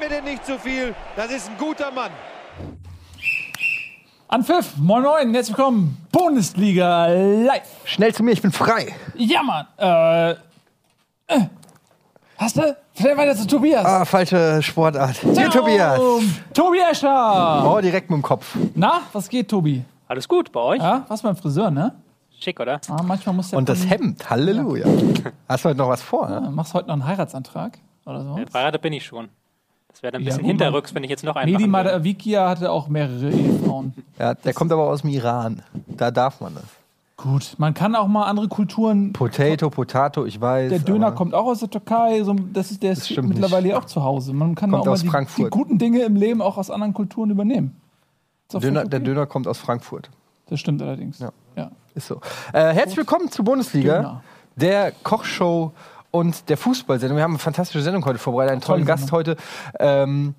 mir denn nicht zu viel. Das ist ein guter Mann. Anpfiff, moin moin, herzlich willkommen, Bundesliga live. Schnell zu mir, ich bin frei. Ja, Mann, äh, äh hast du? Schnell weiter zu Tobias. Ah, falsche Sportart. Hier, Ciao, Tobias. Tobi Escher. Oh, direkt mit dem Kopf. Na, was geht, Tobi? Alles gut bei euch? Ja, was beim Friseur, ne? Schick, oder? Ah, manchmal muss der Und das Hemd, Halleluja. Hast du heute noch was vor? Ah, Ne? Machst du heute noch einen Heiratsantrag? Oder so? Verheiratet bin ich schon. Das wäre dann ein Ja, bisschen gut, hinterrücks, wenn ich jetzt noch einen würde. Madavikia hatte auch mehrere Ehefrauen. Ja, der kommt aber aus dem Iran. Da darf man das. Gut, man kann auch mal andere Kulturen. Potato, Potato, ich weiß. Der Döner kommt auch aus der Türkei, so, das ist, der ist mittlerweile nicht. auch zu Hause. Man kann Kommt auch mal aus die, Frankfurt. die guten Dinge im Leben auch aus anderen Kulturen übernehmen. Döner, völlig der okay. Döner kommt aus Frankfurt. Das stimmt allerdings. Ja. ja. Ist so. Äh, herzlich willkommen zur Bundesliga, Döner. der Kochshow und der Fußballsendung. Wir haben eine fantastische Sendung heute vorbereitet, einen tollen Tolle Gast heute. Ähm,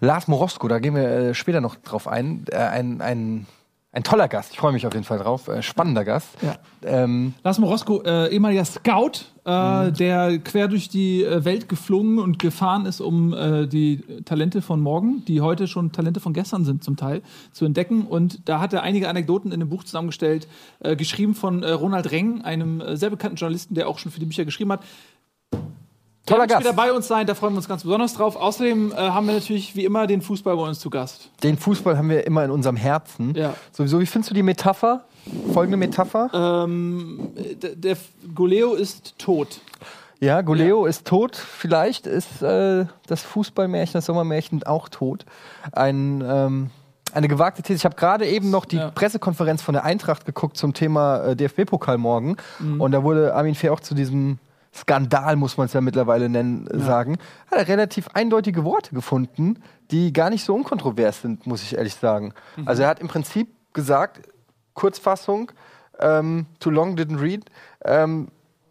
Lars Morosko, da gehen wir äh, später noch drauf ein. Äh, ein, ein, ein toller Gast, ich freue mich auf jeden Fall drauf. Äh, spannender Gast. Ja. Ähm, Lars Morosko, äh, ehemaliger Scout, äh, Mhm. der quer durch die äh, Welt geflogen und gefahren ist, um äh, die Talente von morgen, die heute schon Talente von gestern sind zum Teil, zu entdecken. Und da hat er einige Anekdoten in dem Buch zusammengestellt, äh, geschrieben von äh, Ronald Reng, einem äh, sehr bekannten Journalisten, der auch schon für die Bücher geschrieben hat. Toller Gast. wieder bei uns sein, da freuen wir uns ganz besonders drauf. Außerdem äh, haben wir natürlich wie immer den Fußball bei uns zu Gast. den Fußball haben wir immer in unserem Herzen. Ja. Sowieso, wie findest du die Metapher? Folgende Metapher? Ähm, der, der Goleo ist tot. Ja, Goleo ist tot. Vielleicht ist äh, das Fußballmärchen, das Sommermärchen auch tot. Ein, ähm, eine gewagte These. Ich habe gerade eben noch die Ja. Pressekonferenz von der Eintracht geguckt zum Thema äh, DFB-Pokal morgen. Mhm. Und da wurde Armin Fee auch zu diesem Skandal, muss man es ja mittlerweile nennen, äh, sagen. Hat er relativ eindeutige Worte gefunden, die gar nicht so unkontrovers sind, muss ich ehrlich sagen. Mhm. Also er hat im Prinzip gesagt, Kurzfassung, ähm, too long didn't read, ähm,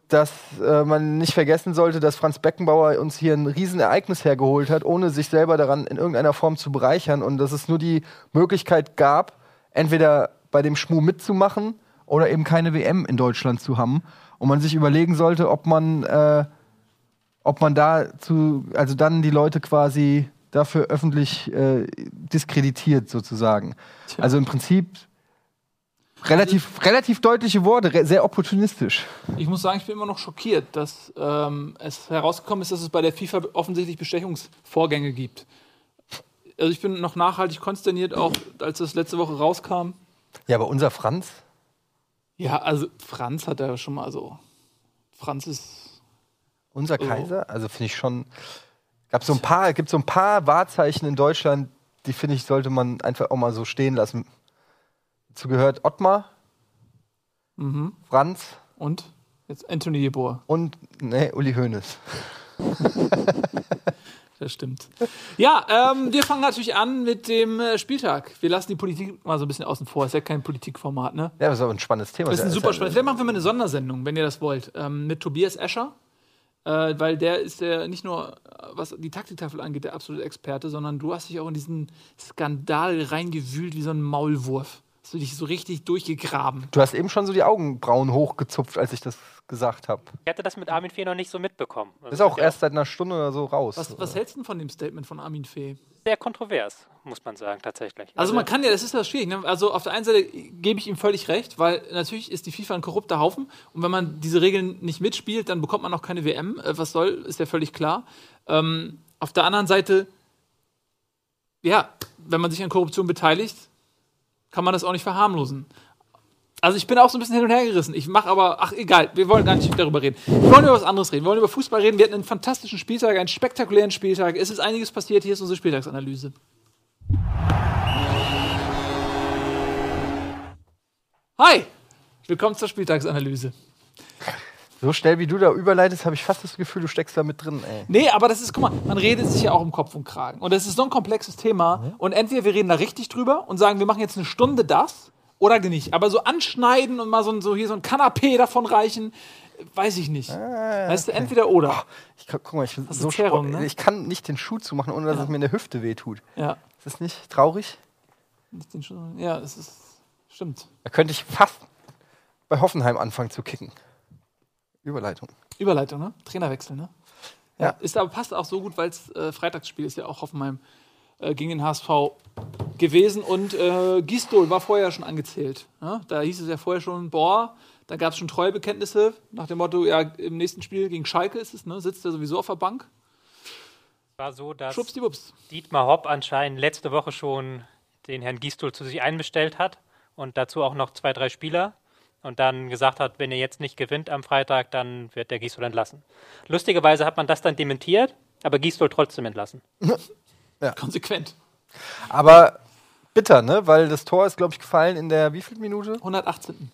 dass äh, man nicht vergessen sollte, dass Franz Beckenbauer uns hier ein Riesenereignis hergeholt hat, ohne sich selber daran in irgendeiner Form zu bereichern und dass es nur die Möglichkeit gab, entweder bei dem Schmuh mitzumachen oder eben keine WM in Deutschland zu haben und man sich überlegen sollte, ob man äh, ob man da zu, also dann die Leute quasi dafür öffentlich äh, diskreditiert sozusagen. Tja. Also im Prinzip relativ, relativ deutliche Worte, sehr opportunistisch. Ich muss sagen, ich bin immer noch schockiert, dass ähm, es herausgekommen ist, dass es bei der FIFA offensichtlich Bestechungsvorgänge gibt. Also ich bin noch nachhaltig konsterniert, auch als das letzte Woche rauskam. Ja, aber unser Franz, Ja, also Franz hat ja schon mal so. Franz ist. unser Oh. Kaiser, also finde ich schon, gab so ein paar, gibt so ein paar Wahrzeichen in Deutschland, die finde ich, sollte man einfach auch mal so stehen lassen. Dazu gehört Ottmar, Mhm. Franz Und jetzt Anthony Jeboer. und nee, Uli Hoeneß. Das stimmt. Ja, ähm, wir fangen natürlich an mit dem äh, Spieltag. Wir lassen die Politik mal so ein bisschen außen vor. Ist ja kein Politikformat, ne? Ja, das ist aber ein spannendes Thema. Das ist ein super ja- spannend. Vielleicht machen wir mal eine Sondersendung, wenn ihr das wollt, ähm, mit Tobias Escher. Äh, weil der ist ja nicht nur, äh, was die Taktiktafel angeht, der absolute Experte, sondern du hast dich auch in diesen Skandal reingewühlt wie so ein Maulwurf. Hast du dich so richtig durchgegraben. Du hast eben schon so die Augenbrauen hochgezupft, als ich das gesagt habe. Ich hatte das mit Armin Fee noch nicht so mitbekommen. Ist auch erst seit einer Stunde oder so raus. Was, was hältst du denn von dem Statement von Armin Fee? sehr kontrovers, muss man sagen, tatsächlich. Also man kann ja, das ist ja schwierig. Ne? Also auf der einen Seite gebe ich ihm völlig recht, weil natürlich ist die FIFA ein korrupter Haufen und wenn man diese Regeln nicht mitspielt, dann bekommt man auch keine WM. Äh, was soll, ist ja völlig klar. Ähm, auf der anderen Seite, ja, wenn man sich an Korruption beteiligt, kann man das auch nicht verharmlosen. Also ich bin auch so ein bisschen hin und her gerissen. Ich mache aber, ach egal, wir wollen gar nicht darüber reden. Wir wollen über was anderes reden. Wir wollen über Fußball reden. Wir hatten einen fantastischen Spieltag, einen spektakulären Spieltag. Es ist einiges passiert. Hier ist unsere Spieltagsanalyse. Hi, willkommen zur Spieltagsanalyse. So schnell wie du da überleitest, habe ich fast das Gefühl, du steckst da mit drin, ey. Nee, aber das ist, guck mal, man redet sich ja auch im Kopf und Kragen. Und das ist so ein komplexes Thema. Und entweder wir reden da richtig drüber und sagen, wir machen jetzt eine Stunde das oder nicht. Aber so anschneiden und mal so, ein- so hier so ein Kanapé davon reichen, weiß ich nicht. weißt du, entweder oder. Ich, kann- guck mal, ich, so Zerrung, ne? ich kann nicht den Schuh zumachen, ohne dass Ja. es mir in der Hüfte wehtut. Ja, Ist das nicht traurig? nicht den Schuh- ja, es ist, stimmt. Da könnte ich fast bei Hoffenheim anfangen zu kicken. Überleitung. Überleitung, ne? Trainerwechsel, ne? Ja. Ist aber passt auch so gut, weil es äh, Freitagsspiel ist ja auch Hoffenheim äh, gegen den HSV gewesen und äh, Gistol war vorher schon angezählt. Ja? Da hieß es ja vorher schon, boah, da gab es schon Treuebekenntnisse nach dem Motto, ja, im nächsten Spiel gegen Schalke ist es, ne, sitzt er sowieso auf der Bank. war so, dass. Dietmar Hopp anscheinend letzte Woche schon den Herrn Gistol zu sich einbestellt hat und dazu auch noch zwei, drei Spieler und dann gesagt hat, wenn ihr jetzt nicht gewinnt am Freitag, dann wird der Gistol entlassen. Lustigerweise hat man das dann dementiert, aber Gistol trotzdem entlassen. Konsequent. Aber bitter, ne? Weil das Tor ist, glaube ich, gefallen in der wievielten Minute? 118. In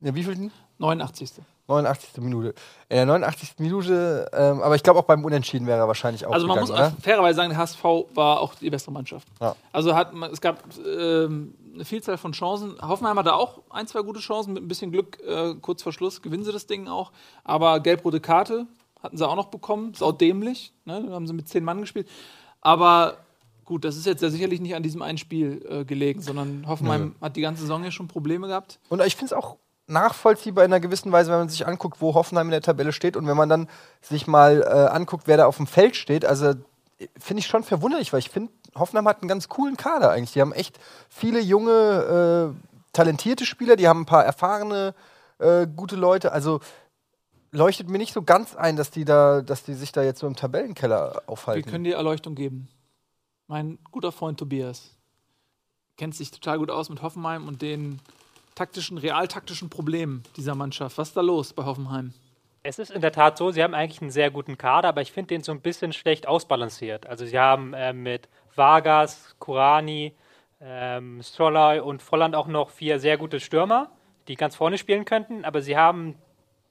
der wievielten? 89. 89. Minute. In der 89. Minute, ähm, aber ich glaube auch beim Unentschieden wäre er wahrscheinlich auch Also man muss gegangen, auch fairerweise sagen, der HSV war auch die bessere Mannschaft. Ja. Also hat man, es gab ähm, eine Vielzahl von Chancen. Hoffenheim hatte auch ein, zwei gute Chancen. Mit ein bisschen Glück, äh, kurz vor Schluss, gewinnen sie das Ding auch. Aber gelb-rote Karte hatten sie auch noch bekommen. Sau dämlich. Ne? Da haben sie mit zehn Mann gespielt. Aber gut, das ist jetzt ja sicherlich nicht an diesem einen Spiel äh, gelegen, sondern Hoffenheim hat die ganze Saison ja schon Probleme gehabt. Und ich finde es auch nachvollziehbar in einer gewissen Weise, wenn man sich anguckt, wo Hoffenheim in der Tabelle steht und wenn man dann sich mal äh, anguckt, wer da auf dem Feld steht. Also finde ich schon verwunderlich, weil ich finde, Hoffenheim hat einen ganz coolen Kader eigentlich. Die haben echt viele junge, äh, talentierte Spieler, die haben ein paar erfahrene, äh, gute Leute. Also leuchtet mir nicht so ganz ein, dass die da, dass die sich da jetzt so im Tabellenkeller Wir aufhalten. können dir Erleuchtung geben. Mein guter Freund Tobias kennt sich total gut aus mit Hoffenheim und den taktischen, realtaktischen Problemen dieser Mannschaft. Was ist da los bei Hoffenheim? Es ist in der Tat so, sie haben eigentlich einen sehr guten Kader, aber ich finde den so ein bisschen schlecht ausbalanciert. Also sie haben äh, mit Vargas, Kurani, ähm, Strolley und Volland auch noch vier sehr gute Stürmer, die ganz vorne spielen könnten, aber sie haben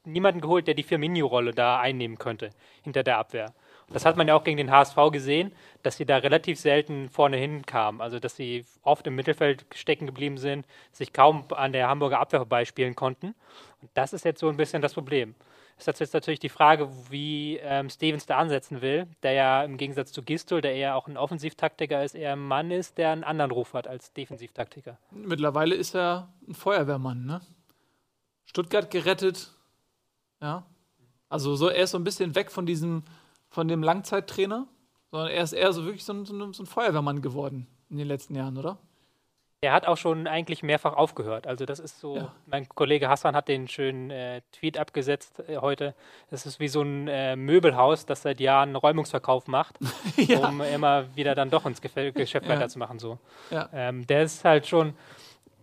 niemanden geholt, der die Firmino-Rolle da einnehmen könnte hinter der Abwehr. Das hat man ja auch gegen den HSV gesehen, dass sie da relativ selten vorne hinkamen. Also dass sie oft im Mittelfeld stecken geblieben sind, sich kaum an der Hamburger Abwehr vorbeispielen konnten. Und das ist jetzt so ein bisschen das Problem. Ist jetzt natürlich die Frage, wie ähm, Stevens da ansetzen will, der ja im Gegensatz zu Gistol, der eher auch ein Offensivtaktiker ist, eher ein Mann ist, der einen anderen Ruf hat als Defensivtaktiker. Mittlerweile ist er ein Feuerwehrmann, ne? Stuttgart gerettet. Ja. Also so, er ist so ein bisschen weg von diesem, von dem Langzeittrainer, sondern er ist eher so wirklich so ein, so ein, Feuerwehrmann geworden in den letzten Jahren, oder? Er hat auch schon eigentlich mehrfach aufgehört. Also das ist so, Ja. mein Kollege Hassan hat den schönen äh, Tweet abgesetzt äh, heute. Das ist wie so ein äh, Möbelhaus, das seit Jahren einen Räumungsverkauf macht, Ja. um immer wieder dann doch ins Gefä- Geschäft Ja. weiterzumachen. So. Ähm, der ist halt schon,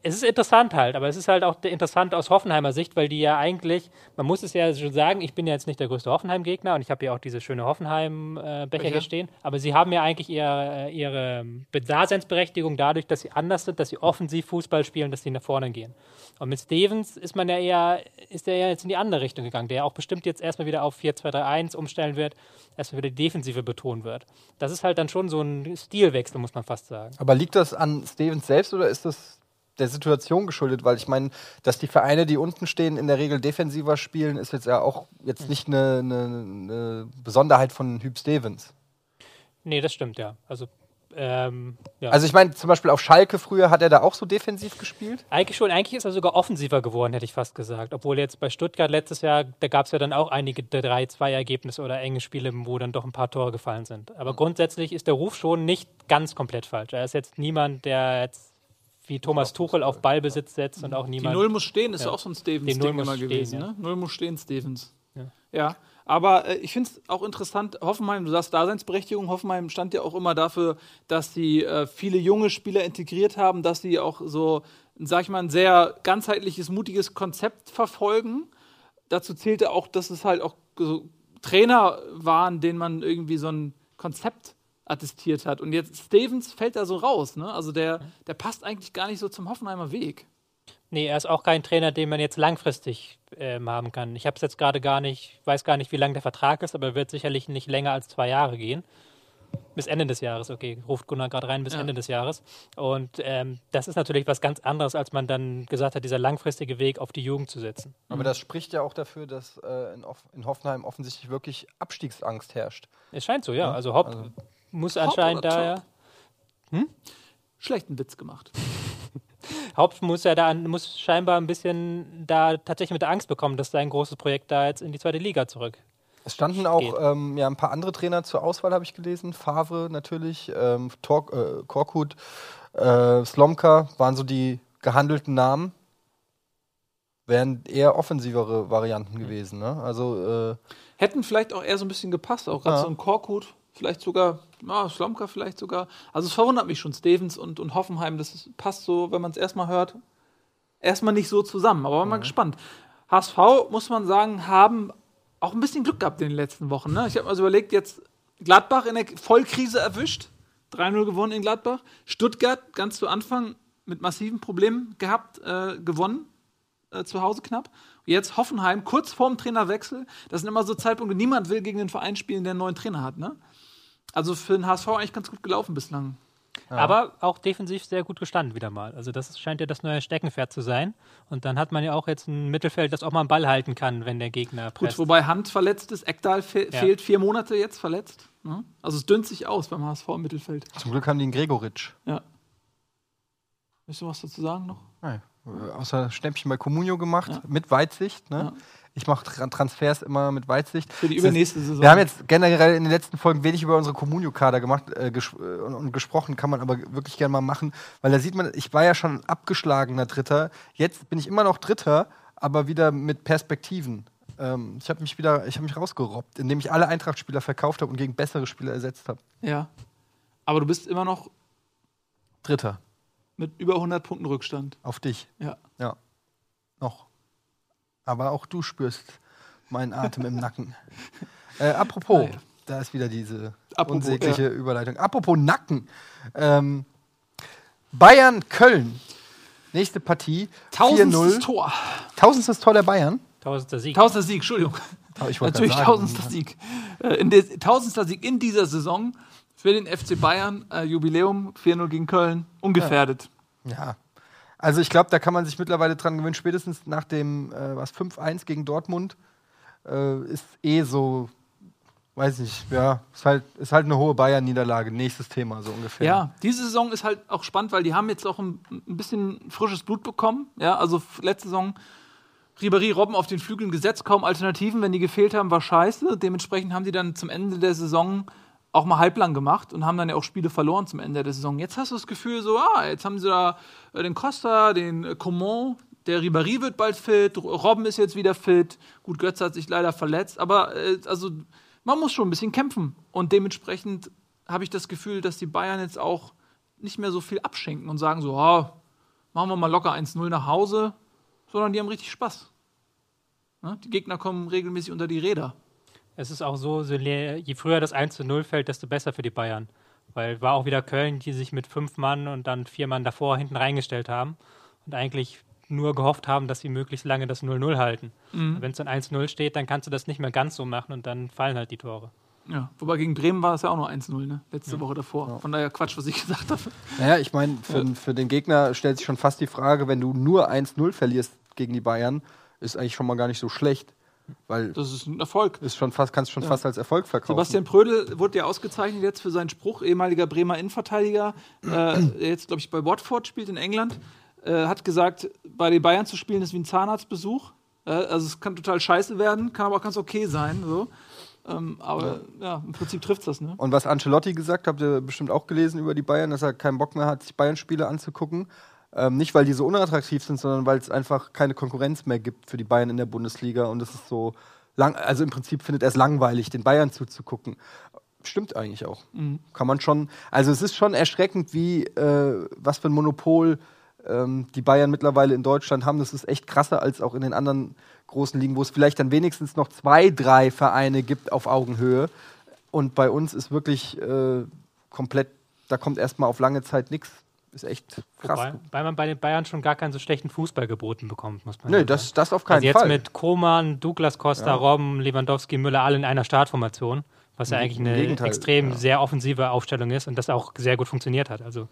es ist interessant halt, aber es ist halt auch interessant aus Hoffenheimer Sicht, weil die ja eigentlich, man muss es ja schon sagen, ich bin ja jetzt nicht der größte Hoffenheim-Gegner und ich habe ja auch diese schöne Hoffenheim-Becher Becher. hier stehen, aber sie haben ja eigentlich ihre, ihre Daseinsberechtigung dadurch, dass sie anders sind, dass sie offensiv Fußball spielen, dass sie nach vorne gehen. Und mit Stevens ist man ja eher, ist der ja jetzt in die andere Richtung gegangen, der auch bestimmt jetzt erstmal wieder auf 4-2-3-1 umstellen wird, erstmal wieder die Defensive betonen wird. Das ist halt dann schon so ein Stilwechsel, muss man fast sagen. Aber liegt das an Stevens selbst oder ist das der Situation geschuldet? Weil ich meine, dass die Vereine, die unten stehen, in der Regel defensiver spielen, ist jetzt ja auch jetzt nicht eine, eine, eine Besonderheit von Hüb Stevens. Nee, das stimmt, ja. Also, ähm, ja. Also ich meine, zum Beispiel auf Schalke früher hat er da auch so defensiv gespielt. eigentlich schon, eigentlich ist er sogar offensiver geworden, hätte ich fast gesagt. Obwohl jetzt bei Stuttgart letztes Jahr, da gab es ja dann auch einige 3-2-Ergebnisse oder enge Spiele, wo dann doch ein paar Tore gefallen sind. Aber grundsätzlich ist der Ruf schon nicht ganz komplett falsch. Er ist jetzt niemand, der jetzt wie Thomas Tuchel auf Ballbesitz setzt und auch Die niemand. Null muss stehen, ist Ja. auch so ein Die Stevens-Ding immer stehen, gewesen. ja. Ne? Null muss stehen, Stevens. Ja. Ja, aber äh, ich finde es auch interessant, Hoffenheim, du sagst Daseinsberechtigung, Hoffenheim stand ja auch immer dafür, dass sie äh, viele junge Spieler integriert haben, dass sie auch so, sag ich mal, ein sehr ganzheitliches, mutiges Konzept verfolgen. Dazu zählte auch, dass es halt auch so Trainer waren, denen man irgendwie so ein Konzept attestiert hat. Und jetzt Stevens fällt da so raus, ne? Also der, der passt eigentlich gar nicht so zum Hoffenheimer Weg. Nee, er ist auch kein Trainer, den man jetzt langfristig ähm, haben kann. Ich habe es jetzt gerade gar nicht, weiß gar nicht, wie lang der Vertrag ist, aber er wird sicherlich nicht länger als zwei Jahre gehen. Bis Ende des Jahres, okay, ruft Gunnar gerade rein, bis Ja. Ende des Jahres. Und ähm, das ist natürlich was ganz anderes, als man dann gesagt hat, dieser langfristige Weg auf die Jugend zu setzen. Aber das spricht ja auch dafür, dass äh, in, in Hoffenheim offensichtlich wirklich Abstiegsangst herrscht. Es scheint so, ja. Also Hopp also- muss anscheinend da, ja. Schlechten Witz gemacht. Haupt muss ja da, muss scheinbar ein bisschen da tatsächlich mit der Angst bekommen, dass sein großes Projekt da jetzt in die zweite Liga zurück Es standen auch ähm, ja, ein paar andere Trainer zur Auswahl, habe ich gelesen. Favre natürlich, ähm, Tor, äh, Korkut, äh, Slomka waren so die gehandelten Namen. Wären eher offensivere Varianten gewesen. Ne? Also äh, Hätten vielleicht auch eher so ein bisschen gepasst, auch gerade Ja. so ein Korkut, vielleicht sogar, ja, Slomka vielleicht sogar. Also es verwundert mich schon, Stevens und, und Hoffenheim, das passt so, wenn man es erstmal hört, erstmal nicht so zusammen. Aber mal gespannt. HSV, muss man sagen, haben auch ein bisschen Glück gehabt in den letzten Wochen. Ne? Ich habe mir also überlegt, jetzt Gladbach in der Vollkrise erwischt, 3-0 gewonnen in Gladbach. Stuttgart ganz zu Anfang mit massiven Problemen gehabt, äh, gewonnen äh, zu Hause knapp. Jetzt Hoffenheim, kurz vorm Trainerwechsel. Das sind immer so Zeitpunkte, niemand will gegen den Verein spielen, der einen neuen Trainer hat. Ne? Also für den HSV eigentlich ganz gut gelaufen bislang. Aber auch defensiv sehr gut gestanden wieder mal. Also das scheint ja das neue Steckenpferd zu sein. Und dann hat man ja auch jetzt ein Mittelfeld, das auch mal einen Ball halten kann, wenn der Gegner Gut, presst. wobei Hand verletzt ist, Eckdahl fe Ja. fehlt vier Monate jetzt verletzt. Ne? Also es dünnt sich aus beim HSV im Mittelfeld. zum Glück haben die einen Gregoritsch. Ja. Willst du was dazu sagen noch? Nein. Äh, Außer Schnäppchen bei Communio gemacht, Ja. mit Weitsicht. Ne? Ich mache Tra Transfers immer mit Weitsicht. Für die übernächste Saison. Wir haben jetzt generell in den letzten Folgen wenig über unsere Communio-Kader gemacht äh, ges äh, und, und gesprochen, kann man aber wirklich gerne mal machen, weil da sieht man, ich war ja schon ein abgeschlagener Dritter, jetzt bin ich immer noch Dritter, aber wieder mit Perspektiven. Ähm, ich habe mich wieder, ich habe mich rausgerobbt, indem ich alle Eintracht-Spieler verkauft habe und gegen bessere Spieler ersetzt habe. Ja. Aber du bist immer noch Dritter, mit über 100 Punkten Rückstand. auf dich. Ja. Ja. Noch. Aber auch du spürst meinen Atem im Nacken. Äh, apropos, Ah, ja. da ist wieder diese Apropos, unsägliche Überleitung. Apropos Nacken. Ähm, Bayern Köln. Nächste Partie. Tausendstes 4-0. Tor. Tausendstes Tor der Bayern. Tausendster Sieg. Tausendster Sieg, Entschuldigung. Natürlich sagen. tausendster Sieg. Äh, in der, tausendster Sieg in dieser Saison für den FC Bayern. Äh, Jubiläum 4-0 gegen Köln. Ungefährdet. Ja. Also ich glaube, da kann man sich mittlerweile dran gewöhnen. Spätestens nach dem äh, was 5-1 gegen Dortmund äh, ist eh so, weiß nicht, ja, ist halt, ist halt eine hohe Bayern-Niederlage. Nächstes Thema, so ungefähr. Ja, diese Saison ist halt auch spannend, weil die haben jetzt auch ein, ein bisschen frisches Blut bekommen. Ja, also letzte Saison Ribéry Robben auf den Flügeln gesetzt, kaum Alternativen, wenn die gefehlt haben, war scheiße. Dementsprechend haben die dann zum Ende der Saison auch mal halblang gemacht und haben dann ja auch Spiele verloren zum Ende der Saison. Jetzt hast du das Gefühl so, ah, jetzt haben sie da äh, den Costa, den äh, Coman, der Ribéry wird bald fit, Robben ist jetzt wieder fit. Gut, Götze hat sich leider verletzt, aber äh, also man muss schon ein bisschen kämpfen und dementsprechend habe ich das Gefühl, dass die Bayern jetzt auch nicht mehr so viel abschenken und sagen so, ah, machen wir mal locker 1-0 nach Hause, sondern die haben richtig Spaß. Ne? Die Gegner kommen regelmäßig unter die Räder. Es ist auch so, je früher das 1 zu 0 fällt, desto besser für die Bayern. Weil war auch wieder Köln, die sich mit fünf Mann und dann vier Mann davor hinten reingestellt haben und eigentlich nur gehofft haben, dass sie möglichst lange das 0-0 halten. Wenn es dann 1-0 steht, dann kannst du das nicht mehr ganz so machen und dann fallen halt die Tore. Ja, wobei gegen Bremen war es ja auch nur 1-0, ne? Letzte Woche davor. Von daher Quatsch, was ich gesagt habe. Naja, ich meine, für, für den Gegner stellt sich schon fast die Frage, wenn du nur 1-0 verlierst gegen die Bayern, ist eigentlich schon mal gar nicht so schlecht. Weil Das ist ein Erfolg. ist schon fast, kannst du schon fast als Erfolg verkaufen. Sebastian Prödel wurde ja ausgezeichnet jetzt für seinen Spruch, ehemaliger Bremer Innenverteidiger, äh, der jetzt, glaube ich, bei Watford spielt in England, äh, hat gesagt, bei den Bayern zu spielen ist wie ein Zahnarztbesuch. Äh, also es kann total scheiße werden, kann aber auch ganz okay sein. So. Ähm, aber ja. im Prinzip trifft das, ne? Und was Ancelotti gesagt hat, habt ihr bestimmt auch gelesen über die Bayern, dass er keinen Bock mehr hat, sich Bayern-Spiele anzugucken. Ähm, nicht, weil die so unattraktiv sind, sondern weil es einfach keine Konkurrenz mehr gibt für die Bayern in der Bundesliga. Und es ist so lang, also im Prinzip findet er es langweilig, den Bayern zuzugucken. Stimmt eigentlich auch. Kann man schon. Also es ist schon erschreckend, wie äh, was für ein Monopol ähm, die Bayern mittlerweile in Deutschland haben. Das ist echt krasser als auch in den anderen großen Ligen, wo es vielleicht dann wenigstens noch zwei, drei Vereine gibt auf Augenhöhe. Und bei uns ist wirklich äh, komplett, da kommt erstmal auf lange Zeit nichts. Ist echt krass. Wobei, weil man bei den Bayern schon gar keinen so schlechten Fußball geboten bekommt, muss man Nö, ja das, sagen. das auf keinen Also jetzt Fall. mit Koman, Douglas Costa, Ja. Robben, Lewandowski, Müller alle in einer Startformation, was ja eigentlich eine Gegenteil, extrem ja. sehr offensive Aufstellung ist und das auch sehr gut funktioniert hat. Also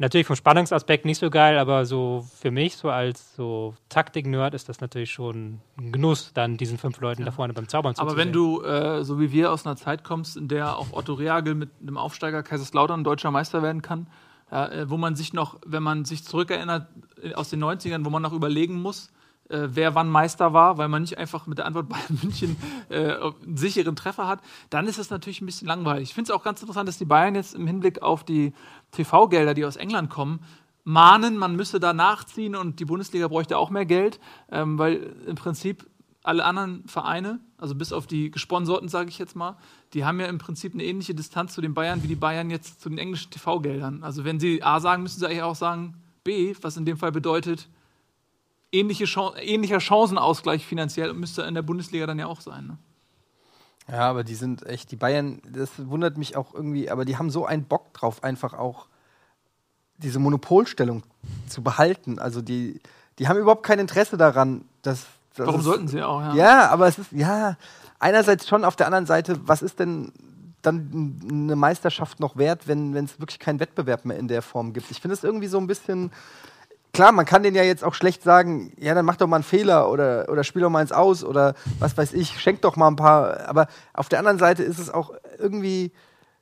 natürlich vom Spannungsaspekt nicht so geil, aber so für mich so als so Taktik-Nerd ist das natürlich schon ein Genuss, dann diesen fünf Leuten da vorne beim Zaubern Aber wenn du, äh, so wie wir, aus einer Zeit kommst, in der auch Otto Reagel mit einem Aufsteiger Kaiserslautern deutscher Meister werden kann, ja, äh, wo man sich noch, wenn man sich zurückerinnert äh, aus den 90ern, wo man noch überlegen muss, äh, wer wann Meister war, weil man nicht einfach mit der Antwort Bayern München äh, einen sicheren Treffer hat, dann ist es natürlich ein bisschen langweilig. Ich finde es auch ganz interessant, dass die Bayern jetzt im Hinblick auf die TV-Gelder, die aus England kommen, mahnen, man müsse da nachziehen und die Bundesliga bräuchte auch mehr Geld, ähm, weil im Prinzip alle anderen Vereine, also bis auf die Gesponsorten, sage ich jetzt mal, die haben ja im Prinzip eine ähnliche Distanz zu den Bayern, wie die Bayern jetzt zu den englischen TV-Geldern. Also wenn sie A sagen, müssen sie eigentlich auch sagen B, was in dem Fall bedeutet, ähnliche Chan ähnlicher Chancenausgleich finanziell müsste in der Bundesliga dann ja auch sein. Ne? Ja, aber die sind echt, die Bayern, das wundert mich auch irgendwie, aber die haben so einen Bock drauf, einfach auch diese Monopolstellung zu behalten. Also die, die haben überhaupt kein Interesse daran, dass. Warum es, sollten sie auch, ja. Ja, aber es ist, ja, einerseits schon, auf der anderen Seite, was ist denn dann eine Meisterschaft noch wert, wenn es wirklich keinen Wettbewerb mehr in der Form gibt? Ich finde es irgendwie so ein bisschen. Klar, man kann denen ja jetzt auch schlecht sagen, ja, dann mach doch mal einen Fehler oder, oder spiel doch mal eins aus oder was weiß ich, schenk doch mal ein paar. Aber auf der anderen Seite ist es auch irgendwie,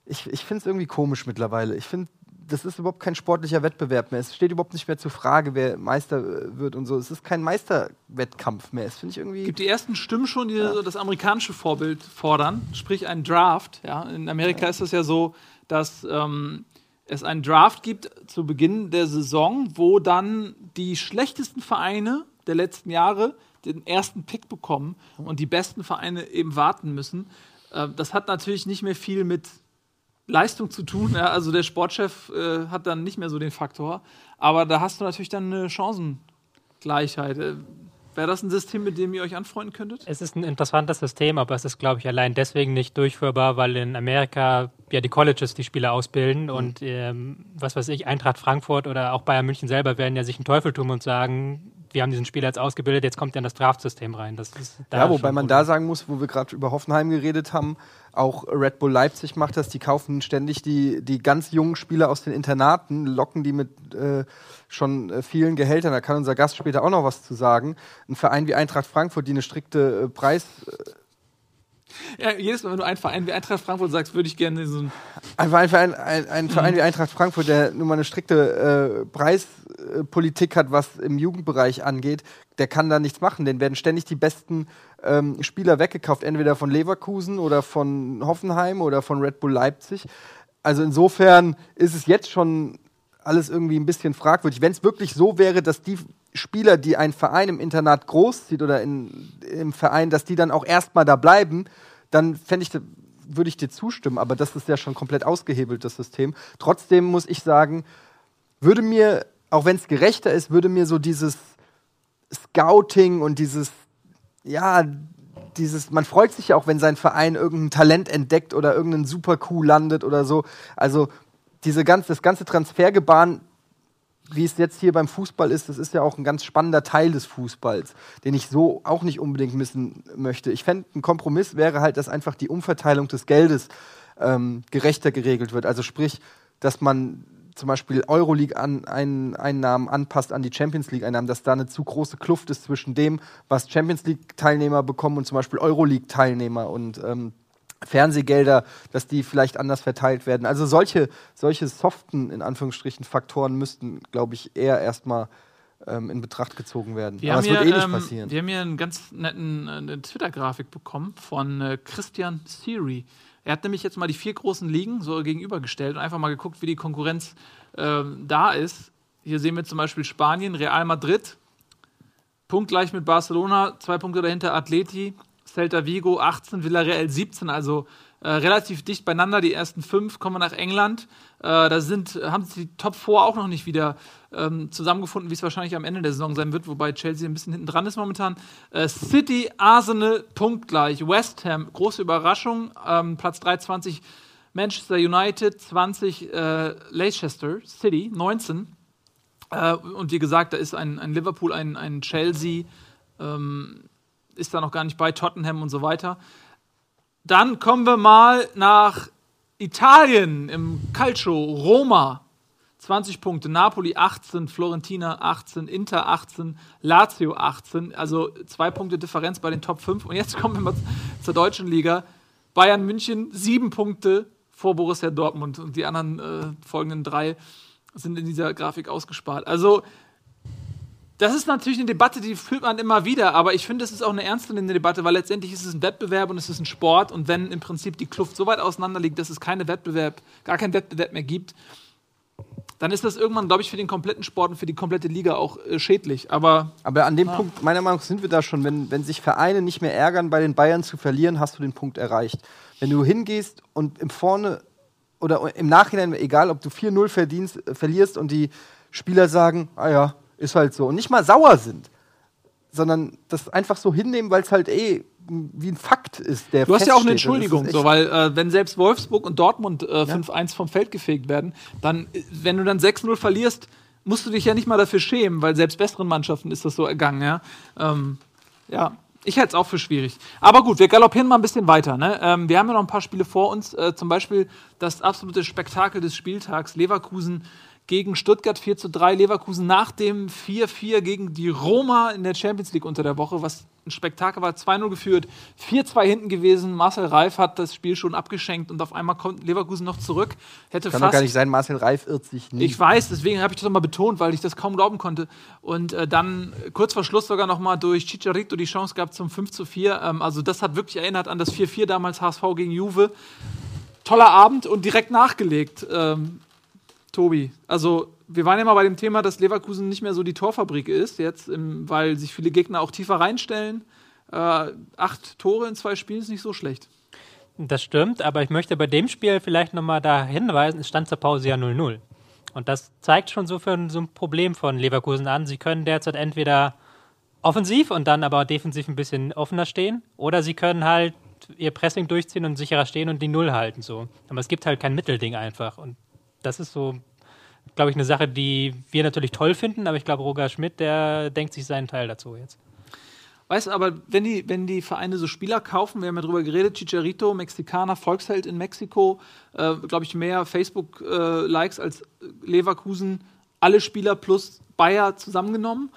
ich, ich finde es irgendwie komisch mittlerweile. Ich finde, das ist überhaupt kein sportlicher Wettbewerb mehr. Es steht überhaupt nicht mehr zur Frage, wer Meister äh, wird und so. Es ist kein Meisterwettkampf mehr. Es finde ich irgendwie. Gibt die ersten Stimmen schon, die ja. das amerikanische Vorbild fordern, sprich ein Draft. Ja? In Amerika ja. ist es ja so, dass ähm, es einen Draft gibt zu Beginn der Saison, wo dann die schlechtesten Vereine der letzten Jahre den ersten Pick bekommen und die besten Vereine eben warten müssen. Äh, das hat natürlich nicht mehr viel mit Leistung zu tun. Ja? Also der Sportchef äh, hat dann nicht mehr so den Faktor. Aber da hast du natürlich dann eine Chancengleichheit. Äh, Wäre das ein System, mit dem ihr euch anfreunden könntet? Es ist ein interessantes System, aber es ist, glaube ich, allein deswegen nicht durchführbar, weil in Amerika ja die Colleges die Spieler ausbilden mhm. und ähm, was weiß ich, Eintracht Frankfurt oder auch Bayern München selber werden ja sich einen Teufel tun und sagen, wir haben diesen Spieler jetzt ausgebildet, jetzt kommt er in das Draftsystem rein. Das ja, wobei man da sagen muss, wo wir gerade über Hoffenheim geredet haben, auch Red Bull Leipzig macht das, die kaufen ständig die, die ganz jungen Spieler aus den Internaten, locken die mit äh, schon äh, vielen Gehältern, da kann unser Gast später auch noch was zu sagen. Ein Verein wie Eintracht Frankfurt, die eine strikte äh, Preis... Ja, jedes Mal, wenn du einen Verein wie Eintracht Frankfurt sagst, würde ich gerne so ein. Ein, ein, Verein, ein, ein Verein wie Eintracht Frankfurt, der nun mal eine strikte äh, Preispolitik hat, was im Jugendbereich angeht, der kann da nichts machen. Den werden ständig die besten ähm, Spieler weggekauft, entweder von Leverkusen oder von Hoffenheim oder von Red Bull Leipzig. Also insofern ist es jetzt schon alles irgendwie ein bisschen fragwürdig. Wenn es wirklich so wäre, dass die Spieler, die ein Verein im Internat großzieht oder in, im Verein, dass die dann auch erstmal da bleiben, dann fände ich, würde ich dir zustimmen. Aber das ist ja schon komplett ausgehebelt, das System. Trotzdem muss ich sagen, würde mir, auch wenn es gerechter ist, würde mir so dieses Scouting und dieses, ja, dieses, man freut sich ja auch, wenn sein Verein irgendein Talent entdeckt oder irgendeinen Super-Coup landet oder so. Also diese ganz, das ganze Transfergebaren, wie es jetzt hier beim Fußball ist, das ist ja auch ein ganz spannender Teil des Fußballs, den ich so auch nicht unbedingt missen möchte. Ich fände, ein Kompromiss wäre halt, dass einfach die Umverteilung des Geldes ähm, gerechter geregelt wird. Also sprich, dass man zum Beispiel Euroleague-Einnahmen anpasst an die Champions League-Einnahmen, dass da eine zu große Kluft ist zwischen dem, was Champions League-Teilnehmer bekommen und zum Beispiel Euroleague-Teilnehmer und ähm, Fernsehgelder, dass die vielleicht anders verteilt werden. Also solche, solche soften, in Anführungsstrichen, Faktoren müssten, glaube ich, eher erstmal ähm, in Betracht gezogen werden. Wir Aber es wird eh nicht ähm, passieren. Wir haben hier einen ganz netten äh, Twitter-Grafik bekommen von äh, Christian Siri. Er hat nämlich jetzt mal die vier großen Ligen so gegenübergestellt und einfach mal geguckt, wie die Konkurrenz äh, da ist. Hier sehen wir zum Beispiel Spanien, Real Madrid, punktgleich mit Barcelona, zwei Punkte dahinter Atleti, Celta Vigo 18, Villarreal 17, also äh, relativ dicht beieinander. Die ersten fünf kommen nach England. Äh, da sind, haben sich die Top 4 auch noch nicht wieder ähm, zusammengefunden, wie es wahrscheinlich am Ende der Saison sein wird, wobei Chelsea ein bisschen hinten dran ist momentan. Äh, City, Arsenal, punktgleich. West Ham, große Überraschung. Ähm, Platz 320 Manchester United, 20 äh, Leicester City, 19. Äh, und wie gesagt, da ist ein, ein Liverpool, ein, ein Chelsea. Ähm, ist da noch gar nicht bei Tottenham und so weiter. Dann kommen wir mal nach Italien im Calcio. Roma 20 Punkte, Napoli 18, Florentina 18, Inter 18, Lazio 18, also zwei Punkte Differenz bei den Top 5. Und jetzt kommen wir mal zur deutschen Liga. Bayern München 7 Punkte vor Borussia Dortmund und die anderen äh, folgenden drei sind in dieser Grafik ausgespart. Also Das ist natürlich eine Debatte, die führt man immer wieder, aber ich finde, es ist auch eine ernstzunehmende Debatte, weil letztendlich ist es ein Wettbewerb und es ist ein Sport und wenn im Prinzip die Kluft so weit auseinander liegt, dass es keine Wettbewerb, gar keinen Wettbewerb mehr gibt, dann ist das irgendwann, glaube ich, für den kompletten Sport und für die komplette Liga auch äh, schädlich. Aber, Aber an dem Punkt, meiner Meinung nach, sind wir da schon. Wenn, wenn sich Vereine nicht mehr ärgern, bei den Bayern zu verlieren, hast du den Punkt erreicht. Wenn du hingehst und im Vorne oder im Nachhinein, egal ob du 4-0 verdienst, äh, verlierst und die Spieler sagen, ah ja, ist halt so. Und nicht mal sauer sind, sondern das einfach so hinnehmen, weil es halt eh wie ein Fakt ist, der Du hast ja auch eine Entschuldigung, so, weil äh, wenn selbst Wolfsburg und Dortmund äh, 5-1 vom Feld gefegt werden, dann, äh, wenn du dann 6-0 verlierst, musst du dich ja nicht mal dafür schämen, weil selbst besseren Mannschaften ist das so ergangen, ja. Ähm, ja, ich halte es auch für schwierig. Aber gut, wir galoppieren mal ein bisschen weiter. Ne? Ähm, wir haben ja noch ein paar Spiele vor uns, äh, zum Beispiel das absolute Spektakel des Spieltags, Leverkusen gegen Stuttgart 4 zu 3. Leverkusen nach dem 4-4 gegen die Roma in der Champions League unter der Woche, was ein Spektakel war, 2-0 geführt, 4-2 hinten gewesen. Marcel Reif hat das Spiel schon abgeschenkt und auf einmal kommt Leverkusen noch zurück. Hätte Kann doch gar nicht sein, Marcel Reif irrt sich nie. ich weiß, deswegen habe ich das nochmal betont, weil ich das kaum glauben konnte. Und äh, dann kurz vor Schluss sogar nochmal durch Chicharito die Chance gehabt zum 5 zu 4. Ähm, also das hat wirklich erinnert an das 4-4 damals HSV gegen Juve. Toller Abend und direkt nachgelegt, ähm, Tobi. Also wir waren ja mal bei dem Thema, dass Leverkusen nicht mehr so die Torfabrik ist jetzt, weil sich viele Gegner auch tiefer reinstellen. Äh, acht Tore in zwei Spielen ist nicht so schlecht. Das stimmt, aber ich möchte bei dem Spiel vielleicht nochmal da hinweisen, es stand zur Pause ja 0-0. Und das zeigt schon so für so ein Problem von Leverkusen an. Sie können derzeit entweder offensiv und dann aber defensiv ein bisschen offener stehen, oder sie können halt ihr Pressing durchziehen und sicherer stehen und die Null halten. So. Aber es gibt halt kein Mittelding einfach. Und das ist so, glaube ich, eine Sache, die wir natürlich toll finden, aber ich glaube, Roger Schmidt, der denkt sich seinen Teil dazu jetzt. Weißt du, aber wenn die, wenn die Vereine so Spieler kaufen, wir haben ja drüber geredet, Chicharito, Mexikaner, Volksheld in Mexiko, äh, glaube ich, mehr Facebook-Likes als Leverkusen, alle Spieler plus Bayer zusammengenommen.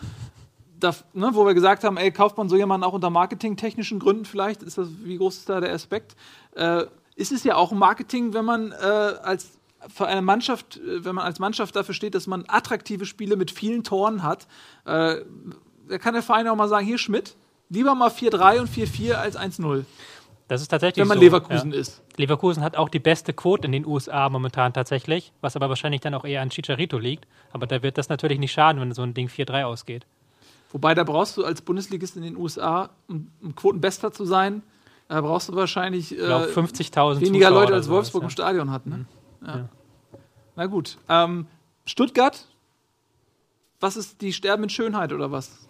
Da, ne, wo wir gesagt haben, ey, kauft man so jemanden auch unter marketingtechnischen Gründen vielleicht? Ist das, wie groß ist da der Aspekt? Äh, ist es ja auch Marketing, wenn man äh, als für eine Mannschaft, äh, wenn man als Mannschaft dafür steht, dass man attraktive Spiele mit vielen Toren hat, äh, da kann der Verein auch mal sagen, hier Schmidt, lieber mal 4-3 und 4-4 als 1-0, Das ist tatsächlich wenn man so, Leverkusen ja. ist. Leverkusen hat auch die beste Quote in den USA momentan tatsächlich, was aber wahrscheinlich dann auch eher an Chicharito liegt. Aber da wird das natürlich nicht schaden, wenn so ein Ding 4-3 ausgeht. Wobei, da brauchst du als Bundesligist in den USA, um, um Quotenbester zu sein, da brauchst du wahrscheinlich äh, 50.000 weniger Zuschauer Leute als Wolfsburg ja. im Stadion hat. Ne? Ja. Ja. Na gut. Ähm, Stuttgart, was ist die Sterben in Schönheit oder was?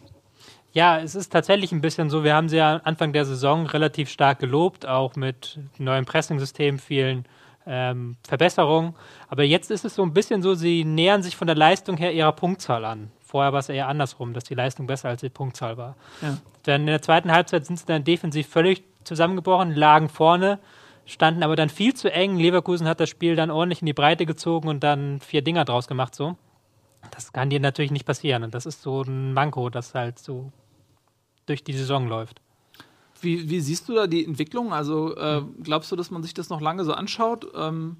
Ja, es ist tatsächlich ein bisschen so. Wir haben sie ja Anfang der Saison relativ stark gelobt, auch mit neuem Pressing-System, vielen ähm, Verbesserungen. Aber jetzt ist es so ein bisschen so, sie nähern sich von der Leistung her ihrer Punktzahl an. Vorher war es eher andersrum, dass die Leistung besser als die Punktzahl war. Ja. Dann in der zweiten Halbzeit sind sie dann defensiv völlig zusammengebrochen, lagen vorne, standen aber dann viel zu eng. Leverkusen hat das Spiel dann ordentlich in die Breite gezogen und dann vier Dinger draus gemacht so. Das kann dir natürlich nicht passieren. Und das ist so ein Manko, das halt so durch die Saison läuft. Wie, wie siehst du da die Entwicklung? Also äh, glaubst du, dass man sich das noch lange so anschaut? Ähm,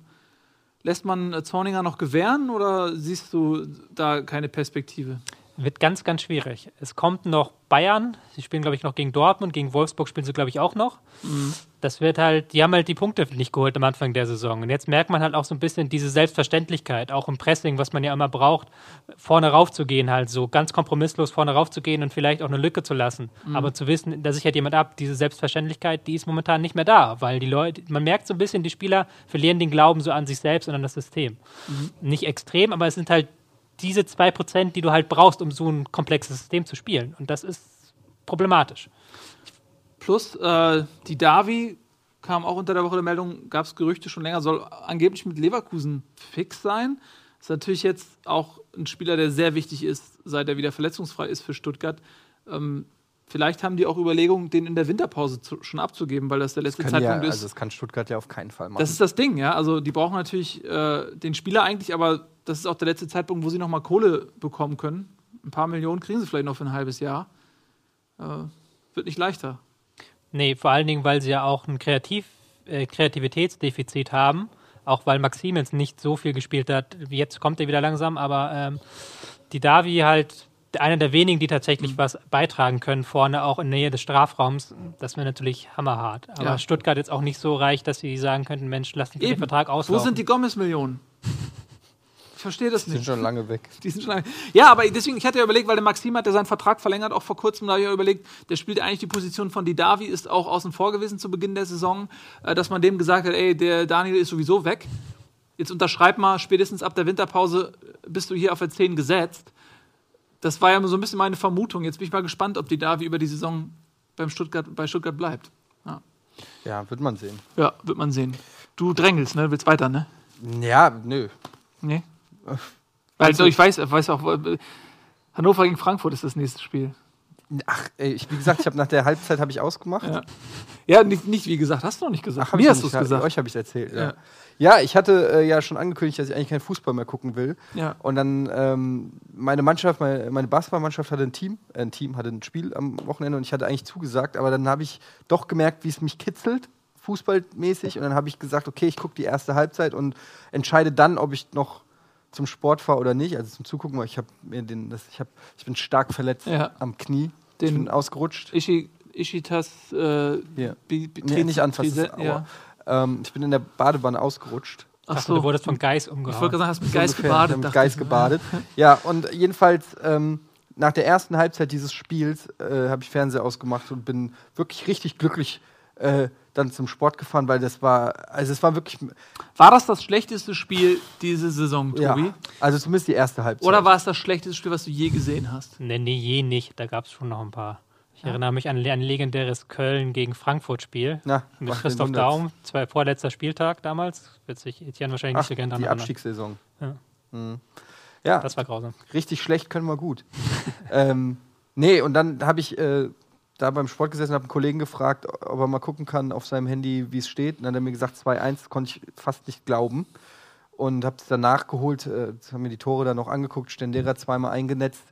lässt man Zorninger noch gewähren oder siehst du da keine Perspektive? Wird ganz, ganz schwierig. Es kommt noch Bayern. Sie spielen, glaube ich, noch gegen Dortmund. Gegen Wolfsburg spielen sie, glaube ich, auch noch. Das wird halt, die haben halt die Punkte nicht geholt am Anfang der Saison. Und jetzt merkt man halt auch so ein bisschen diese Selbstverständlichkeit, auch im Pressing, was man ja immer braucht, vorne rauf zu gehen, halt so ganz kompromisslos vorne rauf zu gehen und vielleicht auch eine Lücke zu lassen. Aber zu wissen, da sichert jemand ab, diese Selbstverständlichkeit, die ist momentan nicht mehr da, weil die Leute, man merkt so ein bisschen, die Spieler verlieren den Glauben so an sich selbst und an das System. Nicht extrem, aber es sind halt diese zwei Prozent, die du halt brauchst, um so ein komplexes System zu spielen. Und das ist problematisch. Plus, äh, die Davi kam auch unter der Woche der Meldung, gab es Gerüchte schon länger, soll angeblich mit Leverkusen fix sein. Ist natürlich jetzt auch ein Spieler, der sehr wichtig ist, seit er wieder verletzungsfrei ist für Stuttgart. Ähm, vielleicht haben die auch Überlegungen, den in der Winterpause zu, schon abzugeben, weil das der letzte ja, Zeitpunkt ist. also das kann Stuttgart ja auf keinen Fall machen. Das ist das Ding, ja. Also die brauchen natürlich äh, den Spieler eigentlich, aber das ist auch der letzte Zeitpunkt, wo sie nochmal Kohle bekommen können. Ein paar Millionen kriegen sie vielleicht noch für ein halbes Jahr. Äh, wird nicht leichter. Nee, vor allen Dingen, weil sie ja auch ein Kreativ, äh, Kreativitätsdefizit haben. Auch weil Maximens nicht so viel gespielt hat. Jetzt kommt er wieder langsam, aber ähm, die Davi halt, einer der wenigen, die tatsächlich was beitragen können, vorne auch in Nähe des Strafraums. Das wäre natürlich hammerhart. Aber Ja. Stuttgart jetzt auch nicht so reich, dass sie sagen könnten, Mensch, lass uns den. Vertrag Wo auslaufen. sind die Gomez-Millionen? Verstehe das Die sind nicht. schon lange weg. Die sind schon lange. Ja, aber deswegen, ich hatte ja überlegt, weil der Maxim hat ja seinen Vertrag verlängert, auch vor kurzem, da habe ich ja überlegt, der spielt eigentlich die Position von Didavi, ist auch außen vor gewesen zu Beginn der Saison, äh, dass man dem gesagt hat, ey, der Daniel ist sowieso weg. Jetzt unterschreib mal, spätestens ab der Winterpause bist du hier auf der 10 gesetzt. Das war ja so ein bisschen meine Vermutung. Jetzt bin ich mal gespannt, ob Didavi über die Saison beim Stuttgart, bei Stuttgart bleibt. Ja. Ja, wird man sehen. ja, wird man sehen. Du drängelst, ne? Willst weiter, ne? Ja, nö. Nee. Also, ich weiß, weiß auch, Hannover gegen Frankfurt ist das nächste Spiel. Ach, ey, ich, wie gesagt, ich habe nach der Halbzeit habe ich ausgemacht. Ja. Ja, nicht, nicht wie gesagt, hast du noch nicht gesagt. hab Mir hast du es gesagt. Euch habe ich es erzählt. Ja. Ja. ja, ich hatte äh, ja schon angekündigt, dass ich eigentlich keinen Fußball mehr gucken will. Ja. Und dann ähm, meine Mannschaft, meine, meine Basketballmannschaft hatte ein Team, äh, ein Team hatte ein Spiel am Wochenende und ich hatte eigentlich zugesagt, aber dann habe ich doch gemerkt, wie es mich kitzelt, fußballmäßig. Und dann habe ich gesagt, okay, ich gucke die erste Halbzeit und entscheide dann, ob ich noch zum Sport fahre oder nicht, also zum Zugucken, weil ich habe mir den, das, ich habe, ich bin stark verletzt Ja. am Knie, Den- ich bin ausgerutscht. Ishi, Ishitas. Äh, Hier. Bi- Bi- Nee, nicht anfassen. Ja. Ähm, ich bin in der Badewanne ausgerutscht. Ach Ach so, du wurdest von Geist Ich wollte umgehauen. sagen, hast mit So Geist ungefähr. gebadet. Hab mit ich. gebadet. Ja, und jedenfalls ähm, nach der ersten Halbzeit dieses Spiels äh, habe ich Fernseher ausgemacht und bin wirklich richtig glücklich äh, dann zum Sport gefahren, weil das war, also es war wirklich, War das das schlechteste Spiel diese Saison, ja, Tobi? also zumindest die erste Halbzeit. Oder war es das schlechteste Spiel, was du je gesehen hast? Nee, nee, je nicht. Da gab es schon noch ein paar. Ich erinnere mich an ein legendäres Köln gegen Frankfurt-Spiel. Mit Christoph. Daum, zwei vorletzter Spieltag damals. Wird sich Etienne wahrscheinlich Ach, nicht so gerne die. Abstiegssaison. Ja. Mhm. Ja, Das war grausam. richtig schlecht können wir gut. ähm, nee, und dann habe ich äh, da beim Sport gesessen habe einen Kollegen gefragt, ob er mal gucken kann auf seinem Handy, wie es steht. Und dann hat er mir gesagt, 2-1, konnte ich fast nicht glauben. Und habe es dann nachgeholt, äh, haben mir die Tore dann noch angeguckt, Stendera zweimal eingenetzt.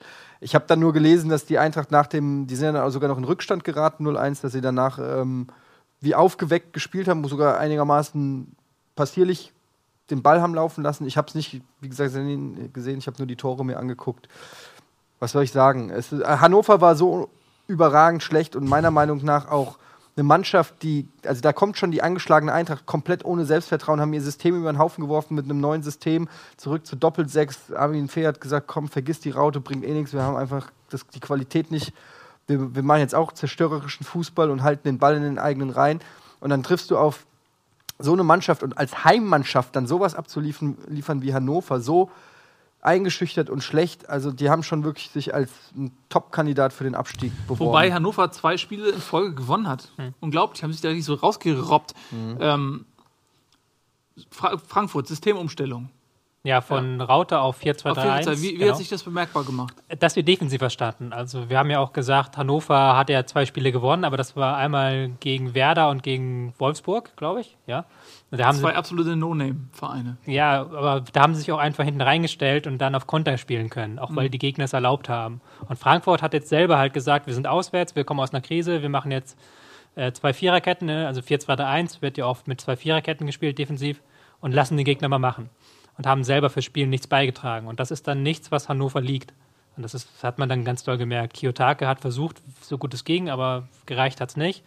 Ich habe dann nur gelesen, dass die Eintracht nach dem, die sind dann sogar noch in Rückstand geraten, 0-1, dass sie danach ähm, wie aufgeweckt gespielt haben, sogar einigermaßen passierlich den Ball haben laufen lassen. Ich habe es nicht, wie gesagt, gesehen, ich habe nur die Tore mir angeguckt. Was soll ich sagen? Es, äh, Hannover war so überragend schlecht und meiner Meinung nach auch eine Mannschaft, die, also da kommt schon die angeschlagene Eintracht komplett ohne Selbstvertrauen, haben ihr System über den Haufen geworfen mit einem neuen System, zurück zu Doppelsechs. Armin Fee hat gesagt, komm, vergiss die Raute, bringt eh nichts, wir haben einfach das, die Qualität nicht. Wir, wir machen jetzt auch zerstörerischen Fußball und halten den Ball in den eigenen Reihen. Und dann triffst du auf so eine Mannschaft und als Heimmannschaft dann sowas abzuliefern liefern wie Hannover, so eingeschüchtert und schlecht. Also die haben schon wirklich sich als ein Top-Kandidat für den Abstieg beworben. Wobei Hannover zwei Spiele in Folge gewonnen hat. Unglaublich, haben sich da richtig so rausgerobbt. Ähm, Fra Frankfurt, Systemumstellung. Ja, von Raute auf Auf jeden 4-2-3-1. Fall. Wie, wie genau. hat sich das bemerkbar gemacht? dass wir defensiv verstanden. Also wir haben ja auch gesagt, Hannover hat ja zwei Spiele gewonnen, aber das war einmal gegen Werder und gegen Wolfsburg, glaube ich. Ja. Da haben Zwei sie, absolute No-Name-Vereine. ja, aber da haben sie sich auch einfach hinten reingestellt und dann auf Konter spielen können, auch weil die Gegner es erlaubt haben. Und Frankfurt hat jetzt selber halt gesagt, wir sind auswärts, wir kommen aus einer Krise, wir machen jetzt äh, zwei Viererketten, ne? also 4-2-3-1 wird ja oft mit zwei Viererketten gespielt defensiv und lassen den Gegner mal machen. Und haben selber fürs Spiel nichts beigetragen. Und das ist dann nichts, was Hannover liegt. Und das, ist, das hat man dann ganz doll gemerkt. Kiyotake hat versucht, so gut es ging, aber gereicht hat es nicht.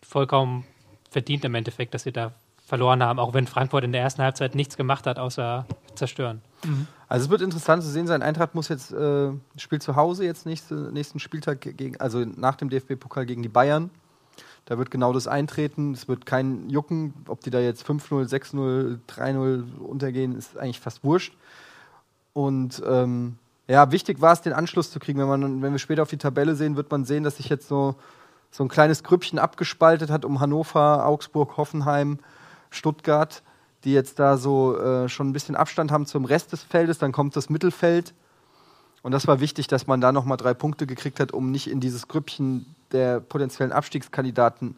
Vollkommen verdient im Endeffekt, dass sie da verloren haben, auch wenn Frankfurt in der ersten Halbzeit nichts gemacht hat, außer zerstören. Also es wird interessant zu sehen sein. Eintracht muss jetzt äh, spielt zu Hause jetzt nächste, nächsten Spieltag gegen, also nach dem DFB-Pokal gegen die Bayern. Da wird genau das eintreten. Es wird kein Jucken, ob die da jetzt 5-0, 6-0, 3-0 untergehen, ist eigentlich fast wurscht. Und ähm, ja, wichtig war es, den Anschluss zu kriegen. Wenn, man, wenn wir später auf die Tabelle sehen, wird man sehen, dass sich jetzt so, so ein kleines Grüppchen abgespaltet hat um Hannover, Augsburg, Hoffenheim, Stuttgart, die jetzt da so äh, schon ein bisschen Abstand haben zum Rest des Feldes. Dann kommt das Mittelfeld. Und das war wichtig, dass man da nochmal drei Punkte gekriegt hat, um nicht in dieses Grüppchen der potenziellen Abstiegskandidaten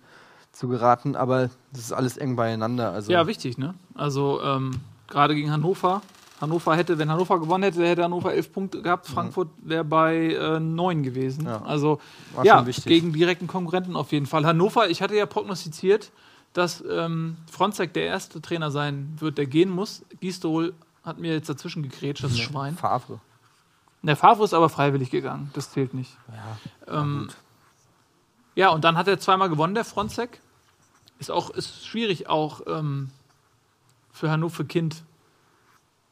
zu geraten. Aber das ist alles eng beieinander. Also Ja, wichtig, ne? Also ähm, gerade gegen Hannover. Hannover hätte, wenn Hannover gewonnen hätte, hätte Hannover elf Punkte gehabt. Frankfurt wäre bei äh, neun gewesen. Ja. Also War ja, gegen direkten Konkurrenten auf jeden Fall. Hannover, ich hatte ja prognostiziert, dass ähm, Fronzek der erste Trainer sein wird, der gehen muss. Gistol hat mir jetzt dazwischen gegrätscht, das Schwein. Favre. Der Favre ist aber freiwillig gegangen, das zählt nicht. Ja, Ähm, ja, und dann hat er zweimal gewonnen, der Fronzek. Ist auch ist schwierig auch ähm, für Hannover Kind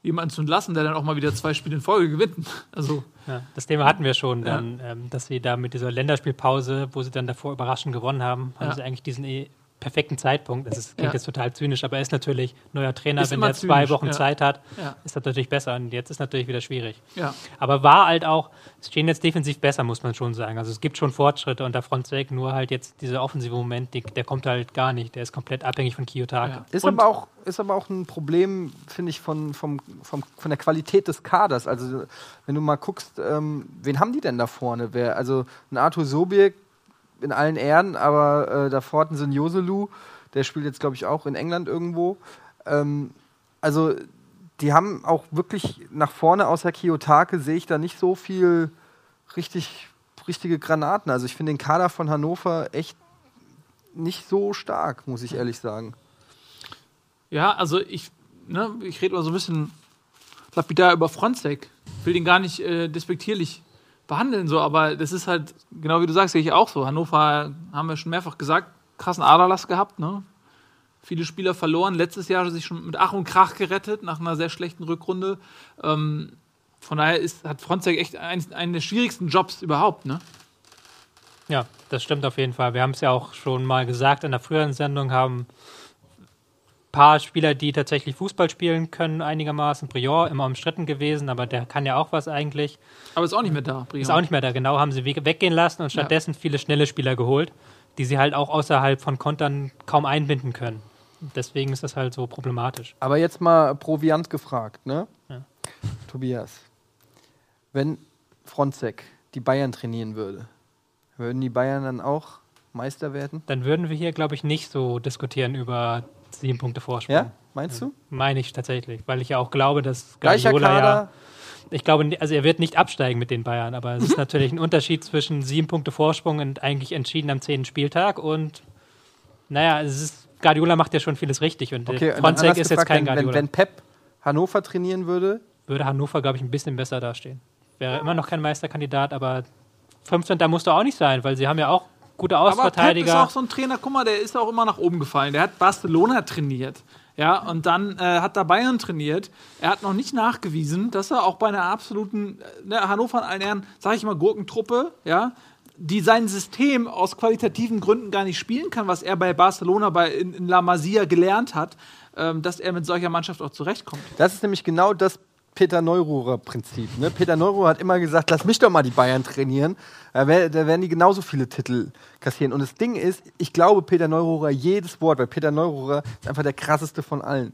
jemanden zu entlassen, der dann auch mal wieder zwei Spiele in Folge gewinnt. Also Ja, das Thema hatten wir schon, dann, ähm, dass sie da mit dieser Länderspielpause, wo sie dann davor überraschend gewonnen haben, haben Ja. sie eigentlich diesen eh perfekten Zeitpunkt. Das ist, klingt Ja. jetzt total zynisch, aber er ist natürlich neuer Trainer, Ist wenn er zwei Wochen ja. Zeit hat, ja, ist das natürlich besser. Und jetzt ist natürlich wieder schwierig. ja. Aber war halt auch, es stehen jetzt defensiv besser, muss man schon sagen. Also es gibt schon Fortschritte unter Fronzek, nur halt jetzt dieser offensive Moment, die, der kommt halt gar nicht. Der ist komplett abhängig von Kiyotake. Ja. Ist Und- aber, auch, ist aber auch ein Problem, finde ich, von, vom, vom, von der Qualität des Kaders. Also, wenn du mal guckst, ähm, wen haben die denn da vorne? Wer, also, ein Arthur Sobiek in allen Ehren, aber äh, davor hatten sie einen Joselu, der spielt jetzt, glaube ich, auch in England irgendwo. Ähm, also, die haben auch wirklich nach vorne außer Kiyotake sehe ich da nicht so viel richtig, richtige Granaten. Also, ich finde den Kader von Hannover echt nicht so stark, muss ich ehrlich sagen. Ja, also ich, ne, ich rede mal so ein bisschen lapidar über Fronzek. Will den gar nicht äh, despektierlich behandeln, so, aber das ist halt, genau wie du sagst, sehe ich auch so. Hannover, haben wir schon mehrfach gesagt, krassen Aderlass gehabt, ne? Viele Spieler verloren. Letztes Jahr sich schon mit Ach und Krach gerettet, nach einer sehr schlechten Rückrunde. Ähm, von daher ist, hat Fronzek echt einen, einen der schwierigsten Jobs überhaupt, ne? Ja, das stimmt auf jeden Fall. Wir haben es ja auch schon mal gesagt in der früheren Sendung, haben paar Spieler, die tatsächlich Fußball spielen können, einigermaßen. Brior immer umstritten gewesen, aber der kann ja auch was eigentlich. Aber ist auch nicht mehr da, Brion. Ist auch nicht mehr da. Genau, haben sie we- weggehen lassen und stattdessen viele schnelle Spieler geholt, die sie halt auch außerhalb von Kontern kaum einbinden können. Deswegen ist das halt so problematisch. Aber jetzt mal Proviant gefragt, ne? Ja. Tobias, wenn Fronzek die Bayern trainieren würde, würden die Bayern dann auch Meister werden? Dann würden wir hier, glaube ich, nicht so diskutieren über sieben Punkte Vorsprung. Ja? Meinst du? Meine ich tatsächlich, weil ich ja auch glaube, dass Gleicher Guardiola ja Kader? Ich glaube, also er wird nicht absteigen mit den Bayern, aber es ist natürlich ein Unterschied zwischen sieben Punkte Vorsprung und eigentlich entschieden am zehnten Spieltag und naja, es ist, Guardiola macht ja schon vieles richtig und Okay, Fronzek ist jetzt kein wenn, wenn, Guardiola. wenn Pep Hannover trainieren würde, Würde Hannover, glaube ich, ein bisschen besser dastehen. Wäre immer noch kein Meisterkandidat, aber 15. musst du auch nicht sein, weil sie haben ja auch gute Aber Pep ist Außenverteidiger. auch so ein Trainer, guck mal, der ist auch immer nach oben gefallen. Der hat Barcelona trainiert. Ja, und dann äh, hat da Bayern trainiert. Er hat noch nicht nachgewiesen, dass er auch bei einer absoluten, äh, ne, Hannover in allen Ehren, sage ich mal, Gurkentruppe, ja, die sein System aus qualitativen Gründen gar nicht spielen kann, was er bei Barcelona bei, in, in La Masia gelernt hat, ähm, dass er mit solcher Mannschaft auch zurechtkommt. das ist nämlich genau das Peter Neururer Prinzip. Ne? Peter Neururer hat immer gesagt, lass mich doch mal die Bayern trainieren. Da, werden die genauso viele Titel kassieren. Und das Ding ist, ich glaube Peter Neururer jedes Wort, weil Peter Neururer ist einfach der krasseste von allen.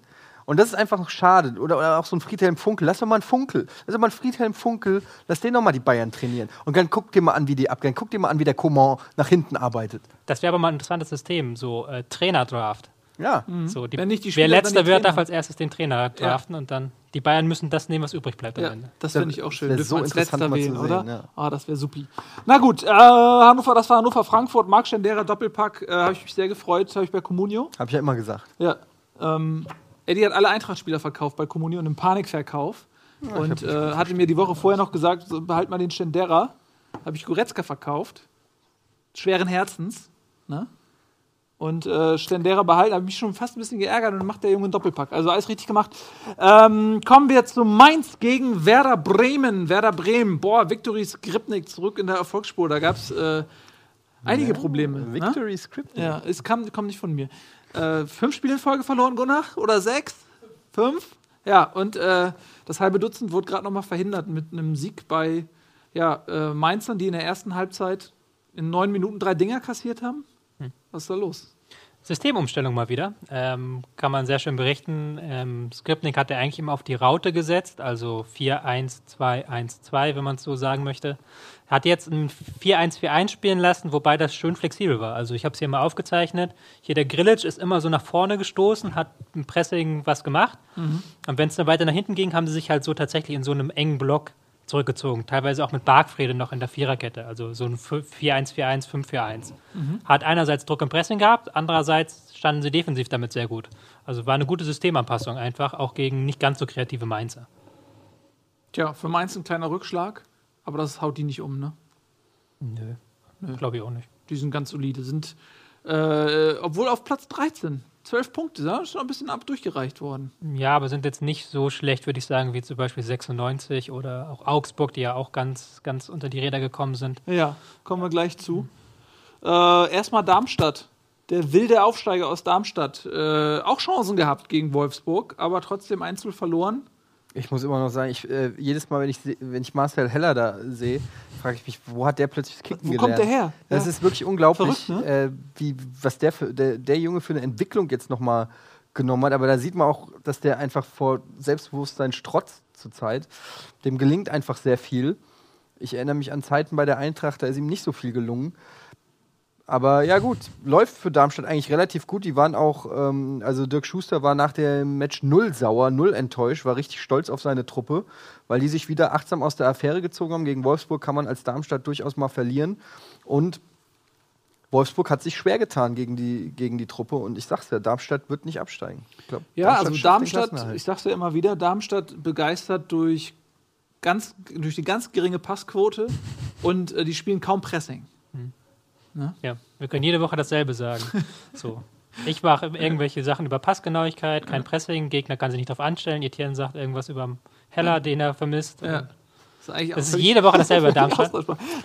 Und das ist einfach noch schade. Oder, oder auch so ein Friedhelm Funkel. Lass doch mal einen Funkel. Lass doch mal einen Friedhelm Funkel. Lass den doch mal die Bayern trainieren. Und dann guck dir mal an, wie die abgehen. Guck dir mal an, wie der Coman nach hinten arbeitet. Das wäre aber mal ein interessantes System, so äh, Trainerdraft. Ja. So, die, Wenn nicht die wer letzter wird, darf als erstes den Trainer draften und dann die Bayern müssen das nehmen, was übrig bleibt am Ja, Ende. das Das finde ich auch schön. Dürfen so als letzter wählen, sehen, oder? ja. Ah, das wäre supi. Na gut, äh, Hannover, das war Hannover-Frankfurt. Marc Stendera Doppelpack, äh, habe ich mich sehr gefreut, habe ich bei Comunio. Hab ich ja immer gesagt. Ja. Ähm, Eddie hat alle Eintracht-Spieler verkauft bei Comunio und im Panikverkauf. und äh, hatte mir die Woche vorher noch gesagt, so, behalt mal den Stendera. Habe ich Goretzka verkauft. Schweren Herzens. Ne? Und äh, Stendera behalten, habe mich schon fast ein bisschen geärgert und macht der Junge einen Doppelpack. Also alles richtig gemacht. Ähm, kommen wir zu Mainz gegen Werder Bremen. Werder Bremen, boah, Viktory Skripnik zurück in der Erfolgsspur. Da gab es äh, einige Probleme. ne? Victory Script. Ja, es kam, kommt nicht von mir. Äh, fünf Spiele in Folge verloren, Gunnar? Oder sechs? Fünf? Ja, und äh, das halbe Dutzend wurde gerade nochmal verhindert mit einem Sieg bei ja, äh, Mainzern, die in der ersten Halbzeit in neun Minuten drei Dinger kassiert haben. Was ist da los? Systemumstellung mal wieder. Ähm, kann man sehr schön berichten. Ähm, Skripnik hatte eigentlich immer auf die Raute gesetzt, also 4-1-2-1-2, wenn man es so sagen möchte. Hat jetzt ein 4-1-4-1 spielen lassen, wobei das schön flexibel war. Also ich habe es hier mal aufgezeichnet. Hier der Grillitsch ist immer so nach vorne gestoßen, hat im Pressing was gemacht. Und wenn es dann weiter nach hinten ging, haben sie sich halt so tatsächlich in so einem engen Block zurückgezogen. Teilweise auch mit Bargfrede noch in der Viererkette. Also so ein 4-1-4-1, 5-4-1. Hat einerseits Druck im Pressing gehabt, andererseits standen sie defensiv damit sehr gut. Also war eine gute Systemanpassung einfach, auch gegen nicht ganz so kreative Mainzer. Tja, für Mainz ein kleiner Rückschlag. Aber das haut die nicht um, ne? Nö. Glaube ich auch nicht. Die sind ganz solide. Sind, äh, obwohl auf Platz 13. 12 Punkte, da ist schon ein bisschen ab durchgereicht worden. Ja, aber sind jetzt nicht so schlecht, würde ich sagen, wie zum Beispiel 96 oder auch Augsburg, die ja auch ganz, ganz unter die Räder gekommen sind. Ja, kommen wir gleich zu. Äh, erstmal Darmstadt. Der wilde Aufsteiger aus Darmstadt. Äh, auch Chancen gehabt gegen Wolfsburg, aber trotzdem Einzel verloren. Ich muss immer noch sagen, ich, äh, jedes Mal, wenn ich, wenn ich Marcel Heller da sehe, frage ich mich, wo hat der plötzlich das Kicken Wo gelernt? kommt der her? Das Ja. ist wirklich unglaublich, Verrückt, äh, wie, was der, für, der, der Junge für eine Entwicklung jetzt nochmal genommen hat. Aber da sieht man auch, dass der einfach vor Selbstbewusstsein strotzt zurzeit. Dem gelingt einfach sehr viel. Ich erinnere mich an Zeiten bei der Eintracht, da ist ihm nicht so viel gelungen. Aber ja gut, läuft für Darmstadt eigentlich relativ gut. Die waren auch, ähm, also Dirk Schuster war nach dem Match null sauer, null enttäuscht, war richtig stolz auf seine Truppe, weil die sich wieder achtsam aus der Affäre gezogen haben. Gegen Wolfsburg kann man als Darmstadt durchaus mal verlieren. Und Wolfsburg hat sich schwer getan gegen die, gegen die Truppe. Und ich sag's ja, Darmstadt wird nicht absteigen. Ich glaub, Ja, also schafft den Darmstadt, ich sag's ja immer wieder, Darmstadt begeistert durch, ganz, durch die ganz geringe Passquote und äh, die spielen kaum Pressing. Ja, wir können jede Woche dasselbe sagen. so. Ich mache irgendwelche Sachen über Passgenauigkeit, kein Pressing, Gegner kann sich nicht darauf anstellen. Etienne sagt irgendwas über Heller, den er vermisst. Ja. Das ist, Das jede Woche dasselbe Darmstadt.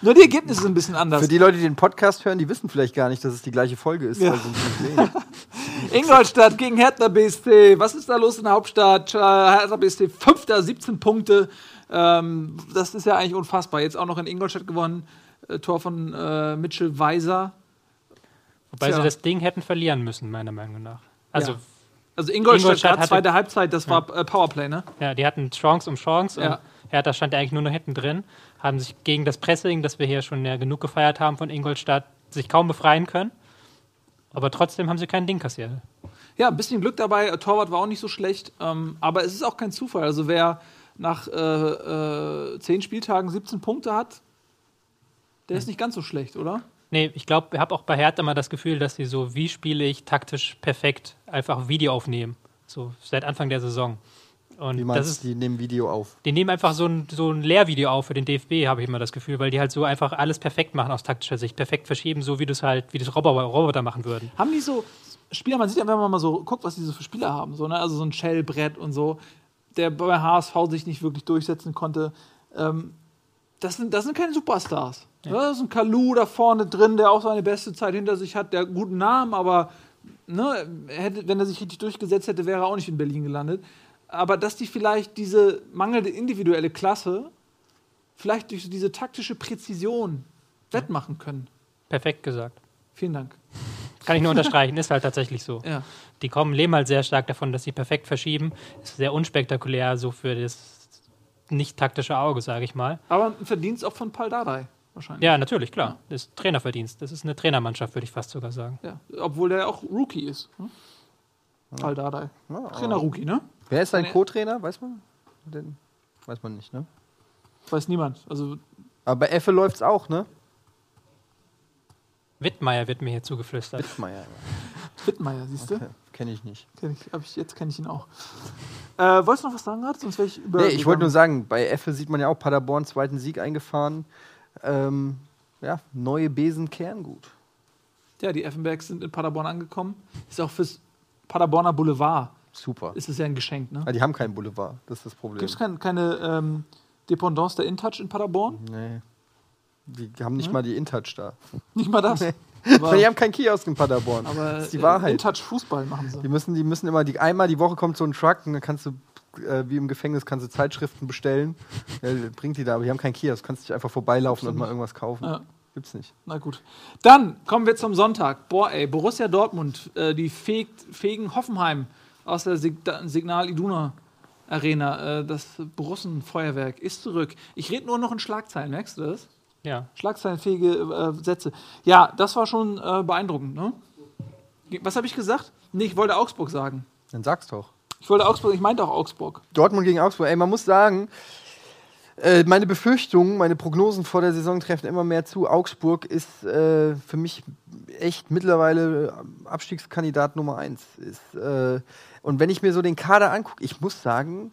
Nur die Ergebnisse sind ein bisschen anders. Für die Leute, die den Podcast hören, die wissen vielleicht gar nicht, dass es die gleiche Folge ist, Ja. Ingolstadt gegen Hertha BSC. Was ist da los in der Hauptstadt? Hertha BSC, fünfter, 17 Punkte. Ähm, das ist ja eigentlich unfassbar. Jetzt auch noch in Ingolstadt gewonnen. Äh, Tor von äh, Mitchell Weiser. Wobei Tja. sie das Ding hätten verlieren müssen, meiner Meinung nach. Also, Ja. Also Ingolstadt, Ingolstadt hatte- zweite Halbzeit, das war äh, Powerplay, ne? ja, die hatten Chance um Chance Ja. und Hertha stand ja eigentlich nur noch hinten drin, haben sich gegen das Pressing, das wir hier schon ja genug gefeiert haben von Ingolstadt, sich kaum befreien können. Aber trotzdem haben sie kein Ding kassiert. Ja, ein bisschen Glück dabei. Torwart war auch nicht so schlecht. Ähm, aber es ist auch kein Zufall. Also wer nach äh, äh, zehn Spieltagen 17 Punkte hat, der ist nicht ganz so schlecht, oder? Nee, ich glaube, ich habe auch bei Hertha immer das Gefühl, dass sie so, wie spiele ich taktisch perfekt, einfach Video aufnehmen. So seit Anfang der Saison. Und Wie das meinst ist, du, die nehmen Video auf? die nehmen einfach so ein, so ein Lehrvideo auf für den DFB, habe ich immer das Gefühl, weil die halt so einfach alles perfekt machen aus taktischer Sicht. Perfekt verschieben, so wie das halt, wie das Roboter, Roboter machen würden. Haben die so Spieler, man sieht ja, wenn man mal so guckt, was die so für Spieler haben, so, ne? also so ein Shell-Brett und so, der bei HSV sich nicht wirklich durchsetzen konnte. Ähm, das, sind, das sind keine Superstars. Ja. Da ist ein Kalu da vorne drin, der auch seine beste Zeit hinter sich hat, der guten Namen, aber ne, hätte, wenn er sich richtig durchgesetzt hätte, wäre er auch nicht in Berlin gelandet. Aber dass die vielleicht diese mangelnde individuelle Klasse vielleicht durch diese taktische Präzision wettmachen können. Perfekt gesagt. Vielen Dank. Kann ich nur unterstreichen, ist halt tatsächlich so. Ja. Die kommen, leben halt sehr stark davon, dass sie perfekt verschieben. Ist sehr unspektakulär, so für das nicht taktische Auge, sage ich mal. Aber ein Verdienst auch von Paul Dardai wahrscheinlich. Ja, natürlich, klar. Das ist Trainerverdienst. Das ist eine Trainermannschaft, würde ich fast sogar sagen. Ja. Obwohl der auch Rookie ist. Ne? Paul Dardai. Ja, Trainer-Rookie, ne? Wer ist sein Seine- Co-Trainer? Weiß man? Den weiß man nicht, ne? Weiß niemand. Also Aber bei Effe läuft's auch, ne? Wittmeier wird mir hier zugeflüstert. Wittmeier. Wittmeier, siehst du? Okay. Kenne ich nicht. Kenn ich, hab ich, jetzt kenne ich ihn auch. Äh, wolltest du noch was sagen gerade? Sonst wäre ich über. Nee, ich wollte nur sagen, bei Effe sieht man ja auch Paderborn zweiten Sieg eingefahren. Ähm, ja, neue Besen kehren gut. Ja, die Effenbergs sind in Paderborn angekommen. Ist auch fürs Paderborner Boulevard. Super. Ist es ja ein Geschenk, ne? Ah, die haben keinen Boulevard, das ist das Problem. Gibt es kein, keine ähm, Dependance der InTouch in Paderborn? Nee. Die haben nicht mal die InTouch da. Nicht mal das. Nee. Aber, die haben keinen Kiosk in Paderborn. aber das ist die äh, Wahrheit. InTouch Fußball machen sie. Die müssen, die müssen immer, die, einmal die Woche kommt so ein Truck und dann kannst du, äh, wie im Gefängnis, kannst du Zeitschriften bestellen. Ja, bringt die da, aber die haben keinen Kiosk. Kannst dich einfach vorbeilaufen und mal irgendwas kaufen. Ja. Gibt's nicht. Na gut. Dann kommen wir zum Sonntag. Boah, ey, Borussia Dortmund, äh, die fegt, fegen Hoffenheim aus der Sig Signal Iduna Arena. Äh, das Borussenfeuerwerk ist zurück. Ich rede nur noch in Schlagzeilen, merkst du das? Ja. Schlagzeilenfähige äh, Sätze. Ja, das war schon äh, beeindruckend, ne? Was habe ich gesagt? Nee, ich wollte Augsburg sagen. Dann sag's doch. Ich wollte Augsburg, ich meinte auch Augsburg. Dortmund gegen Augsburg. Ey, man muss sagen, äh, meine Befürchtungen, meine Prognosen vor der Saison treffen immer mehr zu. Augsburg ist äh, für mich echt mittlerweile Abstiegskandidat Nummer eins. Ist, äh, und wenn ich mir so den Kader angucke, ich muss sagen,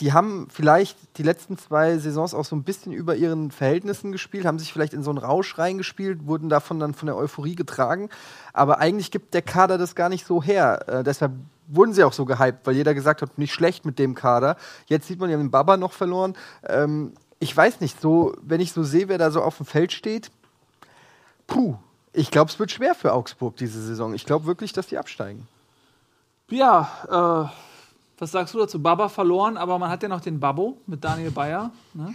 die haben vielleicht die letzten zwei Saisons auch so ein bisschen über ihren Verhältnissen gespielt, haben sich vielleicht in so einen Rausch reingespielt, wurden davon dann von der Euphorie getragen. Aber eigentlich gibt der Kader das gar nicht so her. Äh, deshalb wurden sie auch so gehypt, weil jeder gesagt hat, nicht schlecht mit dem Kader. Jetzt sieht man, haben den Baba noch verloren. Ähm, ich weiß nicht, so, wenn ich so sehe, wer da so auf dem Feld steht, puh, ich glaube, es wird schwer für Augsburg diese Saison. Ich glaube wirklich, dass die absteigen. Ja, äh, was sagst du dazu? Baba verloren, aber man hat ja noch den Babbo mit Daniel Bayer. Ne?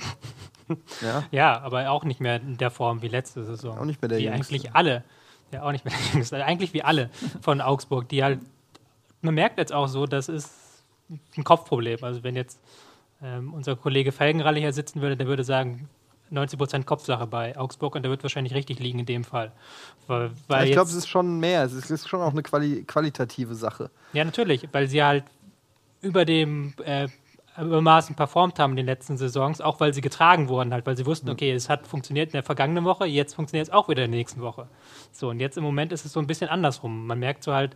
Ja. Ja, aber auch nicht mehr in der Form wie letzte Saison. Auch nicht mehr der Wie Jüngste. eigentlich alle. Ja, auch nicht mehr der Jüngste. Also Eigentlich wie alle von Augsburg, die halt, man merkt jetzt auch so, das ist ein Kopfproblem. Also wenn jetzt ähm, unser Kollege Felgenralle hier sitzen würde, der würde sagen, 90% Kopfsache bei Augsburg und der wird wahrscheinlich richtig liegen in dem Fall. Weil, weil ich glaube, es ist schon mehr. Es ist, es ist schon auch eine quali qualitative Sache. Ja, natürlich, weil sie halt über dem äh, übermaßen performt haben in den letzten Saisons, auch weil sie getragen wurden, halt, weil sie wussten, okay, es hat funktioniert in der vergangenen Woche, jetzt funktioniert es auch wieder in der nächsten Woche. So, und jetzt im Moment ist es so ein bisschen andersrum. Man merkt so halt,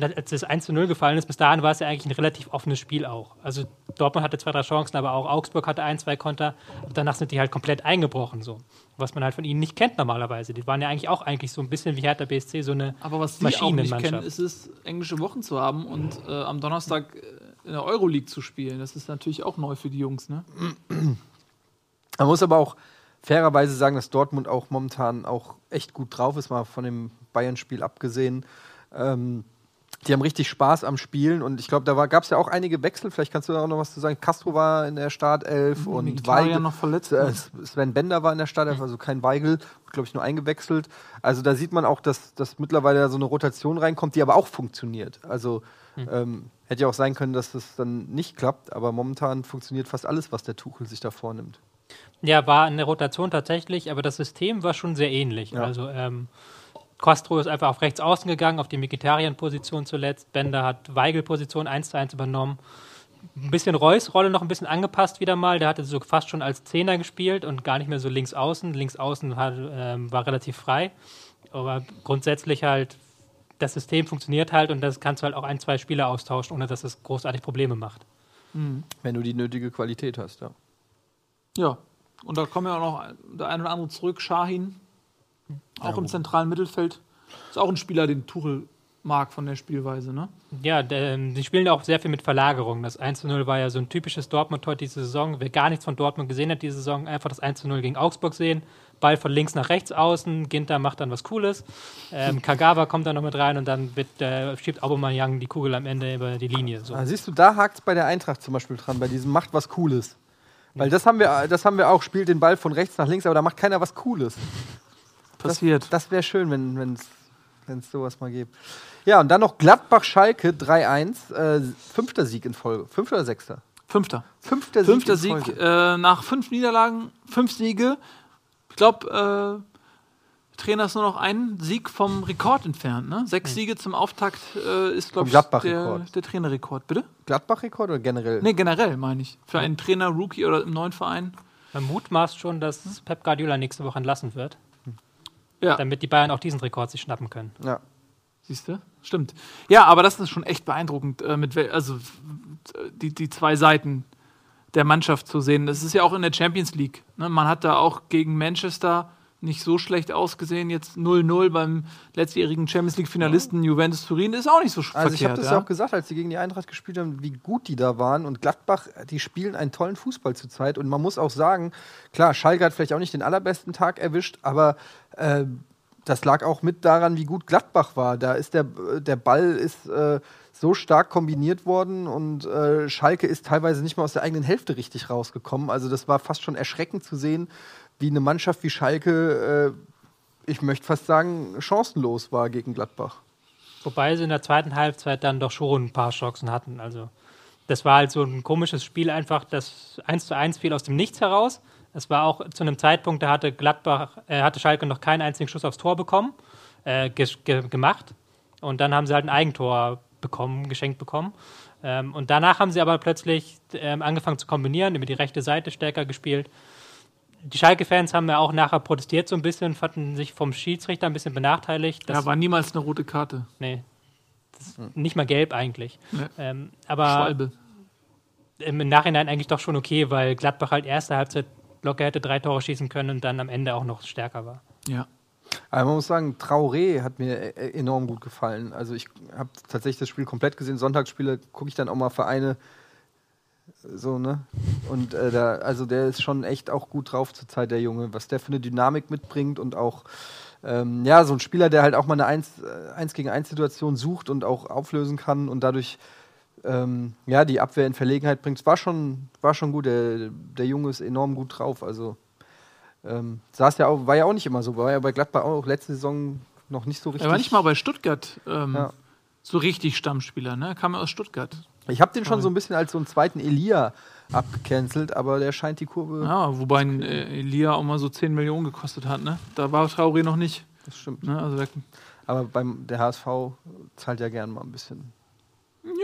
als das 1 zu 0 gefallen ist, bis dahin war es ja eigentlich ein relativ offenes Spiel auch. Also Dortmund hatte zwei, drei Chancen, aber auch Augsburg hatte ein, zwei Konter. Und danach sind die halt komplett eingebrochen, so. Was man halt von ihnen nicht kennt normalerweise. Die waren ja eigentlich auch eigentlich so ein bisschen wie Hertha BSC, so eine Aber was die auch nicht kennen, Maschinenmannschaft. ist es, englische Wochen zu haben und äh, am Donnerstag äh, in der Euroleague zu spielen. Das ist natürlich auch neu für die Jungs, ne? Man muss aber auch fairerweise sagen, dass Dortmund auch momentan auch echt gut drauf ist, mal von dem Bayern-Spiel abgesehen. Ähm, die haben richtig Spaß am Spielen und ich glaube, da gab es ja auch einige Wechsel. Vielleicht kannst du da auch noch was zu sagen. Castro war in der Startelf und Mkhitaryan Weigel, noch verletzt. äh, Sven Bender war in der Startelf, also kein Weigel, glaube ich, nur eingewechselt. Also da sieht man auch, dass, dass mittlerweile da so eine Rotation reinkommt, die aber auch funktioniert. Also ähm, hätte ja auch sein können, dass das dann nicht klappt, aber momentan funktioniert fast alles, was der Tuchel sich da vornimmt. Ja, war in der Rotation tatsächlich, aber das System war schon sehr ähnlich. Ja. Also ähm, Castro ist einfach auf rechts außen gegangen, auf die Mkhitaryan-Position zuletzt. Bender hat Weigel-Position 1 zu 1 übernommen. Ein bisschen Reus Rolle noch ein bisschen angepasst wieder mal. Der hatte so fast schon als Zehner gespielt und gar nicht mehr so links außen. Links außen hat, ähm, war relativ frei. Aber grundsätzlich halt, das System funktioniert halt und das kannst du halt auch ein, zwei Spieler austauschen, ohne dass es großartig Probleme macht. Wenn du die nötige Qualität hast, ja. Ja, und da kommen ja auch noch der eine oder andere zurück. Shahin, auch im zentralen Mittelfeld. Ist auch ein Spieler, den Tuchel mag von der Spielweise, ne? Ja, der, ähm, die spielen auch sehr viel mit Verlagerung. Das 1 zu 0 war ja so ein typisches Dortmund-Tor diese Saison. Wer gar nichts von Dortmund gesehen hat diese Saison, einfach das 1 zu 0 gegen Augsburg sehen. Ball von links nach rechts außen, Ginter macht dann was Cooles. Ähm, Kagawa kommt dann noch mit rein und dann wird, äh, schiebt Aubameyang die Kugel am Ende über die Linie. So. Ah, siehst du, da hakt es bei der Eintracht zum Beispiel dran, bei diesem macht was Cooles. Weil das haben wir, das haben wir auch, spielt den Ball von rechts nach links, aber da macht keiner was Cooles. Passiert. Das, das wäre schön, wenn es sowas mal gibt. Ja, und dann noch Gladbach-Schalke 3-1, äh, fünfter Sieg in Folge. Fünfter oder sechster? Fünfter. Fünfter Sieg. Fünfter in Sieg äh, nach fünf Niederlagen, fünf Siege. Ich glaube, äh, Trainer ist nur noch einen Sieg vom Rekord entfernt. Ne? Sechs Siege zum Auftakt äh, ist, glaube Hm. Ich, der, Gladbach-Rekord. der Trainerrekord. Bitte? Gladbach-Rekord oder generell? Nee, generell meine ich. Für einen Trainer, Rookie oder im neuen Verein. Man mutmaßt schon, dass Pep Guardiola nächste Woche entlassen wird, Ja, damit die Bayern auch diesen Rekord sich schnappen können. Ja. siehst du? Stimmt. Ja, aber das ist schon echt beeindruckend, äh, mit wel also die, die zwei Seiten der Mannschaft zu sehen. Das ist ja auch in der Champions League. Ne? Man hat da auch gegen Manchester nicht so schlecht ausgesehen. Jetzt 0-0 beim letztjährigen Champions League-Finalisten Juventus Turin ist auch nicht so Also ich habe das ja auch gesagt, als sie gegen die Eintracht gespielt haben, wie gut die da waren. Und Gladbach, die spielen einen tollen Fußball zurzeit. Und man muss auch sagen, klar, Schalke hat vielleicht auch nicht den allerbesten Tag erwischt, aber äh, das lag auch mit daran, wie gut Gladbach war. Da ist der, der Ball ist äh, so stark kombiniert worden und äh, Schalke ist teilweise nicht mal aus der eigenen Hälfte richtig rausgekommen. Also das war fast schon erschreckend zu sehen, wie eine Mannschaft wie Schalke, äh, ich möchte fast sagen, chancenlos war gegen Gladbach. Wobei sie in der zweiten Halbzeit dann doch schon ein paar Chancen hatten. Also das war halt so ein komisches Spiel einfach, das 1 zu 1 fiel aus dem Nichts heraus. Es war auch zu einem Zeitpunkt, da hatte Gladbach, äh, hatte Schalke noch keinen einzigen Schuss aufs Tor bekommen, äh, ge ge gemacht. Und dann haben sie halt ein Eigentor bekommen, geschenkt bekommen. Ähm, und danach haben sie aber plötzlich ähm, angefangen zu kombinieren, über die rechte Seite stärker gespielt. Die Schalke-Fans haben ja auch nachher protestiert so ein bisschen, fanden sich vom Schiedsrichter ein bisschen benachteiligt. ja, war niemals eine rote Karte. Nee. Nicht mal gelb eigentlich. Nee. Ähm, aber Schwalbe. im Nachhinein eigentlich doch schon okay, weil Gladbach halt erste Halbzeit locker hätte drei Tore schießen können und dann am Ende auch noch stärker war. Ja. Aber man muss sagen, Traoré hat mir e- enorm gut gefallen. Also ich habe tatsächlich das Spiel komplett gesehen. Sonntagsspiele gucke ich dann auch mal Vereine so, ne? Und äh, da, also der ist schon echt auch gut drauf zur Zeit, der Junge, was der für eine Dynamik mitbringt und auch ähm, ja, so ein Spieler, der halt auch mal eine 1, äh, 1 gegen 1 Situation sucht und auch auflösen kann und dadurch ähm, ja, die Abwehr in Verlegenheit bringt. War schon, war schon gut. Der, der Junge ist enorm gut drauf. Also ähm, saß ja auch, war ja auch nicht immer so. War ja bei Gladbach auch letzte Saison noch nicht so richtig. Er war nicht mal bei Stuttgart ähm, Ja. so richtig Stammspieler, ne? Er kam ja aus Stuttgart. Ich habe den schon so ein bisschen als so einen zweiten Elia abgecancelt, aber der scheint die Kurve. Ja, wobei ein äh, Elia auch mal so 10 Millionen gekostet hat, ne? Da war Traoré noch nicht. Das stimmt. Ne? Also Aber beim der HSV zahlt ja gern mal ein bisschen.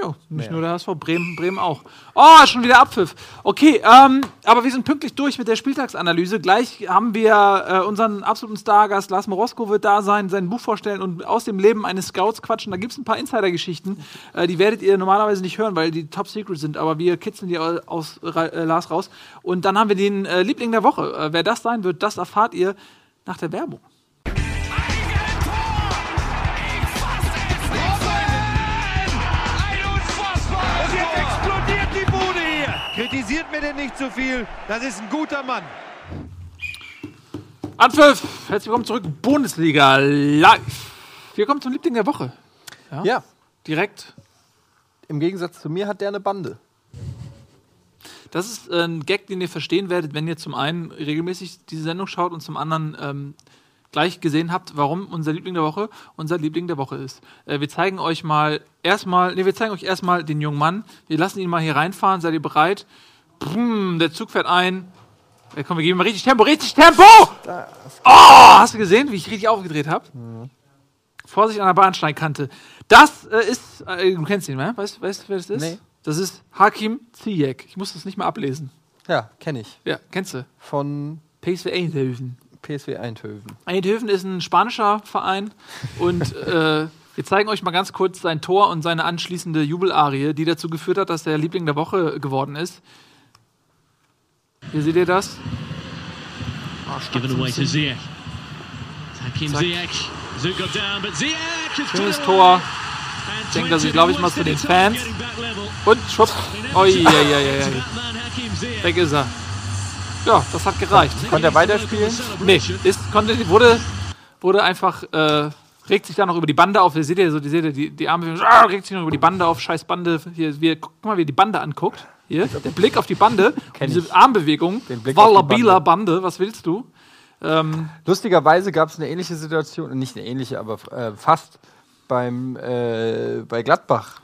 Ja, nicht Mehr. nur der HSV, Bremen, Bremen auch. Oh, schon wieder Abpfiff. Okay, ähm, aber wir sind pünktlich durch mit der Spieltagsanalyse. Gleich haben wir äh, unseren absoluten Stargast, Lars Morosko wird da sein, sein Buch vorstellen und aus dem Leben eines Scouts quatschen. Da gibt es ein paar Insider-Geschichten, äh, die werdet ihr normalerweise nicht hören, weil die top secret sind, aber wir kitzeln die aus, aus äh, Lars raus. Und dann haben wir den äh, Liebling der Woche. Äh, wer das sein wird, das erfahrt ihr nach der Werbung. Kritisiert mir denn nicht zu viel. Das ist ein guter Mann. Anpfiff! Herzlich willkommen zurück, Bundesliga live. Wir kommen zum Liebling der Woche. Ja, Direkt im Gegensatz zu mir hat der eine Bande. Das ist ein Gag, den ihr verstehen werdet, wenn ihr zum einen regelmäßig diese Sendung schaut und zum anderen ähm, gleich gesehen habt, warum unser Liebling der Woche unser Liebling der Woche ist. Äh, wir zeigen euch mal erstmal, nee, wir zeigen euch erstmal den jungen Mann. Wir lassen ihn mal hier reinfahren. Seid ihr bereit? Brumm, der Zug fährt ein. Ja, komm, wir geben mal richtig Tempo, richtig Tempo! Oh, hast du gesehen, wie ich richtig aufgedreht habe? Vorsicht an der Bahnsteigkante. Das äh, ist, äh, du kennst ihn, ne? Weißt du, weißt, wer das ist? Nee. Das ist Hakim Ziyech. Ich muss das nicht mehr ablesen. Ja, kenne ich. Ja, kennst du. Von PSV Eindhoven. PSW Eindhoven. Eindhoven ist ein spanischer Verein und äh, wir zeigen euch mal ganz kurz sein Tor und seine anschließende Jubelarie, die dazu geführt hat, dass er Liebling der Woche geworden ist. Hier seht ihr das. Oh, Given away to. Ziyech. Hakim Zack. Ziyech. Zug got down, but Ziyech has put Schönes Tor. Denkt er sich, 20 glaube ich, mal to den Fans. Und schwupp. Oi. To that man, Hakim Ziyech. Weg ist er. Ja, das hat gereicht. Konnte er weiterspielen? Nee, ist, konnte, wurde, wurde einfach, äh, regt sich da noch über die Bande auf. Ihr seht ja so, die, seht ihr, die, die Arme, ah, regt sich noch über die Bande auf, scheiß Bande. Hier, wir, guck mal, wie er die Bande anguckt. Hier, der Blick auf die Bande, diese. Armbewegung. Wallabila Bande, was willst du? Ähm, Lustigerweise gab es eine ähnliche Situation, nicht eine ähnliche, aber äh, fast beim, äh, bei Gladbach.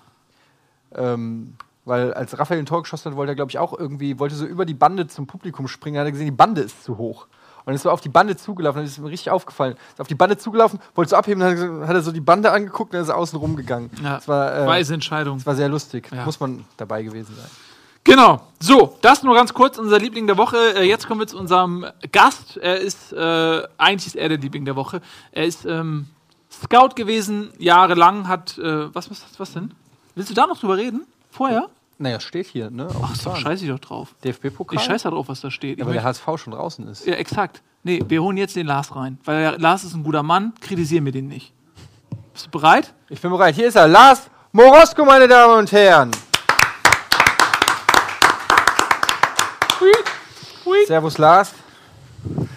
Ähm, weil als Raphael ein Tor geschossen hat, wollte er, glaube ich, auch irgendwie, wollte so über die Bande zum Publikum springen, hat er gesehen, die Bande ist zu hoch. Und ist so auf die Bande zugelaufen, dann ist mir richtig aufgefallen. Ist auf die Bande zugelaufen, wollte so abheben, dann hat er so- die Bande angeguckt und dann ist er außen rumgegangen. ja, Das war, äh, weise Entscheidung. das war sehr lustig. Ja. Muss man dabei gewesen sein. Genau. So, das nur ganz kurz, unser Liebling der Woche. Äh, jetzt kommen wir zu unserem Gast. Er ist, äh, eigentlich ist er der Liebling der Woche. Er ist ähm, Scout gewesen, jahrelang, hat, äh, was, was, was denn? Willst du da noch drüber reden? Vorher? Naja, steht hier, ne? Ach so, scheiße ich doch drauf. DFB-Pokal. Ich scheiße da drauf, was da steht. Ja, weil der HSV schon draußen ist. ja, exakt. Nee, wir holen jetzt den Lars rein. Weil der Lars ist ein guter Mann, kritisieren wir den nicht. Bist du bereit? Ich bin bereit. Hier ist er, Lars Morosko, meine Damen und Herren. Servus, Lars.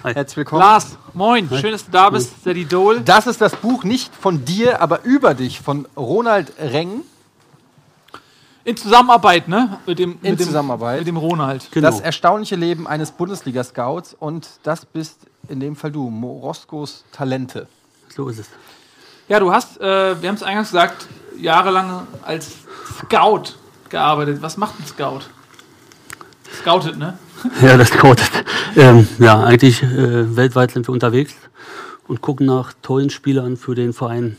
Hi. Herzlich willkommen. Lars, moin. Schön, dass du da bist. Der Idol. Das ist das Buch nicht von dir, aber über dich, von Ronald Reng. In Zusammenarbeit, ne? Mit dem, In mit dem, Zusammenarbeit. Mit dem Ronald. Genau. Das erstaunliche Leben eines Bundesliga-Scouts. Und das bist in dem Fall du, Moroskos Talente. so ist es. Ja, du hast, äh, wir haben es eingangs gesagt, jahrelang als Scout gearbeitet. Was macht ein Scout? Scoutet, ne? Ja, das codet. Ähm, ja, eigentlich äh, weltweit sind wir unterwegs und gucken nach tollen Spielern für den Verein,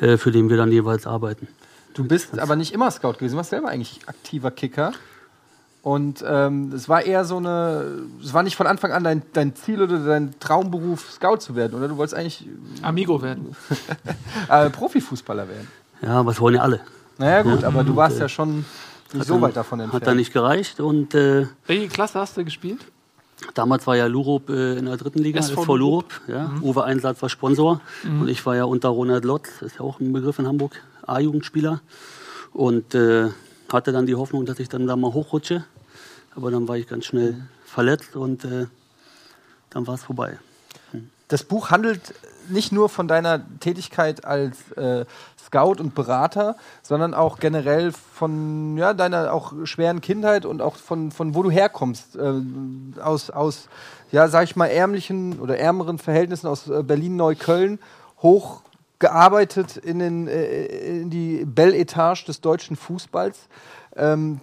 äh, für den wir dann jeweils arbeiten. Du bist aber nicht immer Scout gewesen, du warst selber eigentlich aktiver Kicker. Und ähm, es war eher so eine, es war nicht von Anfang an dein, dein Ziel oder dein Traumberuf, Scout zu werden, oder? Du wolltest eigentlich Amigo werden. äh, Profifußballer werden. Ja, was wollen ja alle? Naja, gut, aber du warst ja schon Nicht so weit davon entfernt. Hat da nicht gereicht und äh, Welche Klasse hast du gespielt? damals war ja Lurup äh, in der dritten Liga, SV SV, Lurup. Ja. Mhm. Uwe Einsatz war Sponsor und ich war ja unter Ronald Lotz, ist ja auch ein Begriff in Hamburg, A-Jugendspieler. Und äh, hatte dann die Hoffnung, dass ich dann da mal hochrutsche. Aber dann war ich ganz schnell verletzt und äh, dann war es vorbei. Das Buch handelt nicht nur von deiner Tätigkeit als äh, Scout und Berater, sondern auch generell von ja, deiner auch schweren Kindheit und auch von, von wo du herkommst. Äh, aus, aus, ja, sag ich mal, ärmlichen oder ärmeren Verhältnissen aus äh, Berlin-Neukölln hochgearbeitet in, den, äh, in die Bell-Etage des deutschen Fußballs. Ähm,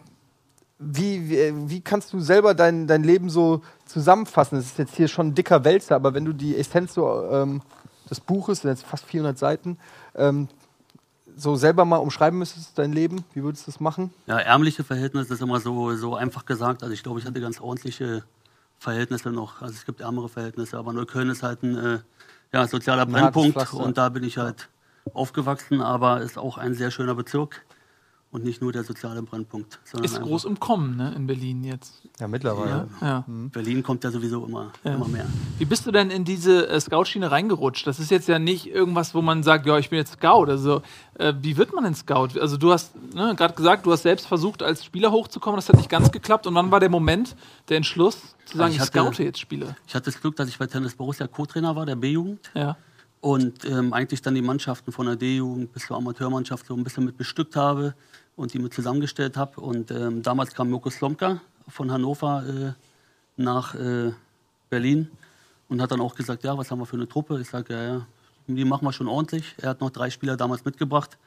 wie, wie, wie kannst du selber dein, dein Leben so zusammenfassen? Das ist jetzt hier schon ein dicker Wälzer, aber wenn du die Essenz so, ähm, des Buches, sind jetzt fast 400 Seiten, ähm, so selber mal umschreiben müsstest, dein Leben, wie würdest du das machen? Ja, ärmliche Verhältnisse ist immer so, so einfach gesagt. Also ich glaube, ich hatte ganz ordentliche Verhältnisse noch. Also es gibt ärmere Verhältnisse, aber Neukölln ist halt ein äh, ja, sozialer Brennpunkt und da bin ich halt aufgewachsen, aber ist auch ein sehr schöner Bezirk und nicht nur der soziale Brennpunkt. Sondern Ist groß im Kommen, ne, in Berlin jetzt. Ja, mittlerweile. Ja. Berlin kommt ja sowieso immer, Ja. immer mehr. Wie bist du denn in diese äh, Scout-Schiene reingerutscht? Das ist jetzt ja nicht irgendwas, wo man sagt, ja, ich bin jetzt Scout. Also, äh, wie wird man denn Scout? Also, du hast ne, gerade gesagt, du hast selbst versucht, als Spieler hochzukommen. Das hat nicht ganz geklappt. Und wann war der Moment, der Entschluss, zu sagen, ich ich, hatte- scoute jetzt Spieler? Ich hatte das Glück, dass ich bei Tennis Borussia Co-Trainer war, der B-Jugend. Ja. Und ähm, eigentlich dann die Mannschaften von der D-Jugend bis zur Amateurmannschaft so ein bisschen mit bestückt habe und die mit zusammengestellt habe. Und ähm, damals kam Mirko Slomka von Hannover äh, nach äh, Berlin und hat dann auch gesagt, ja, was haben wir für eine Truppe? Ich sage, ja, ja, die machen wir schon ordentlich. Er hat noch drei Spieler damals mitgebracht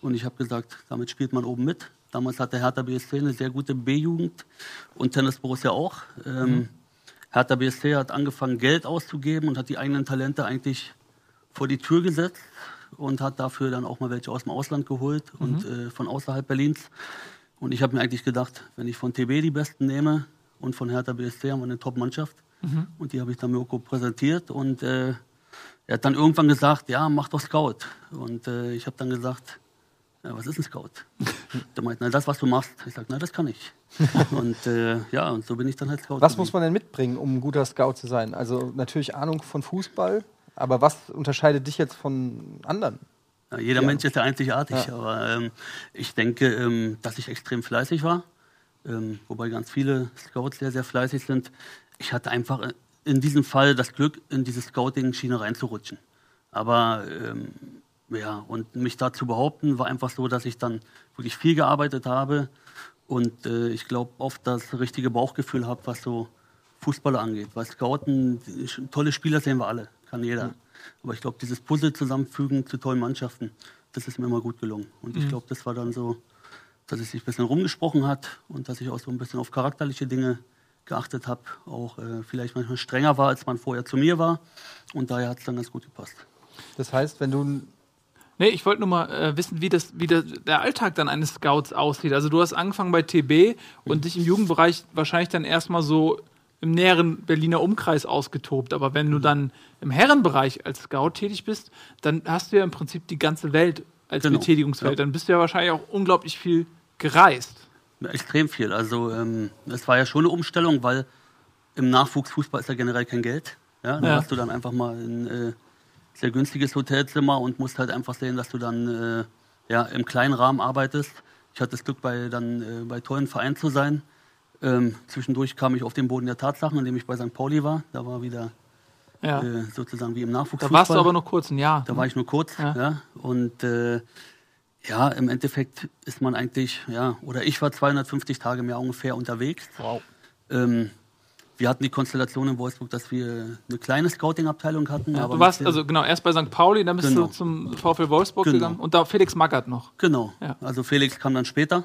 und ich habe gesagt, damit spielt man oben mit. Damals hatte Hertha BSC eine sehr gute B-Jugend und Tennis Borussia auch. Ähm, Hertha BSC hat angefangen, Geld auszugeben und hat die eigenen Talente eigentlich vor die Tür gesetzt und hat dafür dann auch mal welche aus dem Ausland geholt und äh, von außerhalb Berlins. Und ich habe mir eigentlich gedacht, wenn ich von TB die Besten nehme und von Hertha BSC haben wir eine Top-Mannschaft. Und die habe ich dann Mirko präsentiert und äh, er hat dann irgendwann gesagt, ja, mach doch Scout. Und äh, ich habe dann gesagt, ja, was ist ein Scout? Der meint, na, das, was du machst. Ich sage, na, das kann ich. und äh, ja, und so bin ich dann halt Scout. Was gewesen. muss man denn mitbringen, um ein guter Scout zu sein? Also natürlich Ahnung von Fußball, aber was unterscheidet dich jetzt von anderen? Ja, jeder Ja. Mensch ist ja einzigartig, Ja. aber ähm, ich denke, ähm, dass ich extrem fleißig war, ähm, wobei ganz viele Scouts sehr, sehr fleißig sind. Ich hatte einfach äh, in diesem Fall das Glück, in diese Scouting-Schiene reinzurutschen. Aber ähm, ja, und mich da zu behaupten, war einfach so, dass ich dann wirklich viel gearbeitet habe und äh, ich glaube oft das richtige Bauchgefühl habe, was so Fußballer angeht. Weil Scouten, tolle Spieler sehen wir alle, kann jeder. Aber ich glaube, dieses Puzzle zusammenfügen zu tollen Mannschaften, das ist mir immer gut gelungen. Und ich glaube, das war dann so, dass es sich ein bisschen rumgesprochen hat und dass ich auch so ein bisschen auf charakterliche Dinge geachtet habe, auch äh, vielleicht manchmal strenger war, als man vorher zu mir war. Und daher hat es dann ganz gut gepasst. Das heißt, wenn du Nee, ich wollte nur mal äh, wissen, wie, das, wie der, der Alltag dann eines Scouts aussieht. Also du hast angefangen bei TB und dich im Jugendbereich wahrscheinlich dann erstmal so im näheren Berliner Umkreis ausgetobt. Aber wenn du dann im Herrenbereich als Scout tätig bist, dann hast du ja im Prinzip die ganze Welt als Genau, Betätigungsfeld. ja. Dann bist du ja wahrscheinlich auch unglaublich viel gereist. Extrem viel. Also ähm, es war ja schon eine Umstellung, weil im Nachwuchsfußball ist ja generell kein Geld. Ja, da Ja. hast du dann einfach mal ein äh, sehr günstiges Hotelzimmer und musst halt einfach sehen, dass du dann äh, ja, im kleinen Rahmen arbeitest. Ich hatte das Glück, bei, dann äh, bei tollen Vereinen zu sein. Ähm, zwischendurch kam ich auf den Boden der Tatsachen, indem ich bei St. Pauli war. Da war wieder Ja. äh, sozusagen wie im Nachwuchsfußball. da warst du aber noch kurz ein Jahr. Da war ich nur kurz, Ja. ja. Und äh, ja, im Endeffekt ist man eigentlich, ja, oder ich war 250 Tage im Jahr ungefähr unterwegs. Wow. Ähm, wir hatten die Konstellation in Wolfsburg, dass wir eine kleine Scouting-Abteilung hatten. Ja, aber du warst also genau erst bei St. Pauli, dann bist Genau. du zum VfL Wolfsburg Genau. gegangen und da Felix Magath noch. Genau. Ja. Mhm. Also Felix kam dann später.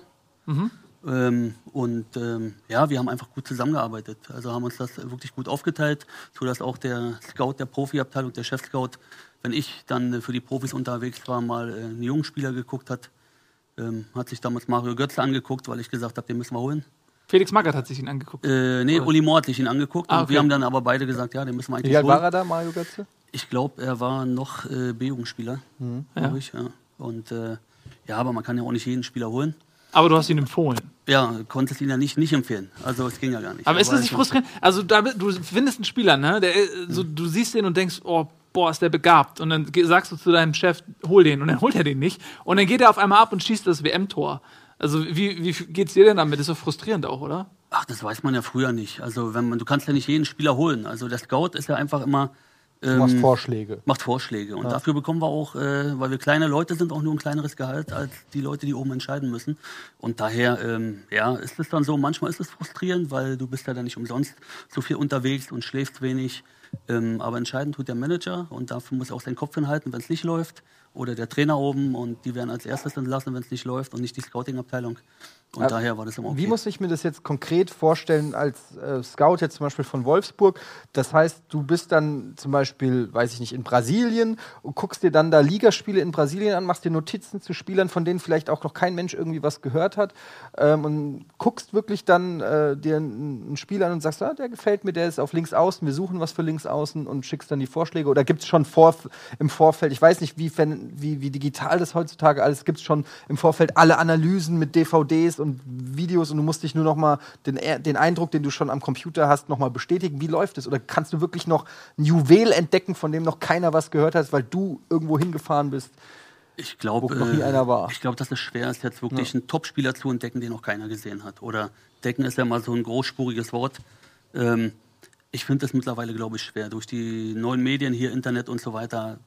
Ähm, und ähm, ja, wir haben einfach gut zusammengearbeitet. Also haben uns das wirklich gut aufgeteilt, sodass auch der Scout der Profiabteilung, der Chefscout, wenn ich dann äh, für die Profis unterwegs war, mal äh, einen jungen Spieler geguckt hat. Ähm, hat sich damals Mario Götze angeguckt, weil ich gesagt habe, den müssen wir holen. Felix Magath hat sich ihn angegugt. Äh, nee, Uli Mohr hat sich ihn angeguckt. Ah, Und okay. wir haben dann aber beide gesagt, ja, den müssen wir eigentlich Wie alt holen. war er da, Mario Götze? Ich glaube, er war noch äh, B-Jugendspieler, Ja. glaube ich. Ja. Und äh, ja, aber man kann ja auch nicht jeden Spieler holen. Aber du hast ihn empfohlen. Ja, konntest ihn ja nicht, nicht empfehlen. Also es ging ja gar nicht. Aber ist das nicht frustrierend? Also damit, du findest einen Spieler, ne? Der, äh, so, du siehst den und denkst, oh, boah, ist der begabt. Und dann sagst du zu deinem Chef, hol den. Und dann holt er den nicht. Und dann geht er auf einmal ab und schießt das WM-Tor. Also wie, wie geht's dir denn damit? ist doch frustrierend auch, oder? Ach, das weiß man ja früher nicht. Also wenn man, du kannst ja nicht jeden Spieler holen. Also der Scout ist ja einfach immer Ähm, Vorschläge. macht Vorschläge. Und dafür bekommen wir auch, äh, weil wir kleine Leute sind, auch nur ein kleineres Gehalt als die Leute, die oben entscheiden müssen. Und daher, ähm, ja, ist es dann so, manchmal ist es frustrierend, weil du bist ja dann nicht umsonst so viel unterwegs und schläfst wenig. Ähm, aber entscheiden tut der Manager und dafür muss er auch seinen Kopf hinhalten, wenn es nicht läuft. Oder der Trainer oben und die werden als erstes entlassen, wenn es nicht läuft und nicht die Scouting-Abteilung. Und Ja. daher war das immer okay. Wie muss ich mir das jetzt konkret vorstellen als äh, Scout jetzt zum Beispiel von Wolfsburg? Das heißt, du bist dann zum Beispiel, weiß ich nicht, in Brasilien und guckst dir dann da Ligaspiele in Brasilien an, machst dir Notizen zu Spielern, von denen vielleicht auch noch kein Mensch irgendwie was gehört hat ähm, und guckst wirklich dann äh, dir einen einen Spieler an und sagst, ah, der gefällt mir, der ist auf links außen, wir suchen was für links außen und schickst dann die Vorschläge. Oder gibt es schon vor, im Vorfeld, ich weiß nicht, wie, wie, wie digital das heutzutage alles gibt, es schon im Vorfeld alle Analysen mit DVDs und Videos und du musst dich nur noch mal den, den Eindruck, den du schon am Computer hast, noch mal bestätigen. Wie läuft es? Oder kannst du wirklich noch ein Juwel entdecken, von dem noch keiner was gehört hat, weil du irgendwo hingefahren bist? Ich glaube, Wo noch nie einer war. Ich glaube, dass es schwer ist, jetzt wirklich einen Topspieler zu entdecken, den noch keiner gesehen hat. Oder decken ist ja mal so ein großspuriges Wort. Ähm, ich finde das mittlerweile, glaube ich, schwer. Durch die neuen Medien hier, Internet und so weiter,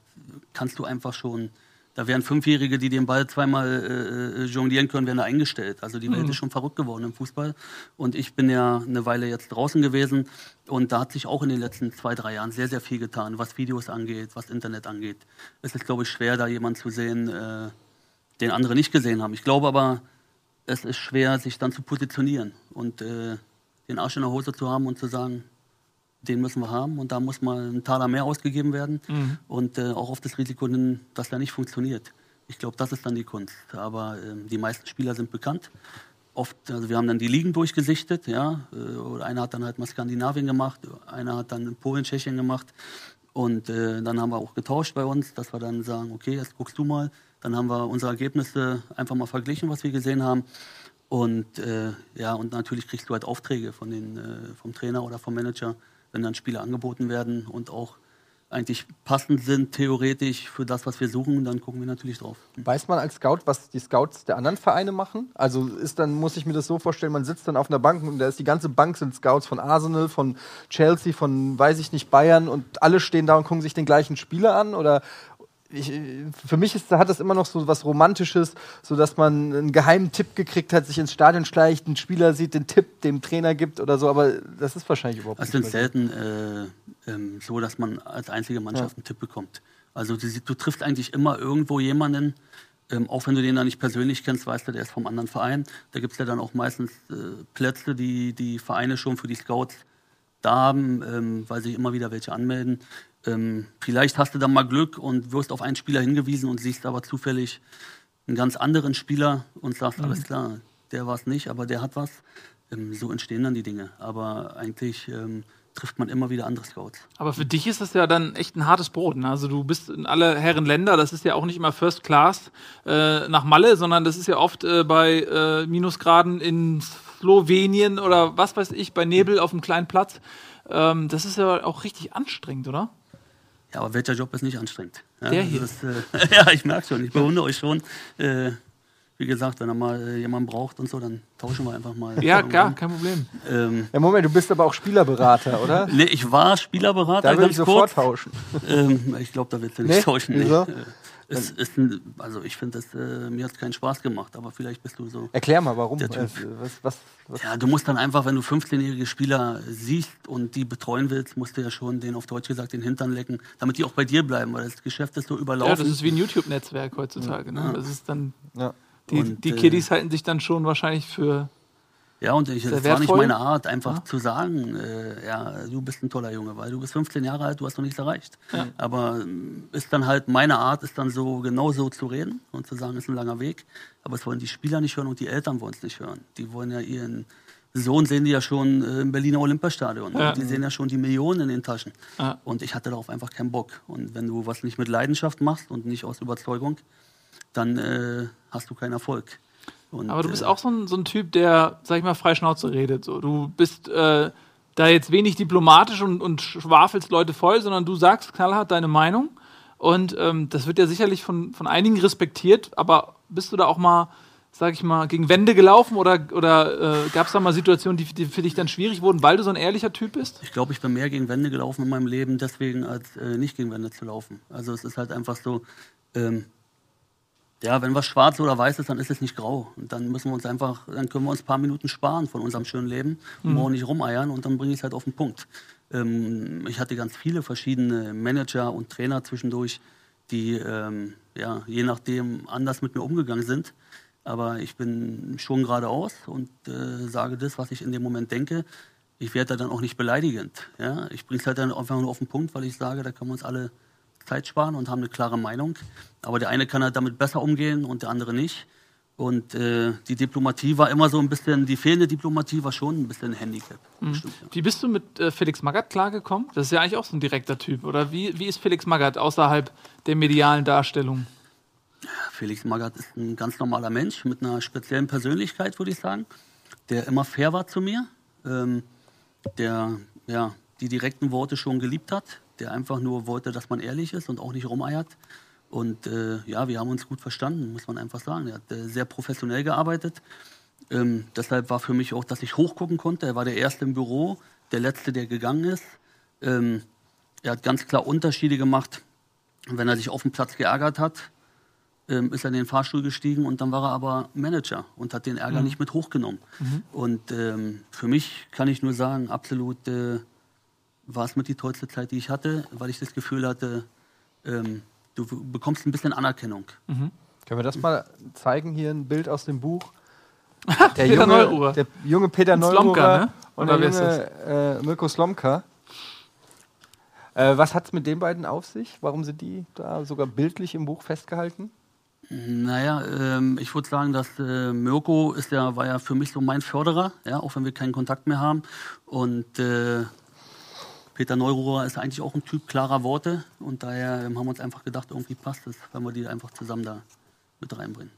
kannst du einfach schon. Da wären Fünfjährige, die den Ball zweimal äh, äh, jonglieren können, werden da eingestellt. Also die Welt ist schon verrückt geworden im Fußball. Und ich bin ja eine Weile jetzt draußen gewesen. Und da hat sich auch in den letzten zwei, drei Jahren sehr, sehr viel getan, was Videos angeht, was Internet angeht. Es ist, glaube ich, schwer, da jemanden zu sehen, äh, den andere nicht gesehen haben. Ich glaube aber, es ist schwer, sich dann zu positionieren und äh, den Arsch in der Hose zu haben und zu sagen, den müssen wir haben und da muss mal ein Taler mehr ausgegeben werden und äh, auch auf das Risiko hin, dass der nicht funktioniert. Ich glaube, das ist dann die Kunst. Aber ähm, die meisten Spieler sind bekannt. Oft, also wir haben dann die Ligen durchgesichtet, ja. äh, Oder einer hat dann halt mal Skandinavien gemacht, einer hat dann Polen, Tschechien gemacht. Und äh, dann haben wir auch getauscht bei uns, dass wir dann sagen, okay, jetzt guckst du mal. Dann haben wir unsere Ergebnisse einfach mal verglichen, was wir gesehen haben. Und äh, ja, und natürlich kriegst du halt Aufträge von den, äh, vom Trainer oder vom Manager, wenn dann Spiele angeboten werden und auch eigentlich passend sind, theoretisch für das, was wir suchen, dann gucken wir natürlich drauf. Weiß man als Scout, was die Scouts der anderen Vereine machen? Also ist dann, muss ich mir das so vorstellen, man sitzt dann auf einer Bank und da ist die ganze Bank sind Scouts von Arsenal, von Chelsea, von weiß ich nicht, Bayern und alle stehen da und gucken sich den gleichen Spieler an? Oder ich, für mich ist, hat das immer noch so was Romantisches, so dass man einen geheimen Tipp gekriegt hat, sich ins Stadion schleicht, einen Spieler sieht, den Tipp dem Trainer gibt oder so, aber das ist wahrscheinlich überhaupt Es nicht. mehr so. selten äh, ähm, so, dass man als einzige Mannschaft einen Tipp bekommt. Also du, du triffst eigentlich immer irgendwo jemanden, ähm, auch wenn du den da nicht persönlich kennst, weißt du, der ist vom anderen Verein. Da gibt es ja dann auch meistens äh, Plätze, die die Vereine schon für die Scouts da haben, ähm, weil sich immer wieder welche anmelden. Ähm, vielleicht hast du dann mal Glück und wirst auf einen Spieler hingewiesen und siehst aber zufällig einen ganz anderen Spieler und sagst, alles klar, der war es nicht, aber der hat was. Ähm, so entstehen dann die Dinge. Aber eigentlich ähm, trifft man immer wieder andere Scouts. Aber für dich ist das ja dann echt ein hartes Brot. Ne? Also du bist in alle Herren Länder, das ist ja auch nicht immer First Class äh, nach Malle, sondern das ist ja oft äh, bei äh, Minusgraden in Slowenien oder was weiß ich, bei Nebel auf einem kleinen Platz. Ähm, das ist ja auch richtig anstrengend, oder? Ja, aber welcher Job ist nicht anstrengend? Ja, Der hier. Ist, äh, ja, ich merke schon, ich bewundere euch schon. Äh, wie gesagt, wenn er mal äh, jemanden braucht und so, dann tauschen wir einfach mal. Ja, klar, kein Problem. Ähm, Ja, Moment, du bist aber auch Spielerberater, oder? nee, ich war Spielerberater Da würde ich sofort kurz. tauschen. Ähm, ich glaube, da willst du nicht Nee? tauschen. Nee. Wieso? Äh, Es ist ein, also ich finde, das, äh, mir hat es keinen Spaß gemacht, aber vielleicht bist du so. Erklär mal, warum. Der Äh, Typ. was, was, was? Ja, du musst dann einfach, wenn du 15-jährige Spieler siehst und die betreuen willst, musst du ja schon den auf Deutsch gesagt den Hintern lecken, damit die auch bei dir bleiben, weil das Geschäft ist so überlaufen. Ja, das ist wie ein YouTube-Netzwerk heutzutage. Ne? Das ist dann, Ja. die, Und, die äh, Kiddies halten sich dann schon wahrscheinlich für. Ja, und ich, das war nicht meine Art, einfach Ja. zu sagen, äh, ja, du bist ein toller Junge, weil du bist 15 Jahre alt, du hast noch nichts erreicht. Aber ähm, ist dann halt, meine Art ist dann so, genau so zu reden und zu sagen, ist ein langer Weg. Aber es wollen die Spieler nicht hören und die Eltern wollen es nicht hören. Die wollen ja ihren Sohn sehen die ja schon äh, im Berliner Olympiastadion. Ja. Die sehen ja schon die Millionen in den Taschen. Ja. Und ich hatte darauf einfach keinen Bock. Und wenn du was nicht mit Leidenschaft machst und nicht aus Überzeugung, dann äh, hast du keinen Erfolg. Und, Aber du bist äh, auch so ein, so ein Typ, der, sag ich mal, frei Schnauze redet. So. Du bist äh, da jetzt wenig diplomatisch und, und schwafelst Leute voll, sondern du sagst knallhart deine Meinung. Und ähm, das wird ja sicherlich von, von einigen respektiert. Aber bist du da auch mal, sag ich mal, gegen Wände gelaufen oder, oder äh, gab es da mal Situationen, die, die für dich dann schwierig wurden, weil du so ein ehrlicher Typ bist? Ich glaube, ich bin mehr gegen Wände gelaufen in meinem Leben, deswegen als äh, nicht gegen Wände zu laufen. Also es ist halt einfach so, ähm, ja, wenn was schwarz oder weiß ist, dann ist es nicht grau. Und dann müssen wir uns einfach, dann können wir uns ein paar Minuten sparen von unserem schönen Leben und brauchen nicht rumeiern und dann bringe ich es halt auf den Punkt. Ähm, ich hatte ganz viele verschiedene Manager und Trainer zwischendurch, die ähm, ja, je nachdem anders mit mir umgegangen sind. Aber ich bin schon geradeaus und äh, sage das, was ich in dem Moment denke. Ich werde da dann auch nicht beleidigend. Ja? Ich bringe es halt dann einfach nur auf den Punkt, weil ich sage, da können wir uns alle Zeit sparen und haben eine klare Meinung. Aber der eine kann halt damit besser umgehen und der andere nicht. Und äh, die Diplomatie war immer so ein bisschen, die fehlende Diplomatie war schon ein bisschen ein Handicap. Bestimmt, ja. Wie bist du mit äh, Felix Magath klargekommen? Das ist ja eigentlich auch so ein direkter Typ. Oder wie, wie ist Felix Magath außerhalb der medialen Darstellung? Felix Magath ist ein ganz normaler Mensch mit einer speziellen Persönlichkeit, würde ich sagen, der immer fair war zu mir, ähm, der ja, die direkten Worte schon geliebt hat, der einfach nur wollte, dass man ehrlich ist und auch nicht rumeiert. Und äh, ja, wir haben uns gut verstanden, muss man einfach sagen. Er hat äh, sehr professionell gearbeitet. Ähm, deshalb war für mich auch, dass ich hochgucken konnte. Er war der Erste im Büro, der Letzte, der gegangen ist. Ähm, er hat ganz klar Unterschiede gemacht. Wenn er sich auf dem Platz geärgert hat, ähm, ist er in den Fahrstuhl gestiegen und dann war er aber Manager und hat den Ärger nicht mit hochgenommen. Und ähm, für mich kann ich nur sagen, absolut äh, war es mit die tollste Zeit, die ich hatte, weil ich das Gefühl hatte, ähm, du bekommst ein bisschen Anerkennung. Können wir das mal zeigen? Hier ein Bild aus dem Buch. Der Peter Neururer. Der junge Peter Neururer ne? und Oder der junge äh, Mirko Slomka. Äh, was hat es mit den beiden auf sich? Warum sind die da sogar bildlich im Buch festgehalten? Naja, ähm, ich würde sagen, dass äh, Mirko ist ja, war ja für mich so mein Förderer, ja, auch wenn wir keinen Kontakt mehr haben. Und äh, Peter Neururer ist eigentlich auch ein Typ klarer Worte und daher ähm, haben wir uns einfach gedacht, irgendwie passt es, wenn wir die einfach zusammen da mit reinbringen.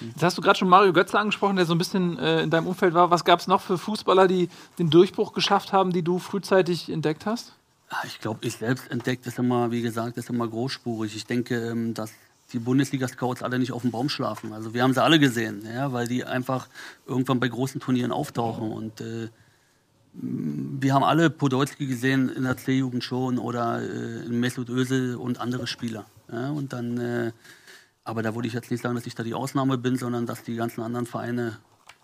Jetzt hast du gerade schon Mario Götze angesprochen, der so ein bisschen äh, in deinem Umfeld war. Was gab es noch für Fußballer, die den Durchbruch geschafft haben, die du frühzeitig entdeckt hast? Ja, Ich glaube, ich selbst entdeckt ist immer, wie gesagt, ist immer großspurig. Ich denke, ähm, dass die Bundesliga-Scouts alle nicht auf dem Baum schlafen. Also wir haben sie alle gesehen, ja, weil die einfach irgendwann bei großen Turnieren auftauchen. Und äh, wir haben alle Podolski gesehen in der C-Jugend schon oder äh, in Mesut Özil und andere Spieler. Ja, und dann, äh, aber da würde ich jetzt nicht sagen, dass ich da die Ausnahme bin, sondern dass die ganzen anderen Vereine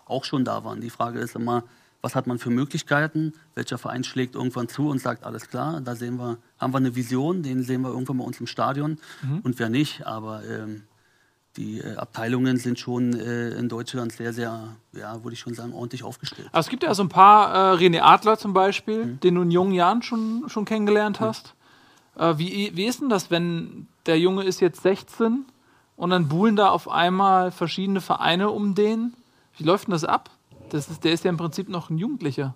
auch schon da waren. Die Frage ist immer, was hat man für Möglichkeiten? Welcher Verein schlägt irgendwann zu und sagt, alles klar, da sehen wir, haben wir eine Vision, den sehen wir irgendwann bei uns im Stadion und wer nicht. Aber ähm, die äh, Abteilungen sind schon äh, in Deutschland sehr, sehr, ja, würde ich schon sagen, ordentlich aufgestellt. Aber es gibt ja so ein paar, äh, René Adler zum Beispiel, den du in jungen Jahren schon, schon kennengelernt hast. Äh, wie, wie ist denn das, wenn der Junge ist jetzt 16 und dann buhlen da auf einmal verschiedene Vereine um den? Wie läuft denn das ab? Das ist, der ist ja im Prinzip noch ein Jugendlicher.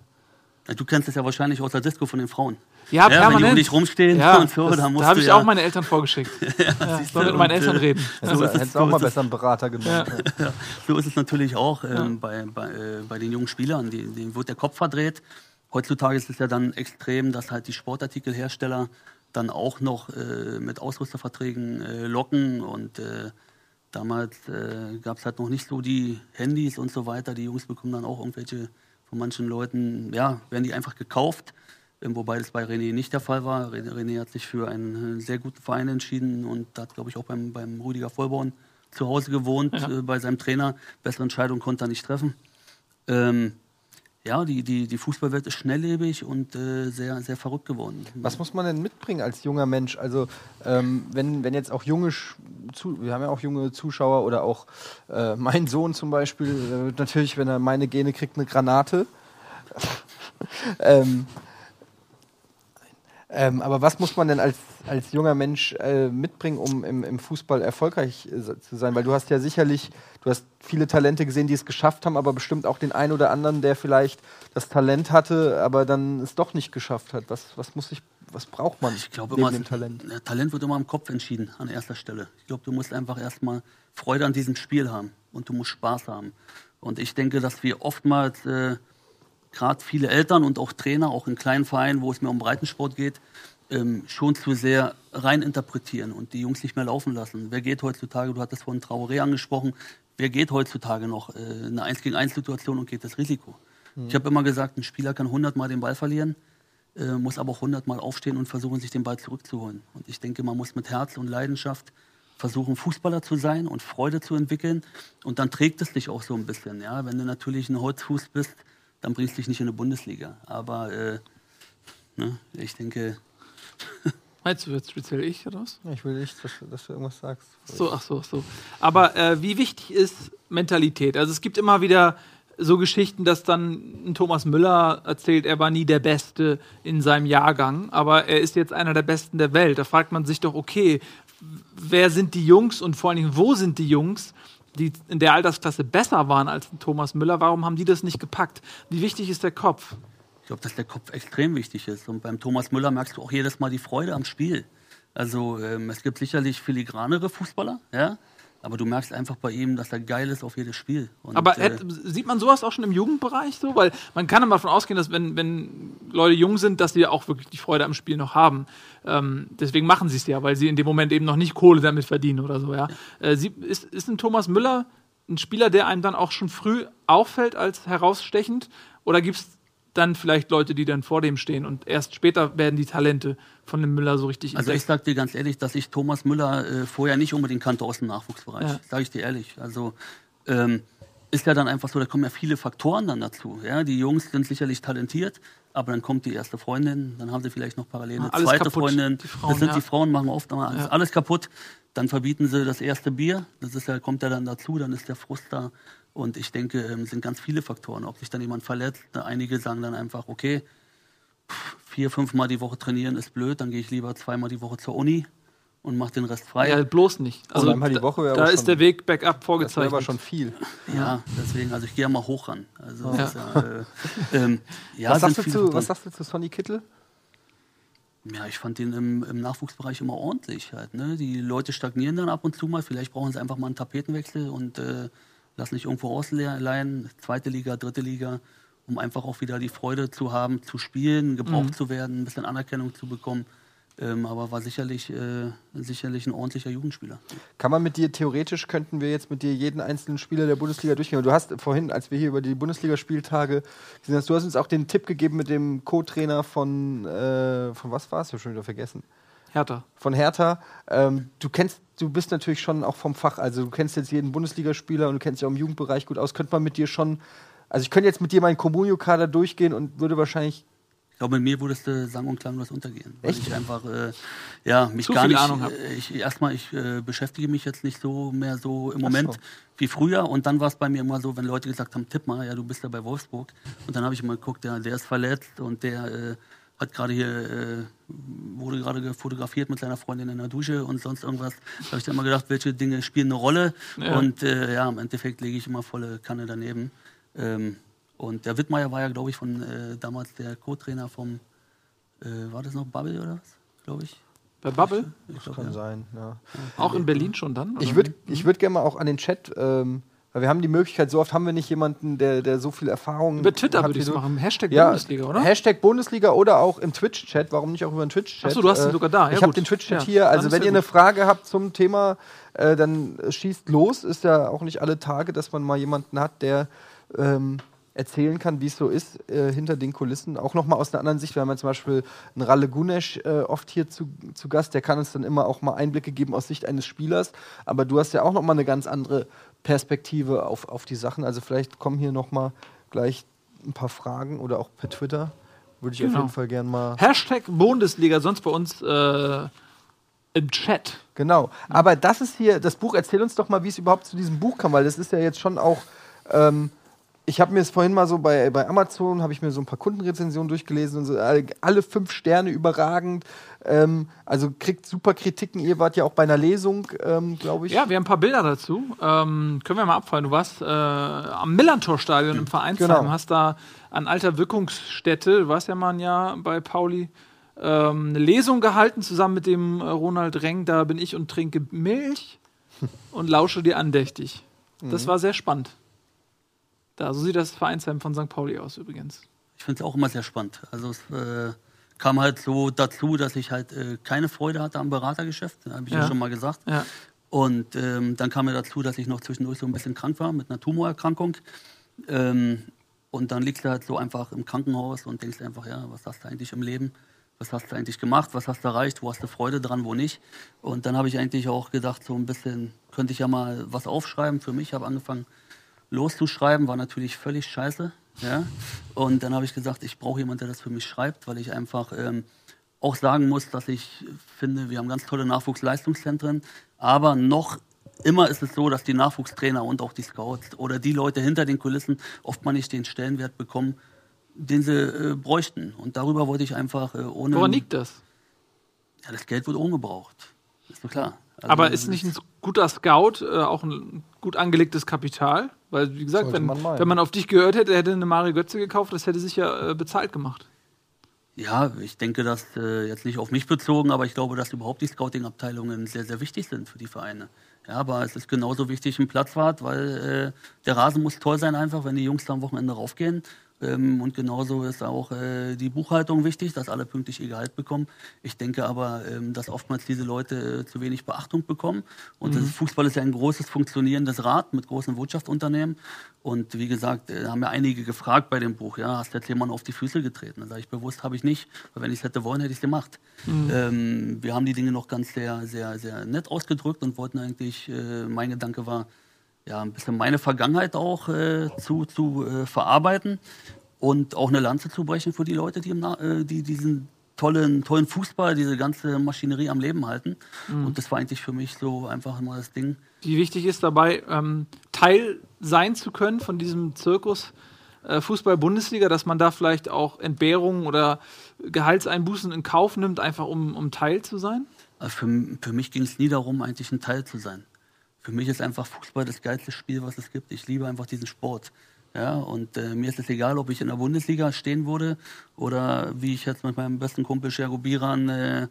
Ja, Du kennst es ja wahrscheinlich aus der Disco von den Frauen. Ja, Ja, wenn die permanent. um dich rumstehen ja, und so, das, dann musst da habe ich ja- auch meine Eltern vorgeschickt. ja, soll du, mit meinen Eltern reden. so Also, ist es- hättest du auch so mal besser einen Berater genommen. Ja. So ist es natürlich auch ähm, bei, bei, äh, bei den jungen Spielern. Die, denen wird der Kopf verdreht. Heutzutage ist es ja dann extrem, dass halt die Sportartikelhersteller dann auch noch äh, mit Ausrüsterverträgen äh, locken. Und äh, damals äh, gab es halt noch nicht so die Handys und so weiter. Die Jungs bekommen dann auch irgendwelche von manchen Leuten, ja, werden die einfach gekauft. Wobei das bei René nicht der Fall war. René, René hat sich für einen äh, sehr guten Verein entschieden und hat, glaube ich, auch beim, beim Rüdiger Vollborn zu Hause gewohnt, Ja. äh, bei seinem Trainer. Bessere Entscheidung konnte er nicht treffen. Ähm, ja, die, die, die Fußballwelt ist schnelllebig und äh, sehr, sehr verrückt geworden. Was muss man denn mitbringen als junger Mensch? Also, ähm, wenn, wenn jetzt auch junge, zu, wir haben ja auch junge Zuschauer oder auch äh, mein Sohn zum Beispiel, äh, natürlich, wenn er meine Gene kriegt, eine Granate. ähm, ähm, aber was muss man denn als, als junger Mensch äh, mitbringen, um im, im Fußball erfolgreich äh, zu sein? Weil du hast ja sicherlich, du hast viele Talente gesehen, die es geschafft haben, aber bestimmt auch den einen oder anderen, der vielleicht das Talent hatte, aber dann es doch nicht geschafft hat. Was, was muss ich, was braucht man Ich glaube immer, dem Talent? Talent wird immer im Kopf entschieden, an erster Stelle. Ich glaube, du musst einfach erstmal Freude an diesem Spiel haben und du musst Spaß haben. Und ich denke, dass wir oftmals, äh, gerade viele Eltern und auch Trainer, auch in kleinen Vereinen, wo es mehr um Breitensport geht, ähm, schon zu sehr rein interpretieren und die Jungs nicht mehr laufen lassen. Wer geht heutzutage, du hattest vorhin Traoré angesprochen, wer geht heutzutage noch äh, in eine 1 gegen 1 Situation und geht das Risiko? Ich habe immer gesagt, ein Spieler kann 100 Mal den Ball verlieren, äh, muss aber auch 100 Mal aufstehen und versuchen, sich den Ball zurückzuholen. Und ich denke, man muss mit Herz und Leidenschaft versuchen, Fußballer zu sein und Freude zu entwickeln. Und dann trägt es dich auch so ein bisschen. Ja? Wenn du natürlich ein Holzfuß bist, dann bringst du dich nicht in eine Bundesliga. Aber äh, ne, ich denke, Meinst du jetzt speziell ich oder was? Ich will nicht, dass, du- dass du irgendwas sagst. So, ach so, ach so. Aber äh, wie wichtig ist Mentalität? Also es gibt immer wieder so Geschichten, dass dann ein Thomas Müller erzählt, er war nie der Beste in seinem Jahrgang, aber er ist jetzt einer der Besten der Welt. Da fragt man sich doch, okay, wer sind die Jungs und vor allen Dingen, wo sind die Jungs, die in der Altersklasse besser waren als Thomas Müller? Warum haben die das nicht gepackt? Wie wichtig ist der Kopf? Ich glaube, dass der Kopf extrem wichtig ist. Und beim Thomas Müller merkst du auch jedes Mal die Freude am Spiel. Also ähm, es gibt sicherlich filigranere Fußballer, ja, aber du merkst einfach bei ihm, dass er geil ist auf jedes Spiel. Und, Aber äh, sieht man sowas auch schon im Jugendbereich so? Weil man kann immer davon ausgehen, dass wenn, wenn Leute jung sind, dass sie auch wirklich die Freude am Spiel noch haben. Ähm, deswegen machen sie es ja, weil sie in dem Moment eben noch nicht Kohle damit verdienen oder so. Ja. Äh, sie, ist, ist ein Thomas Müller ein Spieler, der einem dann auch schon früh auffällt als herausstechend? Oder gibt es dann vielleicht Leute, die dann vor dem stehen und erst später werden die Talente von dem Müller so richtig Also ich sag dir ganz ehrlich, dass ich Thomas Müller äh, vorher nicht unbedingt kannte aus dem Nachwuchsbereich. Ja. Sage ich dir ehrlich. Also ähm, ist ja dann einfach so, da kommen ja viele Faktoren dann dazu. Ja? Die Jungs sind sicherlich talentiert, aber dann kommt die erste Freundin, dann haben sie vielleicht noch parallel eine Ah, alles zweite kaputt. Freundin. Die Frauen, das sind ja. die Frauen, machen oft mal alles, Ja. alles kaputt. Dann verbieten sie das erste Bier, das ist ja, kommt ja dann dazu, dann ist der Frust da. Und ich denke, ähm, es sind ganz viele Faktoren. Ob sich dann jemand verletzt, einige sagen dann einfach, okay, vier, fünfmal die Woche trainieren ist blöd, dann gehe ich lieber zweimal die Woche zur Uni und mache den Rest frei. ja, bloß nicht. Also einmal die Woche da aber ist schon- der Weg bergab Das vorgezeichnet. aber schon viel. Ja, deswegen, also ich gehe ja mal hoch ran. Also, Ja. das ist äh, ähm, ja, was, sagst du zu, was sagst du zu Sonny Kittel? Ja, ich fand den im, im Nachwuchsbereich immer ordentlich halt. Ne? Die Leute stagnieren dann ab und zu mal. Vielleicht brauchen sie einfach mal einen Tapetenwechsel und äh, lassen sich irgendwo ausleihen. Zweite Liga, dritte Liga, um einfach auch wieder die Freude zu haben, zu spielen, gebraucht Mhm. zu werden, ein bisschen Anerkennung zu bekommen. Ähm, aber war sicherlich, äh, sicherlich ein ordentlicher Jugendspieler. Kann man mit dir, theoretisch könnten wir jetzt mit dir jeden einzelnen Spieler der Bundesliga durchgehen. Du hast vorhin, als wir hier über die Bundesligaspieltage gesehen hast, du hast uns auch den Tipp gegeben mit dem Co-Trainer von, äh, von was war es? Ich habe schon wieder vergessen. Härter. Von Hertha. Ähm, du kennst, du bist natürlich schon auch vom Fach, also du kennst jetzt jeden Bundesligaspieler und du kennst dich auch im Jugendbereich gut aus. Könnte man mit dir schon, also ich könnte jetzt mit dir meinen Comunio-Kader durchgehen und würde wahrscheinlich Ich glaube, mit mir würdest du sang- und klanglos untergehen. Weil Echt? ich einfach, äh, ja, mich Zu gar viel nicht. Ahnung äh, Ich, erstmal, ich äh, beschäftige mich jetzt nicht so mehr so im Moment so. wie früher. Und dann war es bei mir immer so, wenn Leute gesagt haben, tipp mal, ja, du bist ja bei Wolfsburg. Und dann habe ich mal geguckt, ja, der ist verletzt und der äh, hat gerade hier, äh, wurde gerade fotografiert mit seiner Freundin in der Dusche und sonst irgendwas. Da habe ich dann immer gedacht, welche Dinge spielen eine Rolle. Ja. Und äh, ja, im Endeffekt lege ich immer volle Kanne daneben. Ähm, und der Wittmeier war ja, glaube ich, von äh, damals der Co-Trainer vom, äh, war das noch Bubble oder was? Glaube ich. Bei Bubble? ich glaub, kann ja. sein. Ja. Auch in Berlin schon dann? Ich oder? würde ich würd gerne mal auch an den Chat, ähm, weil wir haben die Möglichkeit, so oft haben wir nicht jemanden, der, der so viel Erfahrung Über Twitter hat würde ich es machen. Hashtag Ja, Bundesliga, oder? Hashtag Bundesliga oder auch im Twitch-Chat. Warum nicht auch über den Twitch-Chat? Ach so, du hast ihn Äh, sogar da. Ja, ich habe den Twitch-Chat Ja, hier. Also, wenn ihr eine gut. Frage habt zum Thema, äh, dann schießt los. Ist ja auch nicht alle Tage, dass man mal jemanden hat, der ähm, erzählen kann, wie es so ist äh, hinter den Kulissen. Auch nochmal aus einer anderen Sicht. Wir haben ja zum Beispiel einen Ralle Gunesch äh, oft hier zu, zu Gast. Der kann uns dann immer auch mal Einblicke geben aus Sicht eines Spielers. Aber du hast ja auch nochmal eine ganz andere Perspektive auf, auf die Sachen. Also vielleicht kommen hier nochmal gleich ein paar Fragen oder auch per Twitter. Würde ich auf Genau. jeden Fall gern mal. Hashtag Bundesliga, sonst bei uns äh, im Chat. Genau. Aber das ist hier, das Buch, erzähl uns doch mal, wie es überhaupt zu diesem Buch kam, weil das ist ja jetzt schon auch. Ähm, ich habe mir es vorhin mal so bei, bei Amazon, habe ich mir so ein paar Kundenrezensionen durchgelesen und so, alle, alle fünf Sterne überragend. Ähm, also kriegt super Kritiken. Ihr wart ja auch bei einer Lesung, ähm, glaube ich. Ja, wir haben ein paar Bilder dazu. Ähm, können wir mal abfallen. Du warst äh, am Millantor-Stadion im Vereinsheim, Genau. hast da an alter Wirkungsstätte, du warst ja mal ein Jahr bei Pauli, ähm, eine Lesung gehalten, zusammen mit dem äh, Ronald Reng. Da bin ich und trinke Milch und lausche dir andächtig. Das war sehr spannend. Da, so sieht das Vereinsheim von St. Pauli aus übrigens. Ich finde es auch immer sehr spannend. Also es äh, kam halt so dazu, dass ich halt äh, keine Freude hatte am Beratergeschäft, habe ich ja. Ja. schon mal gesagt. Ja. Und ähm, dann kam mir dazu, dass ich noch zwischendurch so ein bisschen krank war mit einer Tumorerkrankung. Ähm, und dann liegst du halt so einfach im Krankenhaus und denkst einfach, ja, was hast du eigentlich im Leben? Was hast du eigentlich gemacht? Was hast du erreicht? Wo hast du Freude dran, wo nicht? Und dann habe ich eigentlich auch gedacht, so ein bisschen könnte ich ja mal was aufschreiben für mich. habe angefangen loszuschreiben, war natürlich völlig scheiße. Ja? Und dann habe ich gesagt, ich brauche jemanden, der das für mich schreibt, weil ich einfach ähm, auch sagen muss, dass ich finde, wir haben ganz tolle Nachwuchsleistungszentren, aber noch immer ist es so, dass die Nachwuchstrainer und auch die Scouts oder die Leute hinter den Kulissen oft nicht den Stellenwert bekommen, den sie äh, bräuchten. Und darüber wollte ich einfach äh, ohne. Woran liegt das? Ja, das Geld wird umgebraucht. Ist doch klar. Also, Aber ist nicht ein guter Scout äh, auch ein gut angelegtes Kapital? Weil, wie gesagt, wenn man wenn man auf dich gehört hätte, hätte eine Mario Götze gekauft, das hätte sich ja äh, bezahlt gemacht. Ja, ich denke, dass äh, jetzt nicht auf mich bezogen, aber ich glaube, dass überhaupt die Scouting-Abteilungen sehr, sehr wichtig sind für die Vereine. Ja, aber es ist genauso wichtig ein Platzwart, weil äh, der Rasen muss toll sein einfach, wenn die Jungs da am Wochenende raufgehen. Ähm, und genauso ist auch äh, die Buchhaltung wichtig, dass alle pünktlich ihr Gehalt bekommen. Ich denke aber, ähm, dass oftmals diese Leute äh, zu wenig Beachtung bekommen. Und das Fußball ist ja ein großes funktionierendes Rad mit großen Wirtschaftsunternehmen. Und wie gesagt, äh, haben ja einige gefragt bei dem Buch, ja, hast du jetzt jemanden auf die Füße getreten? Da sage ich bewusst, habe ich nicht. Weil wenn ich es hätte wollen, hätte ich es gemacht. Ähm, wir haben die Dinge noch ganz sehr, sehr, sehr nett ausgedrückt und wollten eigentlich, äh, mein Gedanke war, ja, ein bisschen meine Vergangenheit auch äh, zu, zu äh, verarbeiten und auch eine Lanze zu brechen für die Leute, die, äh, die diesen tollen, tollen Fußball, diese ganze Maschinerie am Leben halten. Und das war eigentlich für mich so einfach mal das Ding. Wie wichtig ist dabei, ähm, Teil sein zu können von diesem Zirkus äh, Fußball-Bundesliga, dass man da vielleicht auch Entbehrungen oder Gehaltseinbußen in Kauf nimmt, einfach um, um Teil zu sein? Also für, für mich ging es nie darum, eigentlich ein Teil zu sein. Für mich ist einfach Fußball das geilste Spiel, was es gibt. Ich liebe einfach diesen Sport. Ja, und äh, mir ist es egal, ob ich in der Bundesliga stehen würde oder wie ich jetzt mit meinem besten Kumpel Shergo Biran äh,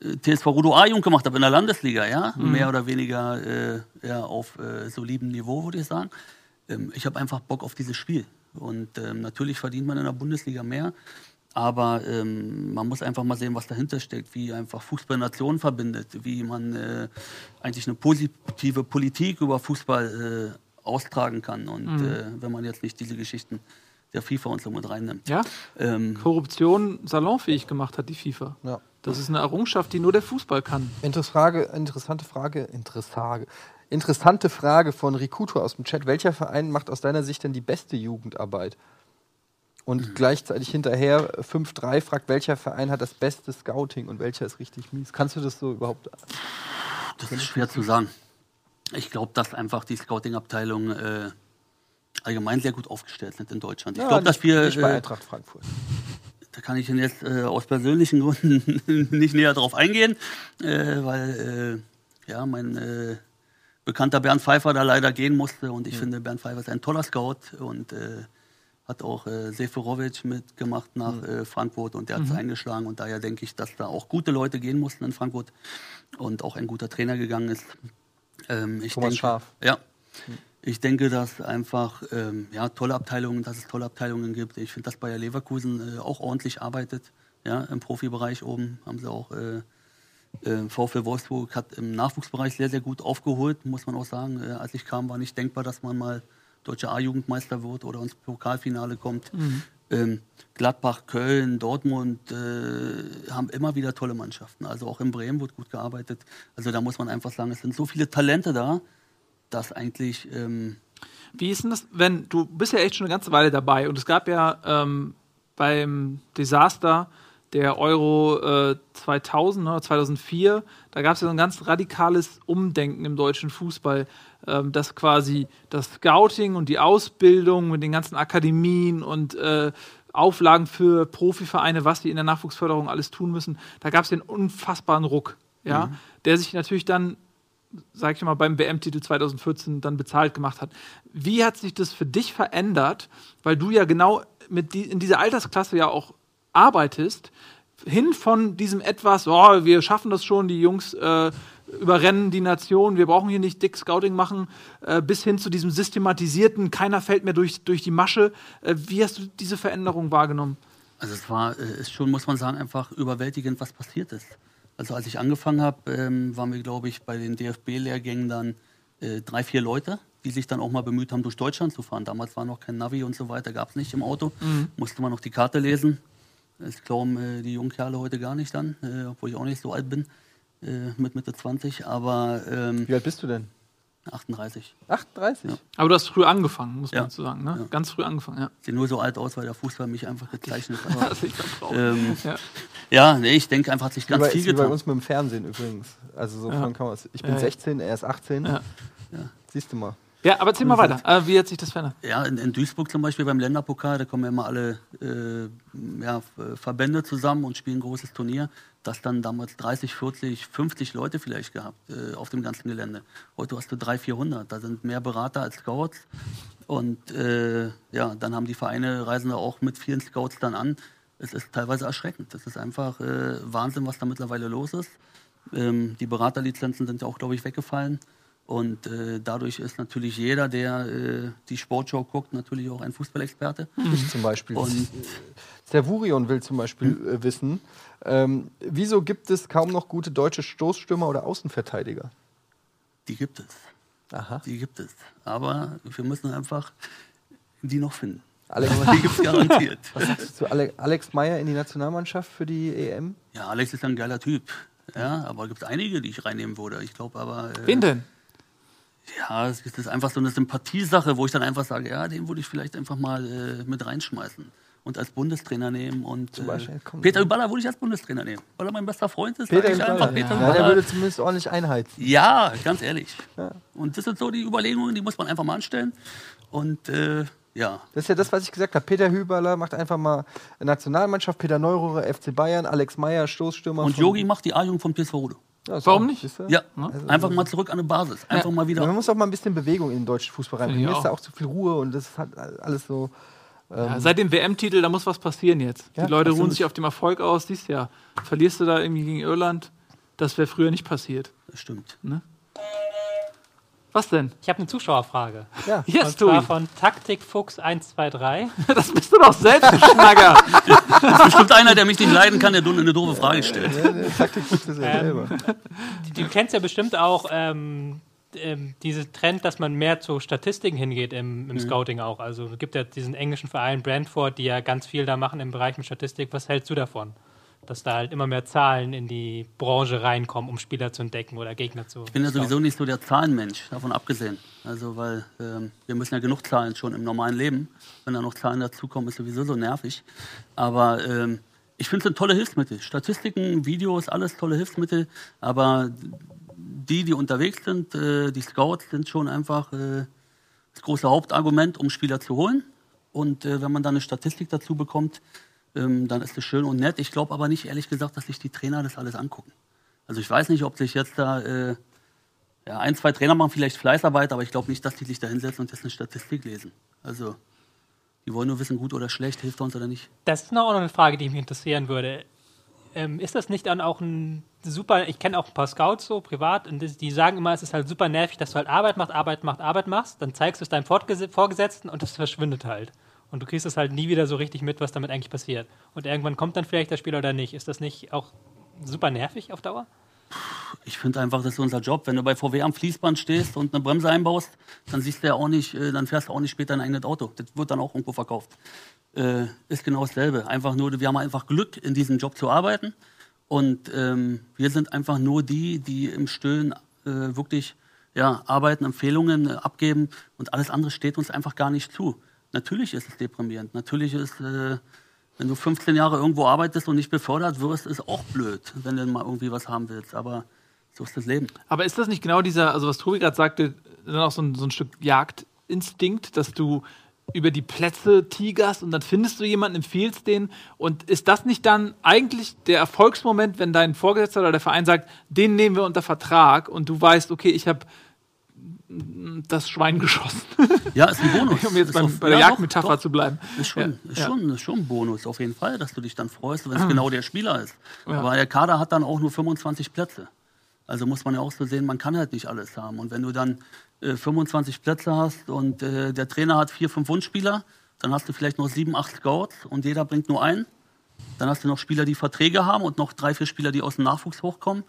äh, TSV Rudo A-Jugend gemacht habe in der Landesliga, ja, mehr oder weniger äh, ja, auf äh, solidem Niveau, würde ich sagen. Ähm, ich habe einfach Bock auf dieses Spiel und ähm, natürlich verdient man in der Bundesliga mehr, aber ähm, man muss einfach mal sehen, was dahinter steckt, wie einfach Fußball Nationen verbindet, wie man äh, eigentlich eine positive Politik über Fußball äh, austragen kann. Und äh, wenn man jetzt nicht diese Geschichten der FIFA und so mit reinnimmt. Ja? Ähm, Korruption salonfähig gemacht hat die FIFA. Ja. Das ist eine Errungenschaft, die nur der Fußball kann. Frage, interessante Frage, Interessage. Interessante Frage von Rikuto aus dem Chat. Welcher Verein macht aus deiner Sicht denn die beste Jugendarbeit? Und gleichzeitig hinterher 5-3 fragt, welcher Verein hat das beste Scouting und welcher ist richtig mies? Kannst du das so überhaupt? Das ist schwer zu sagen. Ich glaube, dass einfach die Scouting-Abteilungen äh, allgemein sehr gut aufgestellt sind in Deutschland. Ich glaube, dass wir. Nicht bei Äh, Eintracht Frankfurt. da kann ich jetzt äh, aus persönlichen Gründen nicht näher drauf eingehen, äh, weil äh, ja, mein bekannter Bernd Pfeiffer da leider gehen musste. Und ich finde, Bernd Pfeiffer ist ein toller Scout und hat auch äh, Seferovic mitgemacht nach äh, Frankfurt und der hat es eingeschlagen. Und daher denke ich, dass da auch gute Leute gehen mussten in Frankfurt und auch ein guter Trainer gegangen ist. Ähm, ich Thomas denke, Schaaf. Ja. Ich denke, dass einfach ähm, ja, tolle Abteilungen, dass es tolle Abteilungen gibt. Ich finde, dass Bayer Leverkusen äh, auch ordentlich arbeitet. Ja, Im Profibereich oben haben sie auch äh, äh, VfL Wolfsburg hat im Nachwuchsbereich sehr, sehr gut aufgeholt, muss man auch sagen. Äh, als ich kam, war nicht denkbar, dass man mal deutscher A-Jugendmeister wird oder ins Pokalfinale kommt. Ähm, Gladbach, Köln, Dortmund äh, haben immer wieder tolle Mannschaften. Also auch in Bremen wird gut gearbeitet. Also da muss man einfach sagen, es sind so viele Talente da, dass eigentlich ähm, Wie ist denn das, wenn du bist ja echt schon eine ganze Weile dabei und es gab ja ähm, beim Desaster der Euro äh, 2000 oder 2004, da gab es ja so ein ganz radikales Umdenken im deutschen Fußball, dass quasi das Scouting und die Ausbildung mit den ganzen Akademien und äh, Auflagen für Profivereine, was die in der Nachwuchsförderung alles tun müssen, da gab es den unfassbaren Ruck, ja, der sich natürlich dann sag ich mal, beim WM-Titel 2014 dann bezahlt gemacht hat. Wie hat sich das für dich verändert? Weil du ja genau mit die, in dieser Altersklasse ja auch arbeitest. Hin von diesem etwas, oh, wir schaffen das schon, die Jungs äh, überrennen die Nation, wir brauchen hier nicht dick Scouting machen, äh, bis hin zu diesem systematisierten, keiner fällt mehr durch, durch die Masche. Äh, wie hast du diese Veränderung wahrgenommen? Also es war, äh, ist schon, muss man sagen, einfach überwältigend, was passiert ist. Also als ich angefangen habe, ähm, waren wir, glaube ich, bei den DFB-Lehrgängen dann äh, drei, vier Leute, die sich dann auch mal bemüht haben, durch Deutschland zu fahren. Damals war noch kein Navi und so weiter, gab es nicht im Auto. Musste man noch die Karte lesen. Das glauben äh, die jungen Kerle heute gar nicht dann, äh, obwohl ich auch nicht so alt bin, äh, mit Mitte 20, aber ähm, Wie alt bist du denn? 38. 38? Ja. Aber du hast früh angefangen, muss man Ja. so sagen. Ne? Ja. Ganz früh angefangen, ja. Sehe nur so alt aus, weil der Fußball mich einfach gezeichnet hat. Ähm, Ja. ja, nee, ich denke einfach, hat sich Wie ganz bei, viel ist wie bei getan. uns mit dem Fernsehen übrigens. Also so Ja. von kann man Ich bin Ja, ja. 16, er ist 18. Ja. Siehst du mal. Ja, aber erzähl mal weiter. Äh, wie hat sich das verändert? Ja, in, in Duisburg zum Beispiel beim Länderpokal, da kommen ja immer alle äh, ja, Verbände zusammen und spielen ein großes Turnier. Das dann damals 30, 40, 50 Leute vielleicht gehabt äh, auf dem ganzen Gelände. Heute hast du 300, 400. Da sind mehr Berater als Scouts. Und äh, ja, dann haben die Vereine, reisen da auch mit vielen Scouts dann an. Es ist teilweise erschreckend. Es ist einfach äh, Wahnsinn, was da mittlerweile los ist. Ähm, die Beraterlizenzen sind ja auch, glaube ich, weggefallen. Und äh, dadurch ist natürlich jeder, der äh, die Sportshow guckt, natürlich auch ein Fußballexperte. Ich zum Beispiel. Und Servurion will zum Beispiel äh, wissen, ähm, wieso gibt es kaum noch gute deutsche Stoßstürmer oder Außenverteidiger? die gibt es. Aha. Die gibt es. Aber wir müssen einfach die noch finden. Alex, Aber die gibt es garantiert. was sagst du zu Ale Alex Meyer in die Nationalmannschaft für die EM? Ja, Alex ist ein geiler Typ. Ja, aber es gibt einige, die ich reinnehmen würde. Ich glaube aber. Äh, Wen denn? Ja, es ist einfach so eine Sympathiesache, wo ich dann einfach sage, ja, den würde ich vielleicht einfach mal äh, mit reinschmeißen und als Bundestrainer nehmen. Und Zum äh. Peter Überller würde ich als Bundestrainer nehmen, weil er mein bester Freund ist. Peter ich einfach. Peter Ja, der würde zumindest ordentlich einheizen. Ja, ganz ehrlich. Und das sind so die Überlegungen, die muss man einfach mal anstellen. Und äh, ja, Das ist ja das, was ich gesagt habe. Peter Hüberler macht einfach mal Nationalmannschaft, Peter Neururer, FC Bayern, Alex Meyer, Stoßstürmer. und Yogi macht die A-Jugend von PSV Rude. Ja, Warum nicht? Ja, Also- einfach mal zurück an die Basis. Einfach mal Ja, wieder. man muss auch mal ein bisschen Bewegung in den deutschen Fußball reinbringen. Ich ist da auch. zu viel Ruhe und das hat alles so. Ja, seit dem WM-Titel, da muss was passieren jetzt. Die Leute ruhen sich auf dem Erfolg aus. Siehst ja, verlierst du da irgendwie gegen Irland, das wäre früher nicht passiert. Das stimmt. Was denn? Ich habe eine Zuschauerfrage. Ja, Yes, und zwar du. von Taktikfuchs123. Das bist du doch selbst, du Schnacker. Das ist bestimmt einer, der mich nicht leiden kann, der eine doofe Frage stellt. ja, der Taktik tut das ja Ähm, selber. Du kennst ja bestimmt auch ähm, ähm, diesen Trend, dass man mehr zu Statistiken hingeht im, im Scouting auch. Also es gibt ja diesen englischen Verein Brentford, die ja ganz viel da machen im Bereich mit Statistik. Was hältst du davon? Dass da halt immer mehr Zahlen in die Branche reinkommen, um Spieler zu entdecken oder Gegner zu. Ich bin ja sowieso nicht so der Zahlenmensch, davon abgesehen. Also, weil ähm, wir müssen ja genug Zahlen schon im normalen Leben. Wenn da noch Zahlen dazukommen, ist sowieso so nervig. Aber ähm, ich finde es ein tolle Hilfsmittel. Statistiken, Videos, alles tolle Hilfsmittel. Aber die, die unterwegs sind, äh, die Scouts, sind schon einfach äh, das große Hauptargument, um Spieler zu holen. Und äh, wenn man dann eine Statistik dazu bekommt, ähm, dann ist das schön und nett. Ich glaube aber nicht, ehrlich gesagt, dass sich die Trainer das alles angucken. Also ich weiß nicht, ob sich jetzt da äh, ja, ein, zwei Trainer machen vielleicht Fleißarbeit, aber ich glaube nicht, dass die sich da hinsetzen und jetzt eine Statistik lesen. Also die wollen nur wissen, gut oder schlecht, hilft er uns oder nicht. Das ist noch eine Frage, die mich interessieren würde. Ähm, ist das nicht dann auch ein super, ich kenne auch ein paar Scouts so privat und das, die sagen immer, es ist halt super nervig, dass du halt Arbeit machst, Arbeit machst, Arbeit machst, dann zeigst du es deinem Vorgesetzten und das verschwindet halt. Und du kriegst es halt nie wieder so richtig mit, was damit eigentlich passiert. Und irgendwann kommt dann vielleicht der Spieler oder nicht. Ist das nicht auch super nervig auf Dauer? Ich finde einfach, das ist unser Job. Wenn du bei VW am Fließband stehst und eine Bremse einbaust, dann siehst du ja auch nicht, äh, dann fährst du auch nicht später ein eigenes Auto. Das wird dann auch irgendwo verkauft. Äh, ist genau dasselbe. Einfach nur, wir haben einfach Glück, in diesem Job zu arbeiten. Und ähm, wir sind einfach nur die, die im Stillen äh, wirklich ja, arbeiten, Empfehlungen äh, abgeben und alles andere steht uns einfach gar nicht zu. Natürlich ist es deprimierend. Natürlich ist, äh, wenn du 15 Jahre irgendwo arbeitest und nicht befördert wirst, ist auch blöd, wenn du mal irgendwie was haben willst. Aber so ist das Leben. Aber ist das nicht genau dieser, also was Tobi gerade sagte, dann auch so ein, so ein Stück Jagdinstinkt, dass du über die Plätze tigerst und dann findest du jemanden, empfiehlst den und ist das nicht dann eigentlich der Erfolgsmoment, wenn dein Vorgesetzter oder der Verein sagt, den nehmen wir unter Vertrag und du weißt, okay, ich habe das Schwein geschossen. Ja, ist ein Bonus. um jetzt beim, auf- bei der ja, Jagdmetapher zu bleiben. Ist schon, Ja, ist, schon, ist schon ein Bonus, auf jeden Fall, dass du dich dann freust, wenn es genau der Spieler ist. Ja. Aber der Kader hat dann auch nur 25 Plätze. Also muss man ja auch so sehen, man kann halt nicht alles haben. Und wenn du dann äh, 25 Plätze hast und äh, der Trainer hat vier, fünf Wunschspieler, dann hast du vielleicht noch sieben, acht Scouts und jeder bringt nur einen. Dann hast du noch Spieler, die Verträge haben und noch drei, vier Spieler, die aus dem Nachwuchs hochkommen.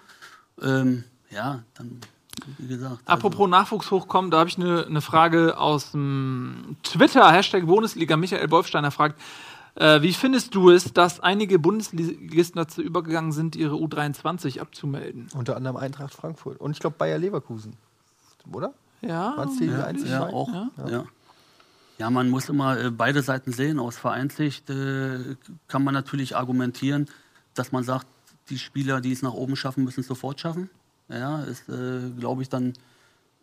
Ähm, ja, dann, wie gesagt. also- Apropos Nachwuchs hochkommen, da habe ich eine ne Frage aus dem Twitter, Hashtag Bundesliga. Michael Wolfsteiner fragt, äh, wie findest du es, dass einige Bundesligisten dazu übergegangen sind, ihre U23 abzumelden? Unter anderem Eintracht Frankfurt. Und ich glaube Bayer Leverkusen. Oder? Ja, die Ja, einzigen ja, auch. Ja. Ja. Ja. man muss immer äh, beide Seiten sehen. Aus Vereinssicht äh, kann man natürlich argumentieren, dass man sagt, die Spieler, die es nach oben schaffen, müssen es sofort schaffen. Ja, ist, äh, glaube ich, dann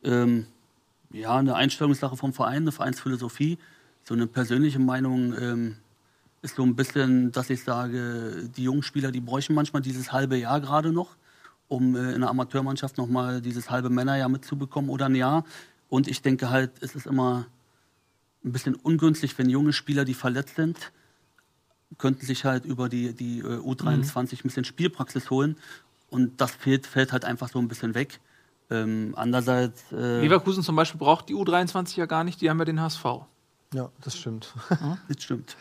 ähm, ja, eine Einstellungssache vom Verein, eine Vereinsphilosophie. So eine persönliche Meinung ähm, ist so ein bisschen, dass ich sage, die jungen Spieler, die bräuchten manchmal dieses halbe Jahr gerade noch, um äh, in der Amateurmannschaft nochmal dieses halbe Männerjahr mitzubekommen oder ein Jahr. Und ich denke halt, es ist immer ein bisschen ungünstig, wenn junge Spieler, die verletzt sind, könnten sich halt über die, die äh, U23 ein bisschen Spielpraxis holen. Und das fehlt, fällt halt einfach so ein bisschen weg. Ähm, andererseits, äh, Leverkusen zum Beispiel braucht die U23 ja gar nicht, die haben ja den HSV. Ja, das stimmt. das stimmt.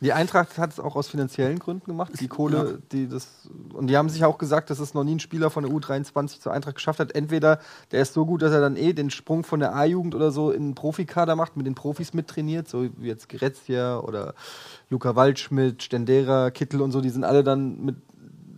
Die Eintracht hat es auch aus finanziellen Gründen gemacht. Die Kohle, die das. Und die haben sich auch gesagt, dass es noch nie ein Spieler von der U23 zur Eintracht geschafft hat. Entweder der ist so gut, dass er dann eh den Sprung von der A-Jugend oder so in den Profikader macht, mit den Profis mittrainiert, so wie jetzt Gretzia oder Luca Waldschmidt, Stendera, Kittel und so, die sind alle dann mit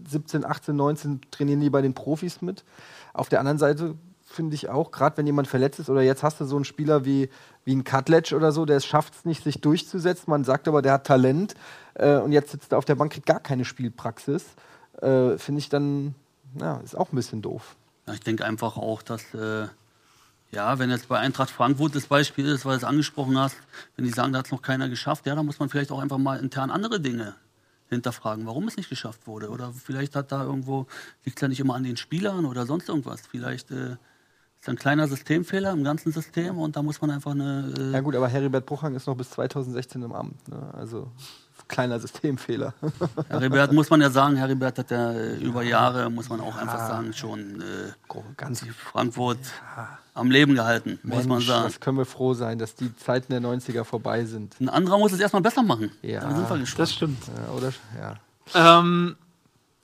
17, 18, 19 trainieren die bei den Profis mit. Auf der anderen Seite finde ich auch, gerade wenn jemand verletzt ist oder jetzt hast du so einen Spieler wie, wie ein Cutledge oder so, der schafft es nicht, sich durchzusetzen. Man sagt aber, der hat Talent äh, und jetzt sitzt er auf der Bank, kriegt gar keine Spielpraxis. Äh, finde ich dann, ja, ist auch ein bisschen doof. Ja, ich denke einfach auch, dass, äh, ja, wenn jetzt bei Eintracht Frankfurt das Beispiel ist, weil du es angesprochen hast, wenn die sagen, da hat es noch keiner geschafft, ja, dann muss man vielleicht auch einfach mal intern andere Dinge hinterfragen, warum es nicht geschafft wurde. Oder vielleicht hat da irgendwo, liegt es ja nicht immer an den Spielern oder sonst irgendwas. Vielleicht äh, ist ein kleiner Systemfehler im ganzen System und da muss man einfach eine. Äh, Ja gut, aber Heribert Bruchhang ist noch bis 2016 im Amt. Ne? Also kleiner Systemfehler. Heribert muss man ja sagen, Heribert hat ja äh, über Jahre, muss man auch einfach sagen, schon äh, Ganz Frankfurt am Leben gehalten, muss man Mensch, sagen. das können wir froh sein, dass die Zeiten der 90er vorbei sind. Ein anderer muss es erstmal besser machen. Ja. Da sind wir gespannt. Das stimmt. Ja, oder? Ja, Ähm,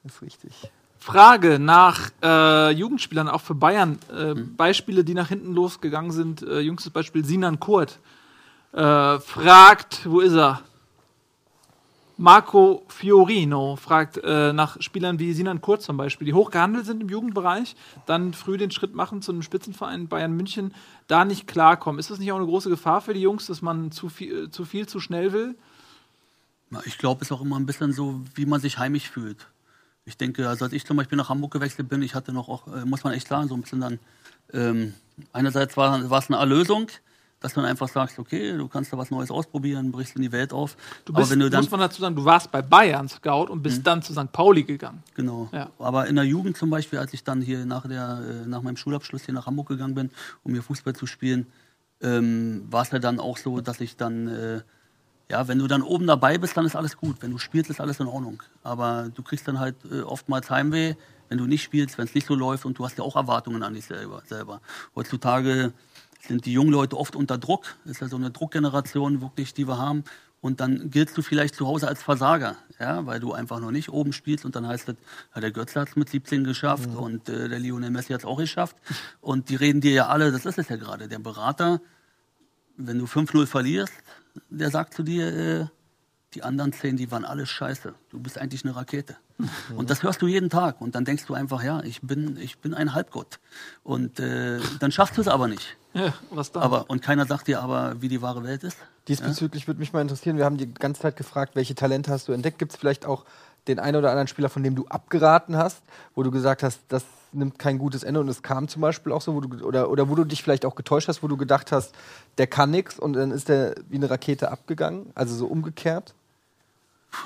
ist richtig. Frage nach äh, Jugendspielern, auch für Bayern. Äh, Beispiele, die nach hinten losgegangen sind. Äh, jüngstes Beispiel Sinan Kurt. Äh, fragt, wo ist er? Marco Fiorino fragt äh, nach Spielern wie Sinan Kurt zum Beispiel, die hoch gehandelt sind im Jugendbereich, dann früh den Schritt machen zu einem Spitzenverein Bayern München, da nicht klarkommen. Ist das nicht auch eine große Gefahr für die Jungs, dass man zu viel, äh, zu, viel zu schnell will? Ich glaube, es ist auch immer ein bisschen so, wie man sich heimisch fühlt. Ich denke, also als ich zum Beispiel nach Hamburg gewechselt bin, ich hatte noch auch, äh, muss man echt sagen, so ein bisschen dann, ähm, einerseits war, war es eine Erlösung, dass dann einfach sagst, okay, du kannst da was Neues ausprobieren, brichst in die Welt auf. Du bist, Aber wenn du dann, muss man dazu sagen, du warst bei Bayern Scout und bist dann zu St. Pauli gegangen. Genau. Ja. Aber in der Jugend zum Beispiel, als ich dann hier nach, der, äh, nach meinem Schulabschluss hier nach Hamburg gegangen bin, um hier Fußball zu spielen, ähm, war es ja dann auch so, dass ich dann, äh, ja, wenn du dann oben dabei bist, dann ist alles gut. Wenn du spielst, ist alles in Ordnung. Aber du kriegst dann halt äh, oftmals Heimweh, wenn du nicht spielst, wenn es nicht so läuft und du hast ja auch Erwartungen an dich selber. selber. Heutzutage sind die jungen Leute oft unter Druck. Ist ja so eine Druckgeneration wirklich, die wir haben. Und dann giltst du vielleicht zu Hause als Versager, ja, weil du einfach noch nicht oben spielst und dann heißt es, ja, der Götze hat es mit 17 geschafft und äh, der Lionel Messi hat es auch geschafft. Und die reden dir ja alle, das ist es ja gerade, der Berater, wenn du 5-0 verlierst, der sagt zu dir, äh, die anderen zehn, die waren alle scheiße. Du bist eigentlich eine Rakete. Und das hörst du jeden Tag. Und dann denkst du einfach, ja, ich bin, ich bin ein Halbgott. Und äh, dann schaffst du es aber nicht. Ja, was dann? Aber, und keiner sagt dir aber, wie die wahre Welt ist. Diesbezüglich würde mich mal interessieren, wir haben die ganze Zeit gefragt, welche Talente hast du entdeckt? Gibt es vielleicht auch den einen oder anderen Spieler, von dem du abgeraten hast, wo du gesagt hast, das nimmt kein gutes Ende und es kam zum Beispiel auch so, wo du, oder, oder wo du dich vielleicht auch getäuscht hast, wo du gedacht hast, der kann nichts und dann ist der wie eine Rakete abgegangen, also so umgekehrt?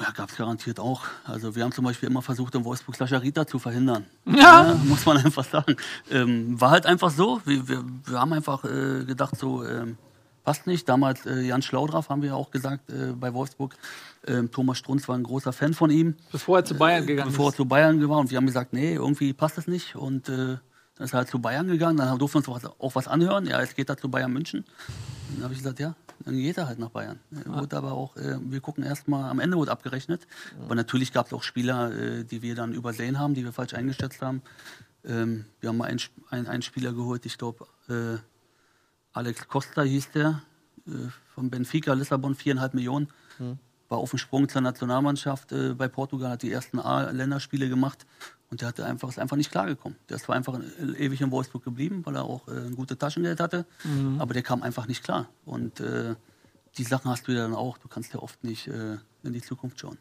Ja, gab es garantiert auch. Also wir haben zum Beispiel immer versucht, in Wolfsburg Sascha Rita zu verhindern. Ja. muss man einfach sagen. Ähm, war halt einfach so. Wir, wir, wir haben einfach äh, gedacht, so ähm, passt nicht. Damals äh, Jan Schlaudraff haben wir ja auch gesagt äh, bei Wolfsburg. Ähm, Thomas Strunz war ein großer Fan von ihm, Bevor er zu Bayern gegangen bevor er ist. zu Bayern war. Und wir haben gesagt, nee, irgendwie passt es nicht. Und äh, dann ist er halt zu Bayern gegangen. Dann durften wir uns auch was, anhören. Ja, jetzt geht er zu Bayern München. Dann habe ich gesagt, ja, dann geht er halt nach Bayern. Er Wurde aber auch, äh, wir gucken erstmal, am Ende wurde abgerechnet. Aber natürlich gab es auch Spieler, äh, die wir dann übersehen haben, die wir falsch eingeschätzt haben. Ähm, wir haben mal einen, einen Spieler geholt, ich glaube, äh, Alex Costa hieß der, äh, von Benfica, Lissabon, viereinhalb Millionen. War auf dem Sprung zur Nationalmannschaft äh, bei Portugal, hat die ersten A-Länderspiele gemacht und der hatte einfach, ist einfach nicht klargekommen. Der ist zwar einfach ewig in Wolfsburg geblieben, weil er auch äh, ein gutes Taschengeld hatte, aber der kam einfach nicht klar. Und äh, die Sachen hast du ja dann auch. Du kannst ja oft nicht äh, in die Zukunft schauen.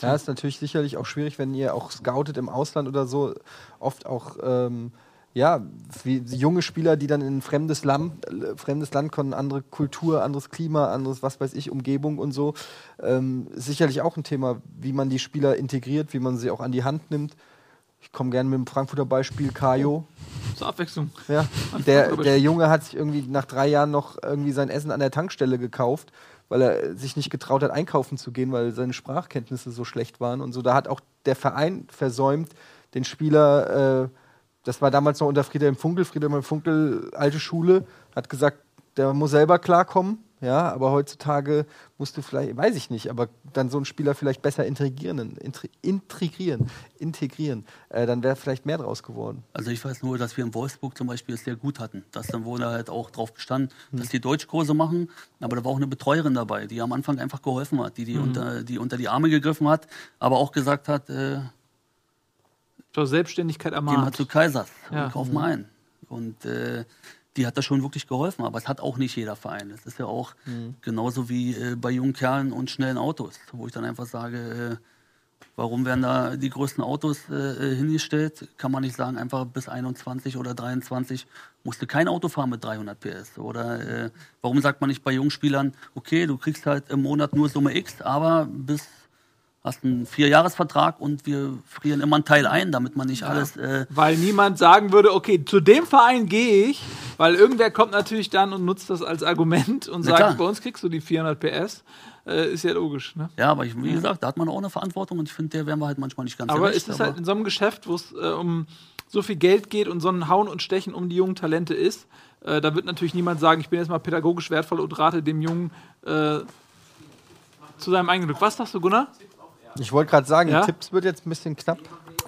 Ja, ist natürlich sicherlich auch schwierig, wenn ihr auch scoutet im Ausland oder so. Oft auch, ähm, ja, wie junge Spieler, die dann in ein fremdes Land, äh, fremdes Land kommen, andere Kultur, anderes Klima, anderes, was weiß ich, Umgebung und so. Ähm, sicherlich auch ein Thema, wie man die Spieler integriert, wie man sie auch an die Hand nimmt. Ich komme gerne mit dem Frankfurter Beispiel Kajo. Zur Abwechslung. Ja, der, der Junge hat sich irgendwie nach drei Jahren noch irgendwie sein Essen an der Tankstelle gekauft, weil er sich nicht getraut hat, einkaufen zu gehen, weil seine Sprachkenntnisse so schlecht waren und so. Da hat auch der Verein versäumt, den Spieler, äh, das war damals noch unter Friedhelm Funkel, Friedhelm Funkel, alte Schule, hat gesagt, der muss selber klarkommen. Ja, aber heutzutage musst du vielleicht, weiß ich nicht, aber dann so einen Spieler vielleicht besser integrieren, intri- integrieren, integrieren. Äh, dann wäre vielleicht mehr draus geworden. Also ich weiß nur, dass wir in Wolfsburg zum Beispiel es sehr gut hatten. Dass dann wurde halt auch drauf bestanden, dass die Deutschkurse machen, aber da war auch eine Betreuerin dabei, die am Anfang einfach geholfen hat, die, die, unter, die unter die Arme gegriffen hat, aber auch gesagt hat, äh, Zur Selbstständigkeit am geh mal zu Kaisers Ja. und kauf mal ein. Und äh, die hat da schon wirklich geholfen, aber es hat auch nicht jeder Verein. Es ist ja auch genauso wie äh, bei jungen Kerlen und schnellen Autos, wo ich dann einfach sage, äh, warum werden da die größten Autos äh, äh, hingestellt? Kann man nicht sagen, einfach bis 21 oder 23 musst du kein Auto fahren mit 300 PS. Oder äh, warum sagt man nicht bei jungen Spielern, okay, du kriegst halt im Monat nur Summe X, aber bis hast einen Vierjahresvertrag und wir frieren immer einen Teil ein, damit man nicht alles äh, Weil niemand sagen würde, okay, zu dem Verein gehe ich, weil irgendwer kommt natürlich dann und nutzt das als Argument und Na sagt, klar. bei uns kriegst du die 400 PS. Äh, ist ja logisch. Ne? Ja, aber ich, wie gesagt, da hat man auch eine Verantwortung und ich finde, der wären wir halt manchmal nicht ganz Aber gerecht, ist es halt in so einem Geschäft, wo es äh, um so viel Geld geht und so ein Hauen und Stechen um die jungen Talente ist, äh, da wird natürlich niemand sagen, ich bin jetzt mal pädagogisch wertvoll und rate dem Jungen äh, zu seinem eigenen Glück. Was sagst du, Gunnar? Ich wollte gerade sagen, Ja? Tipps wird jetzt ein bisschen knapp.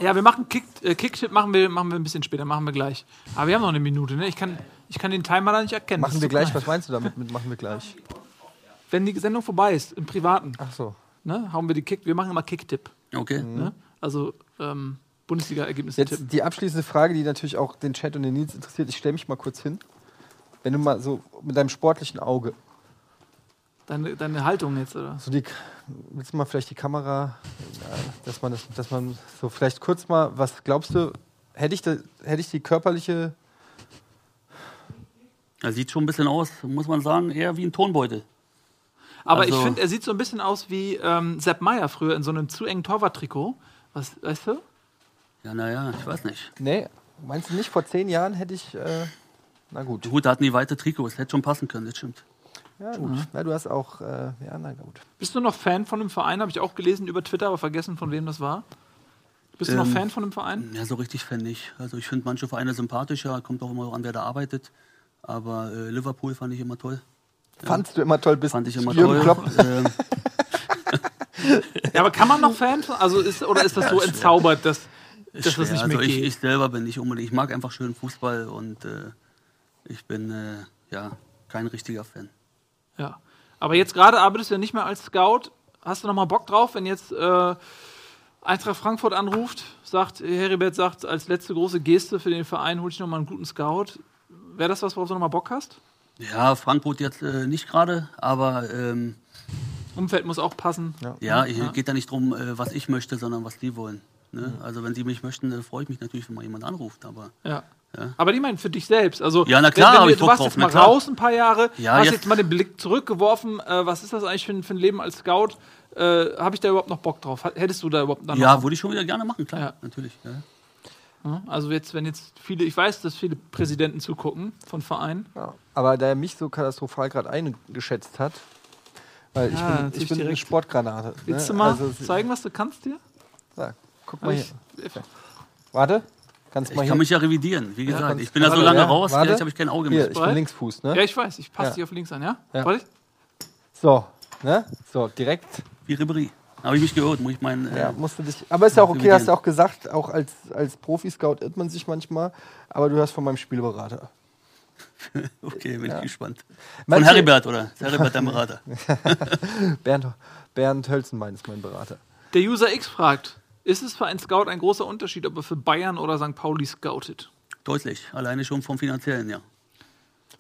Ja, wir machen Kick, äh, Kicktipp machen wir, machen wir ein bisschen später, machen wir gleich. Aber wir haben noch eine Minute, ne? Ich kann, ich kann den Timer da nicht erkennen. Machen wir gleich, klein. was meinst du damit? Mit machen wir gleich. Wenn die Sendung vorbei ist, im Privaten, Ach so. ne, hauen wir die Kick, wir machen immer Kicktipp. Okay. Ne? Also ähm, Bundesliga-Ergebnisse Jetzt die abschließende Frage, die natürlich auch den Chat und den Nils interessiert. Ich stelle mich mal kurz hin. Wenn du mal so mit deinem sportlichen Auge, Deine, deine Haltung jetzt, oder? so die, willst du mal vielleicht die Kamera, dass man das, dass man so vielleicht kurz mal, was glaubst du, hätte ich, da, hätte ich die körperliche, Er sieht schon ein bisschen aus, muss man sagen, eher wie ein Tonbeutel. Aber ich Also- finde, er sieht so ein bisschen aus wie ähm, Sepp Meier früher in so einem zu engen Torwarttrikot. Was, weißt du? Ja, naja, ich weiß nicht. nee, meinst du nicht, vor zehn Jahren hätte ich, äh, na gut. Gut, da hatten die weite Trikots, hätte schon passen können, das stimmt. Ja, gut. Na, du hast auch, äh, ja, na gut. Bist du noch Fan von dem Verein? Habe ich auch gelesen über Twitter, aber vergessen, von wem das war. Bist du noch Ähm, Fan von dem Verein? Ja, so richtig Fan nicht. Also ich finde manche Vereine sympathischer, kommt auch immer an, wer da arbeitet. Aber äh, Liverpool fand ich immer toll. Fandst du immer toll, bis Fand ich immer Jürgen toll. Klopp Ähm, Ja, aber kann man noch Fan von? Also ist, oder ist das so entzaubert, dass, dass das nicht also mehr ich, geht? ich selber bin nicht unbedingt. Ich mag einfach schön Fußball und äh, ich bin äh, ja kein richtiger Fan. Ja. Aber jetzt gerade arbeitest du ja nicht mehr als Scout. Hast du noch mal Bock drauf, wenn jetzt äh, Eintracht Frankfurt anruft, sagt, Heribert sagt, als letzte große Geste für den Verein hol ich noch mal einen guten Scout. Wäre das was, worauf du noch mal Bock hast? Ja, Frankfurt jetzt äh, nicht gerade, aber ähm, Umfeld muss auch passen. ja, hier geht ja nicht darum, äh, was ich möchte, sondern was die wollen. Ne? Also wenn sie mich möchten, äh, freue ich mich natürlich, wenn mal jemand anruft. Aber Ja. Aber die meinen für dich selbst. Also, Ja, na klar, wenn, wenn ich du warst drauf, jetzt mal raus ein paar Jahre, Ja, hast jetzt- jetzt mal den Blick zurückgeworfen. Äh, was ist das eigentlich für ein, für ein Leben als Scout? Äh, Habe ich da überhaupt noch Bock drauf? Hättest du da überhaupt dann Ja, noch? würde ich schon wieder gerne machen, klar, Ja. natürlich. Ja. Ja, Also jetzt, wenn jetzt viele, ich weiß, dass viele Präsidenten zugucken von Vereinen. Ja. Aber da er mich so katastrophal gerade eingeschätzt hat, weil ich Ja, bin, ich bin eine direkt. Sportgranate. Willst ne? du mal Also, zeigen, was du kannst dir? Ja, guck mal hier. Ich, Warte. Kannst Ich mal kann hier. mich ja revidieren, wie gesagt. ich bin ja so lange ja, raus, warte. vielleicht habe ich kein Auge hier, mehr. ich bin Linksfuß, ne? ja, ich weiß, ich passe Ja. dich auf links an, ja? Ja. Warte. So, ne? So, direkt. Wie Ribery. Habe ich mich gehört, muss ich meinen. Äh, Ja, musst du dich. Aber ist ja auch okay, revidieren. hast du auch gesagt, auch als, als Profi-Scout irrt man sich manchmal. Aber du hörst von meinem Spielberater. Okay, bin ich gespannt. Von Manche- Heribert, oder? Ist Heribert dein Berater? Bernd, Bernd Hölzenbein ist mein Berater. Der User X fragt, ist es für einen Scout ein großer Unterschied, ob er für Bayern oder St. Pauli scoutet? Deutlich. Alleine schon vom Finanziellen, ja.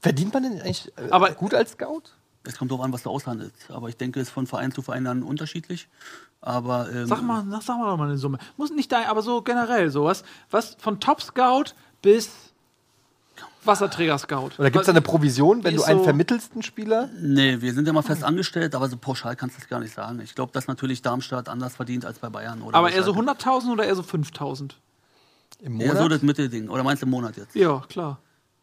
Verdient man denn eigentlich äh, Aber- gut als Scout? Es kommt darauf an, was du aushandelst. Aber ich denke, es ist von Verein zu Verein dann unterschiedlich. Aber ähm, Sag mal, sag, sag mal doch mal eine Summe. Muss nicht da, aber so generell sowas. Was von Top Scout bis Wasserträger Scout. Oder gibt es da eine Provision, wenn du einen so- vermittelst, einen Spieler? Nee, wir sind ja mal fest angestellt, aber so pauschal kannst du es gar nicht sagen. Ich glaube, dass natürlich Darmstadt anders verdient als bei Bayern. Oder Aber eher so Schalke. 100.000 oder eher so 5.000? Im Eher Monat? so das Mittelding. Oder meinst du im Monat jetzt? Ja, klar.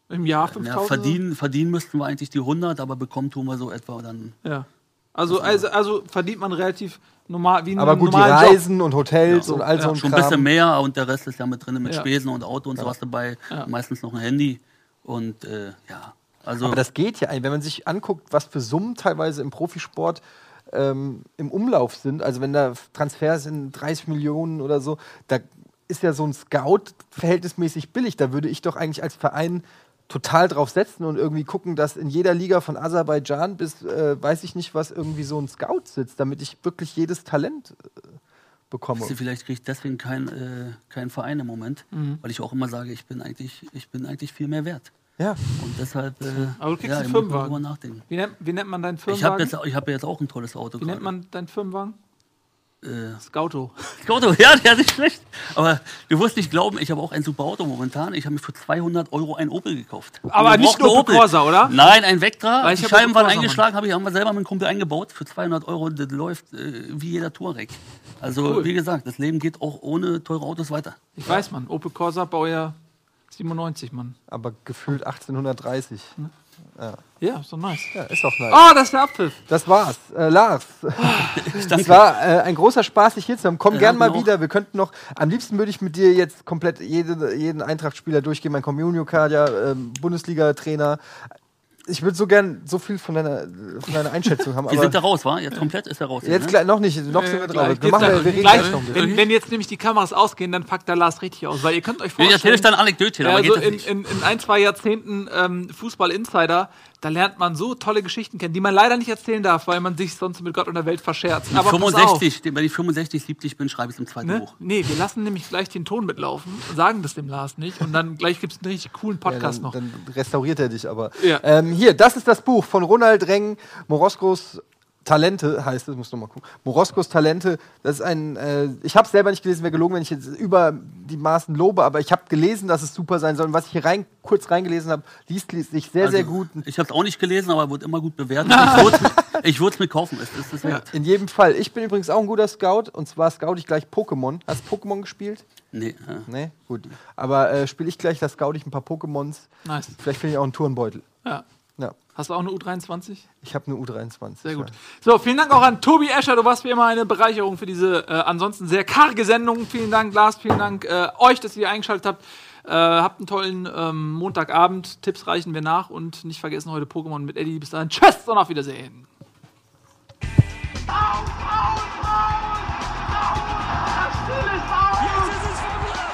Im Jahr 5.000? Ja, verdienen, verdienen müssten wir eigentlich die 100, aber bekommen tun wir so etwa dann. Ja. Also, also, also verdient man relativ normal, wie Aber gut, die normalen Job. Reisen und Hotels und all so ein Schon ein bisschen mehr und der Rest ist ja mit drin mit Ja. Spesen und Auto und sowas dabei. Ja. Meistens noch ein Handy. Und äh, ja, also Aber das geht ja, wenn man sich anguckt, was für Summen teilweise im Profisport ähm, im Umlauf sind. Also wenn da Transfers sind 30 Millionen oder so, da ist ja so ein Scout verhältnismäßig billig. Da würde ich doch eigentlich als Verein total drauf setzen und irgendwie gucken, dass in jeder Liga von Aserbaidschan bis äh, weiß ich nicht was irgendwie so ein Scout sitzt, damit ich wirklich jedes Talent äh, bekomme. Wisst ihr, vielleicht kriege ich deswegen keinen äh, keinen Verein im Moment, Mhm. weil ich auch immer sage, ich bin eigentlich, ich bin eigentlich viel mehr wert. Ja. Und deshalb, äh, Aber du kriegst ja, einen Firmenwagen. nachdenken. Wie nennt, wie nennt man deinen Ich habe Firmenwagen? jetzt, ich hab jetzt auch ein tolles Auto. wie nennt man deinen Firmenwagen? Äh, Scouto. Auto, ja, der ist nicht schlecht. Aber du wirst nicht glauben, ich habe auch ein super Auto momentan. Ich habe mir für 200 Euro ein Opel gekauft. Aber nicht brauchten Opel Corsa, oder? Nein, ein Vectra. Weil ich Die Scheiben waren eingeschlagen, habe ich haben wir selber mit einem Kumpel eingebaut. Für 200 Euro, das läuft äh, wie jeder Touareg. Also, Cool. wie gesagt, das Leben geht auch ohne teure Autos weiter. Ich weiß, Mann. Opel Corsa Baujahr 97, Mann. Aber gefühlt 1830. Ja, ist doch nice. Ja, ist doch nice. Oh, das ist der Abpfiff. Das war's. Äh, Lars. danke. Es war äh, ein großer Spaß, dich hier zu haben. Komm Ja, gern mal auch. wieder. Wir könnten noch, am liebsten würde ich mit dir jetzt komplett jede, jeden Eintracht-Spieler durchgehen. Mein Communio-Kader, ähm, Bundesliga-Trainer. Ich würde so gern so viel von deiner, von deiner Einschätzung haben. Wir Aber sind da raus, wa? Jetzt komplett ist er raus. jetzt ne? gleich noch nicht. Noch sind wir drauf. Gleich Wir, machen, wir dann- reden gleich, noch. wenn, wenn jetzt nämlich die Kameras ausgehen, dann packt der Lars richtig aus. Weil ihr könnt euch Ich erzähle vorstellen, euch dann Anekdötchen, aber also geht das in, nicht. in, in ein, zwei Jahrzehnten ähm, Fußball-Insider, da lernt man so tolle Geschichten kennen, die man leider nicht erzählen darf, weil man sich sonst mit Gott und der Welt verscherzt. Aber pass auf, 65, wenn ich 65, 70 bin, schreibe ich es im zweiten Ne? Buch. Nee, wir lassen nämlich gleich den Ton mitlaufen, sagen das dem Lars nicht und dann gleich gibt es einen richtig coolen Ja, Podcast dann, noch. dann restauriert er dich aber. Ja. Ähm, hier, das ist das Buch von Ronald Reng, Moroskos Talente, heißt es, muss noch mal gucken. Moroskos Talente, das ist ein, äh, ich habe selber nicht gelesen, wäre gelogen, wenn ich jetzt über die Maßen lobe, aber ich habe gelesen, dass es super sein soll. Und was ich hier rein, kurz reingelesen habe, liest sich sehr, sehr Also, gut. Ich habe es auch nicht gelesen, aber wurde immer gut bewertet. Ich würde würd's mir kaufen, es ist es wert. In jedem Fall. Ich bin übrigens auch ein guter Scout und zwar scout ich gleich Pokémon. Hast du Pokémon gespielt? Nee, ja. Nee? Gut. Aber äh, spiele ich gleich, da scout ich ein paar Pokémons. Nice. Vielleicht finde ich auch einen Turnbeutel. Ja. Ja. Hast du auch eine U23? Ich habe eine U23. Sehr gut. So, vielen Dank auch an Tobi Escher. Du warst wie immer eine Bereicherung für diese äh, ansonsten sehr karge Sendung. Vielen Dank, Lars. Vielen Dank äh, euch, dass ihr eingeschaltet habt. Äh, habt einen tollen ähm, Montagabend. Tipps reichen wir nach. Und nicht vergessen heute Pokémon mit Eddie. Bis dahin. Tschüss und auf Wiedersehen. Auf, auf, auf, auf. Das Spiel ist auf.